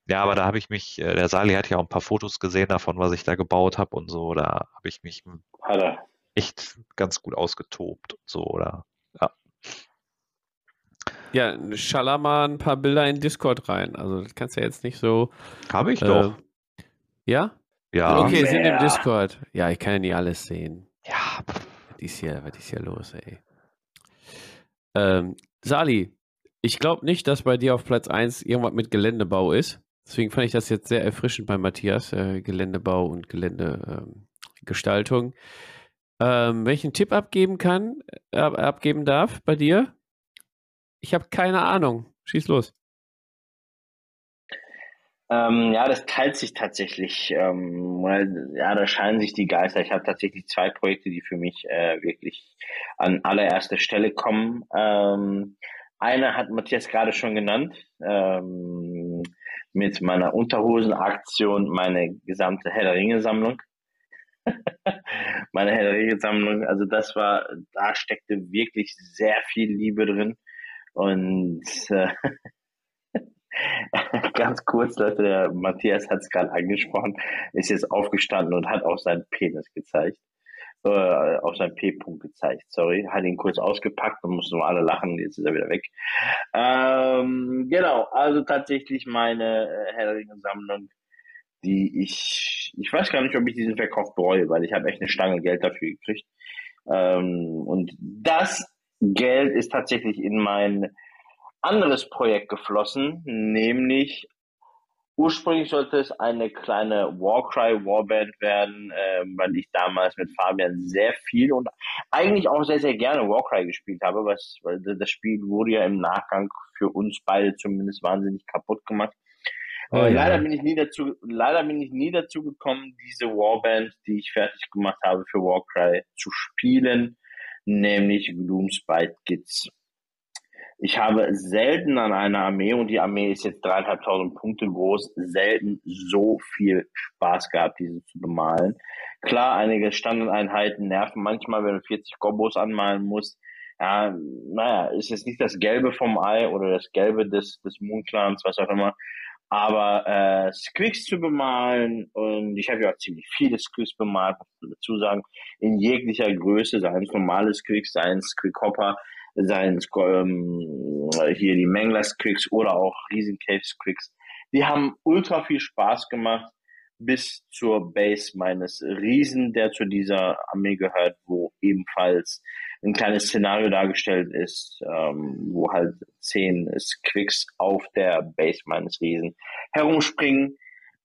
Ja, aber da habe ich mich, äh, der Sali hat ja auch ein paar Fotos gesehen davon, was ich da gebaut habe und so. Da habe ich mich er. echt ganz gut ausgetobt und so, oder? Ja. Ja, schaller mal ein paar Bilder in Discord rein. Also das kannst du ja jetzt nicht so. Habe ich äh, doch. Ja? Ja. Okay, sind im. Discord. Ja, ich kann ja nicht alles sehen. Ja. Ist hier, was ist hier los, ey? Ähm, Sali, ich glaube nicht, dass bei dir auf Platz 1 irgendwas mit Geländebau ist. Deswegen fand ich das jetzt sehr erfrischend bei Matthias, äh, Geländebau und Geländegestaltung. Ähm, welchen Tipp abgeben kann, äh, abgeben darf bei dir? Ich habe keine Ahnung. Schieß los. Ähm, ja, das teilt sich tatsächlich. Ähm, weil, ja, da scheinen sich die Geister. Ich habe tatsächlich zwei Projekte, die für mich äh, wirklich an allererster Stelle kommen. Ähm, eine hat Matthias gerade schon genannt. Ähm, mit meiner Unterhosenaktion meine gesamte Herr Ringe-Sammlung. meine Herr Ringe-Sammlung. Also das war, da steckte wirklich sehr viel Liebe drin. Und äh, Ganz kurz, Leute, der Matthias hat es gerade angesprochen, ist jetzt aufgestanden und hat auch seinen Penis gezeigt. Äh, auf seinen P-Punkt gezeigt, sorry. Hat ihn kurz ausgepackt und mussten alle lachen, jetzt ist er wieder weg. Ähm, genau, also tatsächlich meine äh, Herr der Ringe-Sammlung, die ich, ich weiß gar nicht, ob ich diesen Verkauf bereue, weil ich habe echt eine Stange Geld dafür gekriegt. Ähm, und das Geld ist tatsächlich in mein anderes Projekt geflossen, nämlich ursprünglich sollte es eine kleine Warcry Warband werden, äh, weil ich damals mit Fabian sehr viel und eigentlich auch sehr, sehr gerne Warcry gespielt habe, was, weil das Spiel wurde ja im Nachgang für uns beide zumindest wahnsinnig kaputt gemacht. Oh, Äh, ja. Leider bin ich nie dazu, leider bin ich nie dazu gekommen, diese Warband, die ich fertig gemacht habe für Warcry, zu spielen, nämlich Gloomspite Kids. Ich habe selten an einer Armee, und die Armee ist jetzt dreieinhalbtausend Punkte groß, selten so viel Spaß gehabt, diese zu bemalen. Klar, einige Standardeinheiten nerven manchmal, wenn du 40 Gobos anmalen musst. Ja, naja, ist jetzt nicht das Gelbe vom Ei oder das Gelbe des, des Moonclans, was auch immer. Aber äh, Squicks zu bemalen, und ich habe ja auch ziemlich viele Squicks bemalt, muss dazu sagen, in jeglicher Größe, seien es normale Squicks, seien es Quickhopper, seien es ähm, hier die Mangler Squicks oder auch Riesen Cave Squicks. Die haben ultra viel Spaß gemacht bis zur Base meines Riesen, der zu dieser Armee gehört, wo ebenfalls ein kleines Szenario dargestellt ist, ähm, wo halt zehn Squicks auf der Base meines Riesen herumspringen.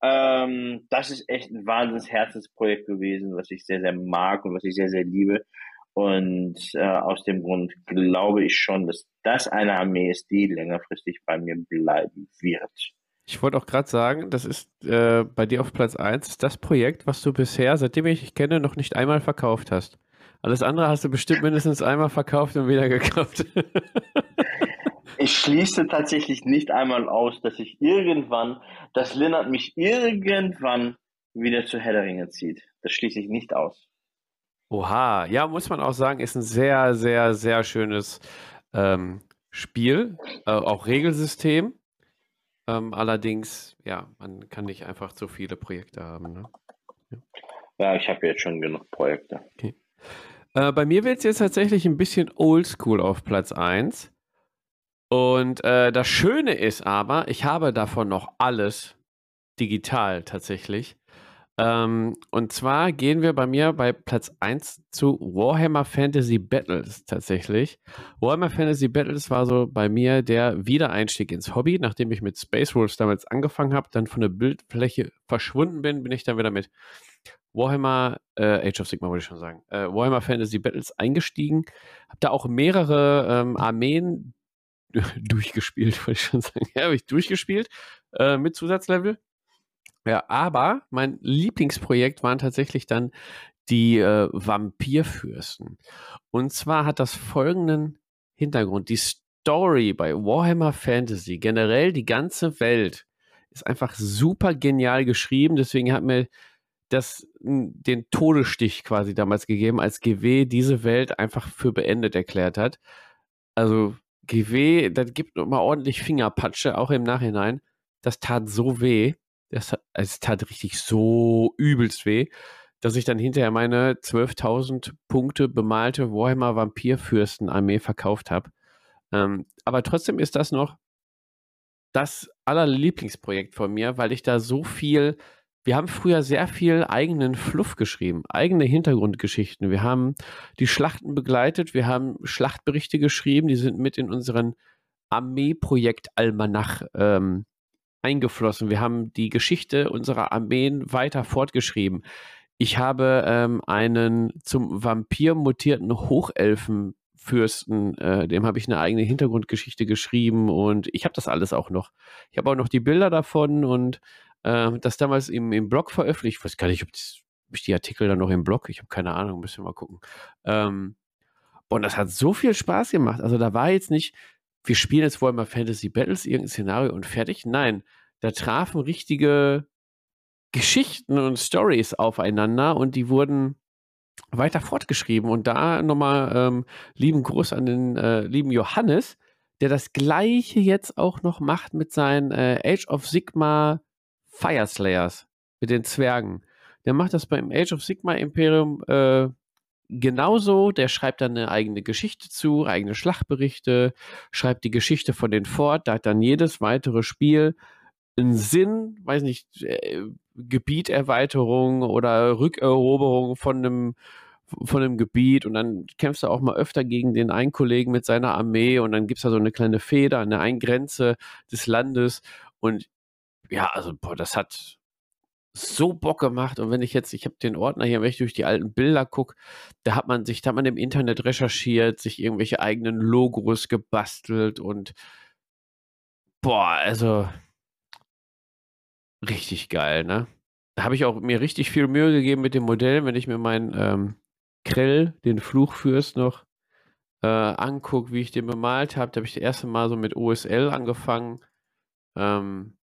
Ähm, das ist echt ein wahnsinns Herzensprojekt gewesen, was ich sehr, sehr mag und was ich sehr, sehr liebe. Und äh, aus dem Grund glaube ich schon, dass das eine Armee ist, die längerfristig bei mir bleiben wird. Ich wollte auch gerade sagen, das ist äh, bei dir auf Platz 1 das Projekt, was du bisher, seitdem ich dich kenne, noch nicht einmal verkauft hast. Alles andere hast du bestimmt mindestens einmal verkauft und wieder gekauft. ich schließe tatsächlich nicht einmal aus, dass ich irgendwann, dass Lennart mich irgendwann wieder zu Hedderinge zieht. Das schließe ich nicht aus. Oha, ja, muss man auch sagen, ist ein sehr, sehr, sehr schönes ähm, Spiel, äh, auch Regelsystem. Ähm, allerdings, ja, man kann nicht einfach zu viele Projekte haben. Ne? Ja. ja, ich habe jetzt schon genug Projekte. Okay. Äh, bei mir wird es jetzt tatsächlich ein bisschen oldschool auf Platz 1. Und äh, das Schöne ist aber, ich habe davon noch alles digital tatsächlich. Ähm, und zwar gehen wir bei mir bei Platz 1 zu Warhammer Fantasy Battles tatsächlich. Warhammer Fantasy Battles war so bei mir der Wiedereinstieg ins Hobby, nachdem ich mit Space Wolves damals angefangen habe, dann von der Bildfläche verschwunden bin, bin ich dann wieder mit Warhammer, äh, Age of Sigma wollte ich schon sagen, äh, Warhammer Fantasy Battles eingestiegen. Habe da auch mehrere ähm, Armeen durchgespielt, wollte ich schon sagen. Ja, habe ich durchgespielt äh, mit Zusatzlevel. Ja, aber mein Lieblingsprojekt waren tatsächlich dann die äh, Vampirfürsten. Und zwar hat das folgenden Hintergrund. Die Story bei Warhammer Fantasy, generell die ganze Welt, ist einfach super genial geschrieben. Deswegen hat mir das den Todesstich quasi damals gegeben, als GW diese Welt einfach für beendet erklärt hat. Also GW, das gibt immer ordentlich Fingerpatsche, auch im Nachhinein. Das tat so weh. Das, es tat richtig so übelst weh, dass ich dann hinterher meine 12.000 Punkte bemalte Warhammer Vampirfürsten-Armee verkauft habe. Ähm, aber trotzdem ist das noch das allerlieblingsprojekt von mir, weil ich da so viel wir haben früher sehr viel eigenen Fluff geschrieben, eigene Hintergrundgeschichten. Wir haben die Schlachten begleitet, wir haben Schlachtberichte geschrieben, die sind mit in unseren Armeeprojekt Almanach ähm, eingeflossen. Wir haben die Geschichte unserer Armeen weiter fortgeschrieben. Ich habe ähm, einen zum Vampir mutierten Hochelfenfürsten, äh, dem habe ich eine eigene Hintergrundgeschichte geschrieben und ich habe das alles auch noch. Ich habe auch noch die Bilder davon und äh, das damals im, im Blog veröffentlicht. Ich weiß gar nicht, ob, das, ob ich die Artikel dann noch im Blog, ich habe keine Ahnung, müssen wir mal gucken. Ähm, und das hat so viel Spaß gemacht. Also da war jetzt nicht, wir spielen jetzt wohl mal Fantasy Battles, irgendein Szenario und fertig. Nein, da trafen richtige Geschichten und Stories aufeinander und die wurden weiter fortgeschrieben. Und da nochmal ähm, lieben Gruß an den äh, lieben Johannes, der das gleiche jetzt auch noch macht mit seinen äh, Age of Sigma Fire Slayers mit den Zwergen. Der macht das beim Age of Sigma Imperium äh, genauso. Der schreibt dann eine eigene Geschichte zu, eigene Schlachtberichte, schreibt die Geschichte von den Fort. Da hat dann jedes weitere Spiel einen Sinn, weiß nicht, äh, Gebieterweiterung oder Rückeroberung von einem von einem Gebiet und dann kämpfst du auch mal öfter gegen den einen Kollegen mit seiner Armee und dann gibt es da so eine kleine Feder an der einen Grenze des Landes und ja, also, boah, das hat so Bock gemacht. Und wenn ich jetzt, ich habe den Ordner hier, wenn ich durch die alten Bilder gucke, da hat man sich, da hat man im Internet recherchiert, sich irgendwelche eigenen Logos gebastelt und boah, also richtig geil, ne? Da habe ich auch mir richtig viel Mühe gegeben mit dem Modell, wenn ich mir meinen ähm, Krell, den Fluchfürst, noch äh, angucke, wie ich den bemalt habe. Da habe ich das erste Mal so mit OSL angefangen. Ähm,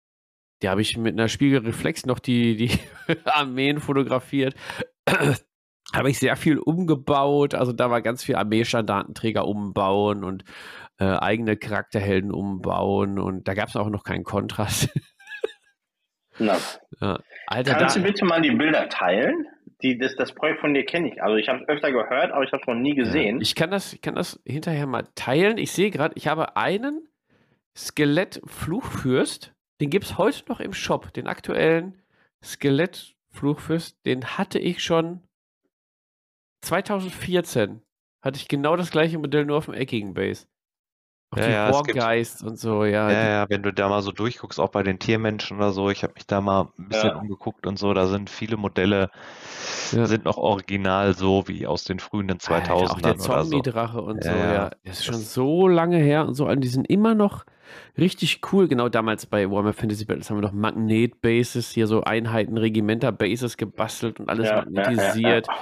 die habe ich mit einer Spiegelreflex noch die, die Armeen fotografiert. habe ich sehr viel umgebaut. Also da war ganz viel Armeestandardenträger umbauen und äh, eigene Charakterhelden umbauen. Und da gab es auch noch keinen Kontrast. Na. Ja. Alter, Kannst da, du bitte mal die Bilder teilen? Die, das, das Projekt von dir kenne ich. Also ich habe es öfter gehört, aber ich habe es noch nie gesehen. Ja, ich kann das, ich kann das hinterher mal teilen. Ich sehe gerade, ich habe einen Skelett-Fluchfürst den gibt es heute noch im Shop. Den aktuellen Skelettfluchfürst, den hatte ich schon 2014. Hatte ich genau das gleiche Modell, nur auf dem eckigen Base. Auch ja, die ja, Wargeist und so, ja. Ja, ja, wenn du da mal so durchguckst, auch bei den Tiermenschen oder so, ich habe mich da mal ein bisschen ja. umgeguckt und so, da sind viele Modelle, ja. sind noch original so wie aus den frühen 2000ern. Alter, auch der Zombie-Drache so. und so, ja. Das ist schon so lange her und so, und die sind immer noch, richtig cool. Genau damals bei Warhammer Fantasy Battles haben wir noch Magnet-Bases, hier so Einheiten, Regimenter-Bases gebastelt und alles Ja, magnetisiert. ja, ja,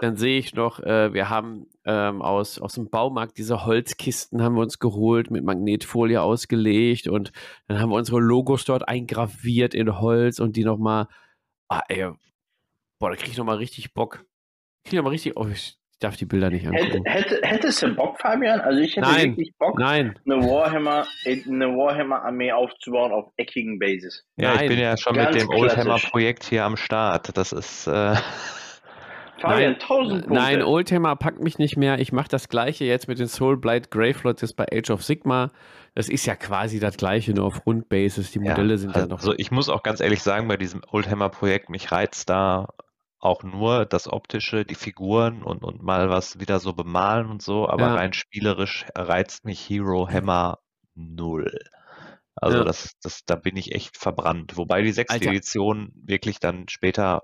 Dann sehe ich noch, äh, wir haben ähm, aus, aus dem Baumarkt diese Holzkisten haben wir uns geholt, mit Magnetfolie ausgelegt und dann haben wir unsere Logos dort eingraviert in Holz und die nochmal, ah, ey, boah, da kriege ich nochmal richtig Bock. Ich kriege nochmal richtig, oh, ich darf die Bilder nicht Hätte, angucken. hätte, hättest du Bock, Fabian? Also ich hätte Nein. wirklich Bock, Nein, eine Warhammer, eine Warhammer-Armee aufzubauen auf eckigen Bases. Ja, Nein. ich bin ja schon Ganz mit dem Oldhammer klassisch. Projekt hier am Start. Das ist, äh, Fabian, Nein, 1000 Punkte. Nein, Oldtimer packt mich nicht mehr. Ich mache das gleiche jetzt mit den Soulblight Gravelords jetzt bei Age of Sigma. Das ist ja quasi das gleiche, nur auf Rundbases. Die Modelle sind ja noch. Also ich muss auch ganz ehrlich sagen, bei diesem Oldhammer-Projekt, mich reizt da auch nur das Optische, die Figuren und, und mal was wieder so bemalen und so, aber Ja. rein spielerisch reizt mich Hero Hammer null. Also Ja. das, das, da bin ich echt verbrannt. Wobei die sechste Alter. Edition wirklich dann später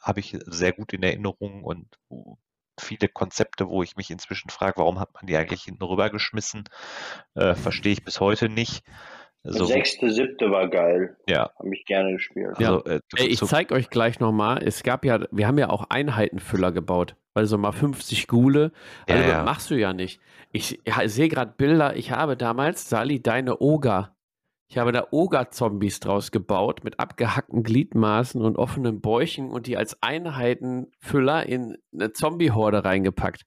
habe ich sehr gut in Erinnerung und viele Konzepte, wo ich mich inzwischen frage, warum hat man die eigentlich hinten rübergeschmissen, äh, verstehe ich bis heute nicht. So, Sechste, siebte war geil. ja, Habe ich gerne gespielt. Ja. also, äh, Ey, ich zu- zeig euch gleich nochmal. Es gab ja, wir haben ja auch Einheitenfüller gebaut. Also mal 50 Gule. Ja, Also das ja. machst du ja nicht. Ich ja, sehe gerade Bilder. Ich habe damals, Sali, deine Oger. Ich habe da Oger-Zombies draus gebaut mit abgehackten Gliedmaßen und offenen Bäuchen und die als Einheitenfüller in eine Zombie-Horde reingepackt.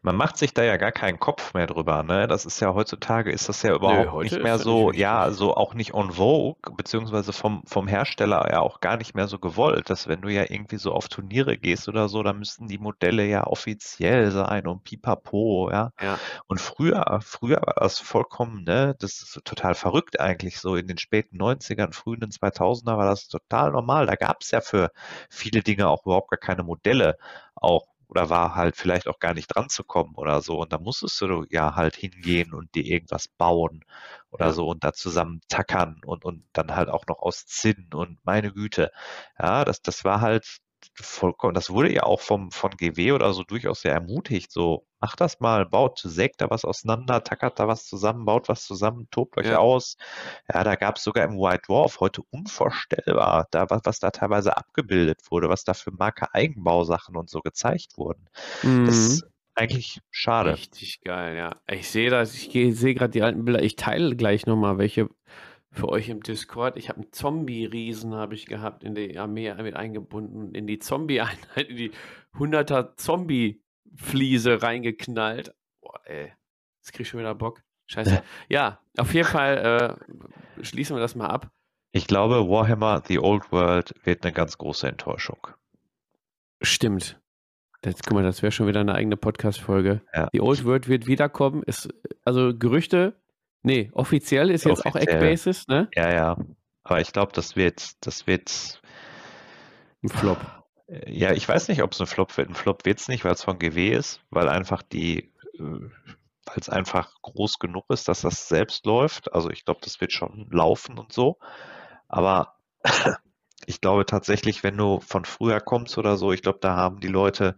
Man macht sich da ja gar keinen Kopf mehr drüber, ne? Das ist ja heutzutage ist das ja überhaupt heute nicht mehr so, nicht ja, so auch nicht on vogue, beziehungsweise vom, vom Hersteller ja auch gar nicht mehr so gewollt, dass wenn du ja irgendwie so auf Turniere gehst oder so, dann müssten die Modelle ja offiziell sein und pipapo, ja. Ja. Und früher, früher war das vollkommen, ne, das ist total verrückt eigentlich, so in den späten 90ern, frühen 2000er war das total normal. Da gab es ja für viele Dinge auch überhaupt gar keine Modelle, auch oder war halt vielleicht auch gar nicht dran zu kommen oder so. Und da musstest du ja halt hingehen und dir irgendwas bauen oder so und da zusammen tackern und, und dann halt auch noch aus Zinn und meine Güte. Ja, das, das war halt vollkommen, das wurde ja auch vom, von GW oder so durchaus sehr ermutigt. So, macht das mal, baut, sägt da was auseinander, tackert da was zusammen, baut was zusammen, tobt euch Ja. aus. Ja, da gab es sogar im White Dwarf heute unvorstellbar, da, was, was da teilweise abgebildet wurde, was da für Marke Eigenbausachen und so gezeigt wurden. Das Mhm. ist eigentlich schade. Richtig geil, ja. Ich sehe das, ich sehe gerade die alten Bilder. Ich teile gleich nochmal welche für euch im Discord. Ich habe einen Zombie-Riesen habe ich gehabt in die Armee mit eingebunden, in die Zombie-Einheit, in die 100er Zombie-Fliese reingeknallt. Boah, ey. Jetzt krieg ich schon wieder Bock. Scheiße. Ja, auf jeden Fall äh, schließen wir das mal ab. Ich glaube, Warhammer The Old World wird eine ganz große Enttäuschung. Stimmt. Das, guck mal, das wäre schon wieder eine eigene Podcast-Folge. Ja. Die Old World wird wiederkommen. Ist, also Gerüchte, nee, offiziell ist jetzt auch Offiziell. Eckbasis, ne? Ja, ja. Aber ich glaube, das wird, das wird, Ein Flop. äh, ja, ich weiß nicht, ob es ein Flop wird. Ein Flop wird es nicht, weil es von GW ist, weil einfach die, äh, weil es einfach groß genug ist, dass das selbst läuft. Also ich glaube, das wird schon laufen und so. Aber ich glaube tatsächlich, wenn du von früher kommst oder so, ich glaube, da haben die Leute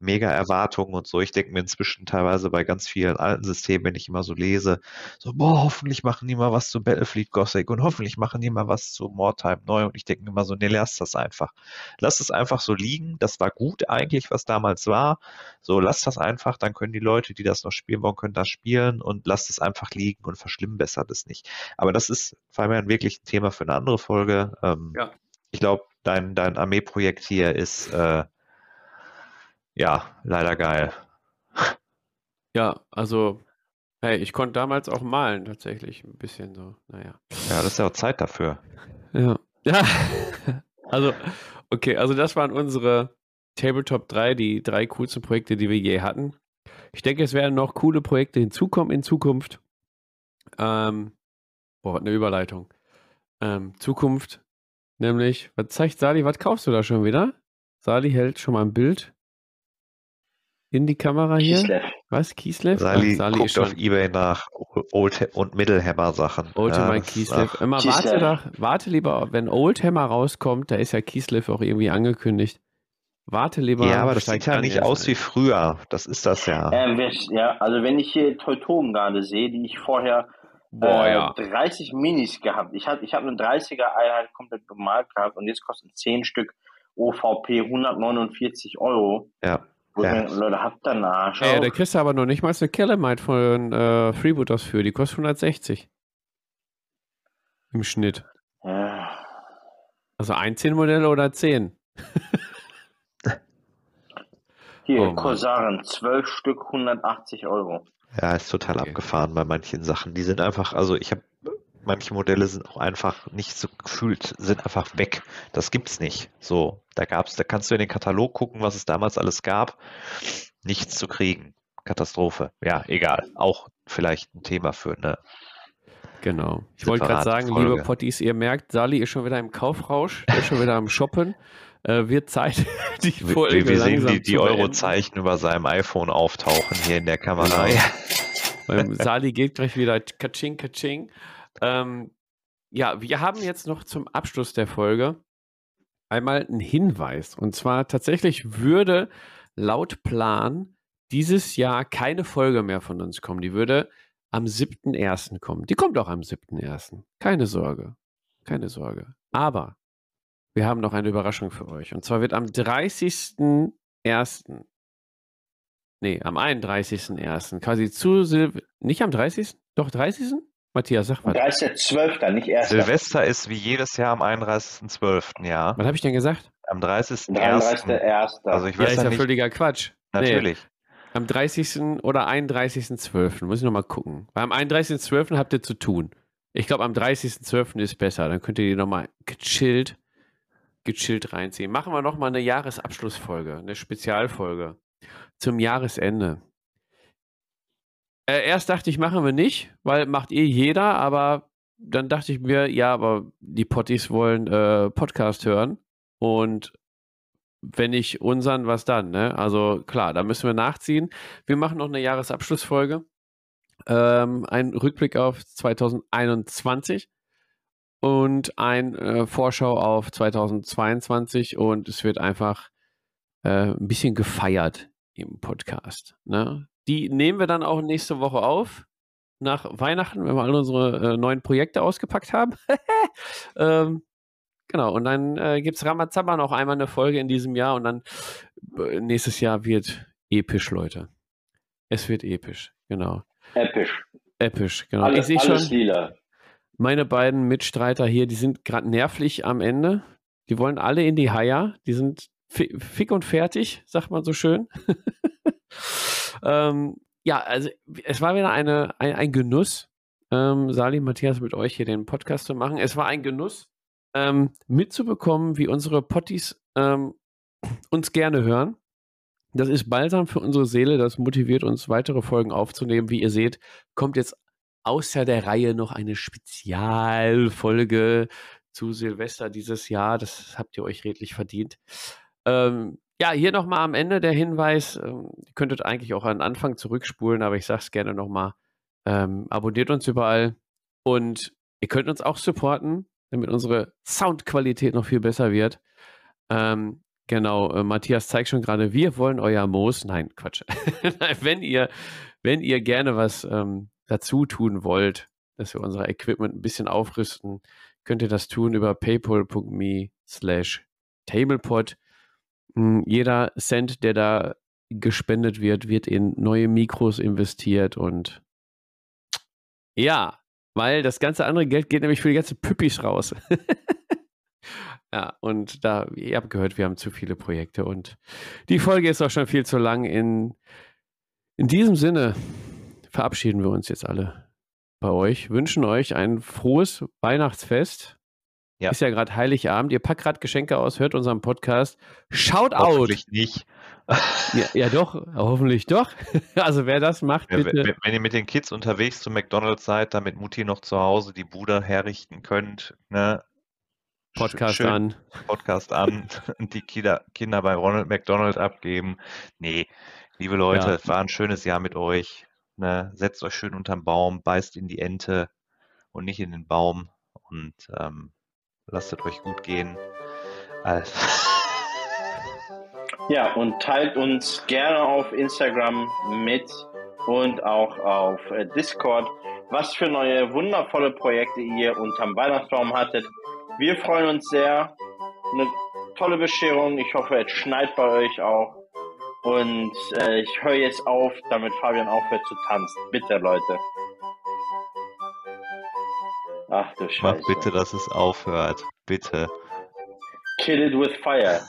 mega Erwartungen und so. Ich denke mir inzwischen teilweise bei ganz vielen alten Systemen, wenn ich immer so lese, so, boah, hoffentlich machen die mal was zu Battlefleet Gothic und hoffentlich machen die mal was zu Mortime neu. Und ich denke mir immer so, nee, lass das einfach. Lass es einfach so liegen. Das war gut eigentlich, was damals war. So, lass das einfach. Dann können die Leute, die das noch spielen wollen, können das spielen und lasst es einfach liegen und verschlimmbessert es nicht. Aber das ist Fabian wirklich ein Thema für eine andere Folge. Ähm, Ja. Ich glaube, dein, dein Armeeprojekt hier ist, äh, ja, leider geil. Ja, also, hey, ich konnte damals auch malen, tatsächlich. Ein bisschen so, naja. Ja, das ist ja auch Zeit dafür. Ja. Ja. also, okay, also das waren unsere Tabletop 3, die drei coolsten Projekte, die wir je hatten. Ich denke, es werden noch coole Projekte hinzukommen in Zukunft. Ähm, boah, eine Überleitung. Ähm, Zukunft, nämlich, was zeigt Sali, was kaufst du da schon wieder? Sali hält schon mal ein Bild in die Kamera hier. Kislev. Was, Kieslev? Sali, Ah, Sali guckt ist auf schon Ebay nach Old und Middlehammer Sachen. Oldhammer ja, auch- Immer Kislev. warte, doch, warte lieber, wenn Oldhammer rauskommt, da ist ja Kieslev auch irgendwie angekündigt. Warte lieber. Ja, aber das sieht ja nicht aus wie früher. Das ist das ja. Ähm, ja, also wenn ich hier Teutonen gerade sehe, die ich vorher Boah, äh, ja. 30 Minis gehabt. Ich habe ich hab eine 30er Einheit komplett bemalt gehabt und jetzt kosten 10 Stück OVP 149 Euro. Ja. Wo Ja. Leute, habt ihr einen Arsch auf? da kriegst du aber noch nicht mal eine Calamite von äh, Freebooters für. Die kostet 160. Im Schnitt. Ja. Also ein 10-Modell oder 10? Hier, Oh Mann. Corsaren, 12 Stück 180 Euro. Ja, ist total Okay. abgefahren bei manchen Sachen. Die sind einfach, also ich habe, manche Modelle sind auch einfach nicht so gefühlt, sind einfach weg. Das gibt's nicht. So, da gab's, da kannst du in den Katalog gucken, was es damals alles gab. Nichts zu kriegen. Katastrophe. Ja, egal. Auch vielleicht ein Thema für eine. Genau. Ich wollte gerade sagen, Folge. liebe Potties, ihr merkt, Sali ist schon wieder im Kaufrausch, ist schon wieder am Shoppen. Äh, wird Zeit, die Wir, Folge wir sehen langsam die, die beenden. Eurozeichen über seinem iPhone auftauchen hier in der Kamera. Genau. Beim Sali geht gleich wieder Kaching, Kaching. Ähm, ja, wir haben jetzt noch zum Abschluss der Folge einmal einen Hinweis. Und zwar tatsächlich würde laut Plan dieses Jahr keine Folge mehr von uns kommen. Die würde am 7.1. kommen. Die kommt auch am 7.1. Keine Sorge. Keine Sorge. Aber wir haben noch eine Überraschung für euch. Und zwar wird am 30.1. Nee, am 31.01. Quasi zu Silv nicht am 30. Doch 30. Matthias, sag was. Da ist der 12. nicht erst. Silvester ist wie jedes Jahr am 31.12. Ja. Was habe ich denn gesagt? Am 30.01. 33.1. Also ich Ja, weiß ist ja ja nicht. völliger Quatsch. Nee, Natürlich. am 30. oder 31.12. Muss ich nochmal gucken. Weil am 31.12. habt ihr zu tun. Ich glaube, am 30.12. ist besser. Dann könnt ihr die nochmal gechillt, gechillt reinziehen. Machen wir nochmal eine Jahresabschlussfolge, eine Spezialfolge zum Jahresende. Äh, erst dachte ich, machen wir nicht, weil macht eh jeder, aber dann dachte ich mir, ja, aber die Potties wollen äh, Podcast hören und wenn nicht unseren, was dann, ne? Also klar, da müssen wir nachziehen. Wir machen noch eine Jahresabschlussfolge. Ähm, ein Rückblick auf 2021 und ein äh, Vorschau auf 2022 und es wird einfach äh, ein bisschen gefeiert im Podcast. Ne? Die nehmen wir dann auch nächste Woche auf. Nach Weihnachten, wenn wir alle unsere äh, neuen Projekte ausgepackt haben. ähm, genau, und dann äh, gibt es Ramazamba noch einmal eine Folge in diesem Jahr und dann äh, nächstes Jahr wird episch, Leute. Es wird episch, genau. Episch. Episch, genau. Alles, ich sehe schon, lila. meine beiden Mitstreiter hier, die sind gerade nervlich am Ende. Die wollen alle in die Haier. Die sind fi fick und fertig, sagt man so schön. ähm, ja, also es war wieder eine, ein, ein Genuss, ähm, Sali, Matthias, mit euch hier den Podcast zu machen. Es war ein Genuss, ähm, mitzubekommen, wie unsere Potties ähm, uns gerne hören. Das ist balsam für unsere Seele, das motiviert uns, weitere Folgen aufzunehmen. Wie ihr seht, kommt jetzt außer der Reihe noch eine Spezialfolge zu Silvester dieses Jahr. Das habt ihr euch redlich verdient. Ähm, ja, hier nochmal am Ende der Hinweis. Ähm, ihr könntet eigentlich auch an den Anfang zurückspulen, aber ich sage es gerne nochmal. Ähm, abonniert uns überall und ihr könnt uns auch supporten, damit unsere Soundqualität noch viel besser wird. Ähm, genau, äh, Matthias zeigt schon gerade, wir wollen euer Moos. Nein, Quatsch. Wenn ihr, wenn ihr gerne was ähm, dazu tun wollt, dass wir unser Equipment ein bisschen aufrüsten, könnt ihr das tun über paypal.me slash tablepod. Mm, Jeder Cent, der da gespendet wird, wird in neue Mikros investiert und ja, weil das ganze andere Geld geht nämlich für die ganzen Püppis raus. ja, und da, ihr habt gehört, wir haben zu viele Projekte und die Folge ist auch schon viel zu lang. In, in diesem Sinne verabschieden wir uns jetzt alle bei euch, wünschen euch ein frohes Weihnachtsfest. Ja. Ist ja gerade Heiligabend. Ihr packt gerade Geschenke aus, hört unseren Podcast. Shout out! Hoffentlich nicht. Ja, ja, doch, hoffentlich doch. Also wer das macht, bitte. wenn, wenn ihr mit den Kids unterwegs zu McDonalds seid, damit Mutti noch zu Hause die Bude herrichten könnt, ne? Podcast schön an. Podcast an und die Kinder, Kinder bei Ronald McDonald abgeben. Nee, liebe Leute, Ja. es war ein schönes Jahr mit euch. Ne? Setzt euch schön unterm Baum, beißt in die Ente und nicht in den Baum und ähm, lasst euch gut gehen. Also, Ja, und teilt uns gerne auf Instagram mit und auch auf äh, Discord. was für neue wundervolle Projekte ihr unterm Weihnachtsbaum hattet. Wir freuen uns sehr. Eine tolle Bescherung. Ich hoffe, es schneit bei euch auch. Und äh, ich höre jetzt auf, damit Fabian aufhört zu tanzen. Bitte, Leute. Ach du Scheiße. Mach bitte, dass es aufhört. Bitte. Kill it with fire.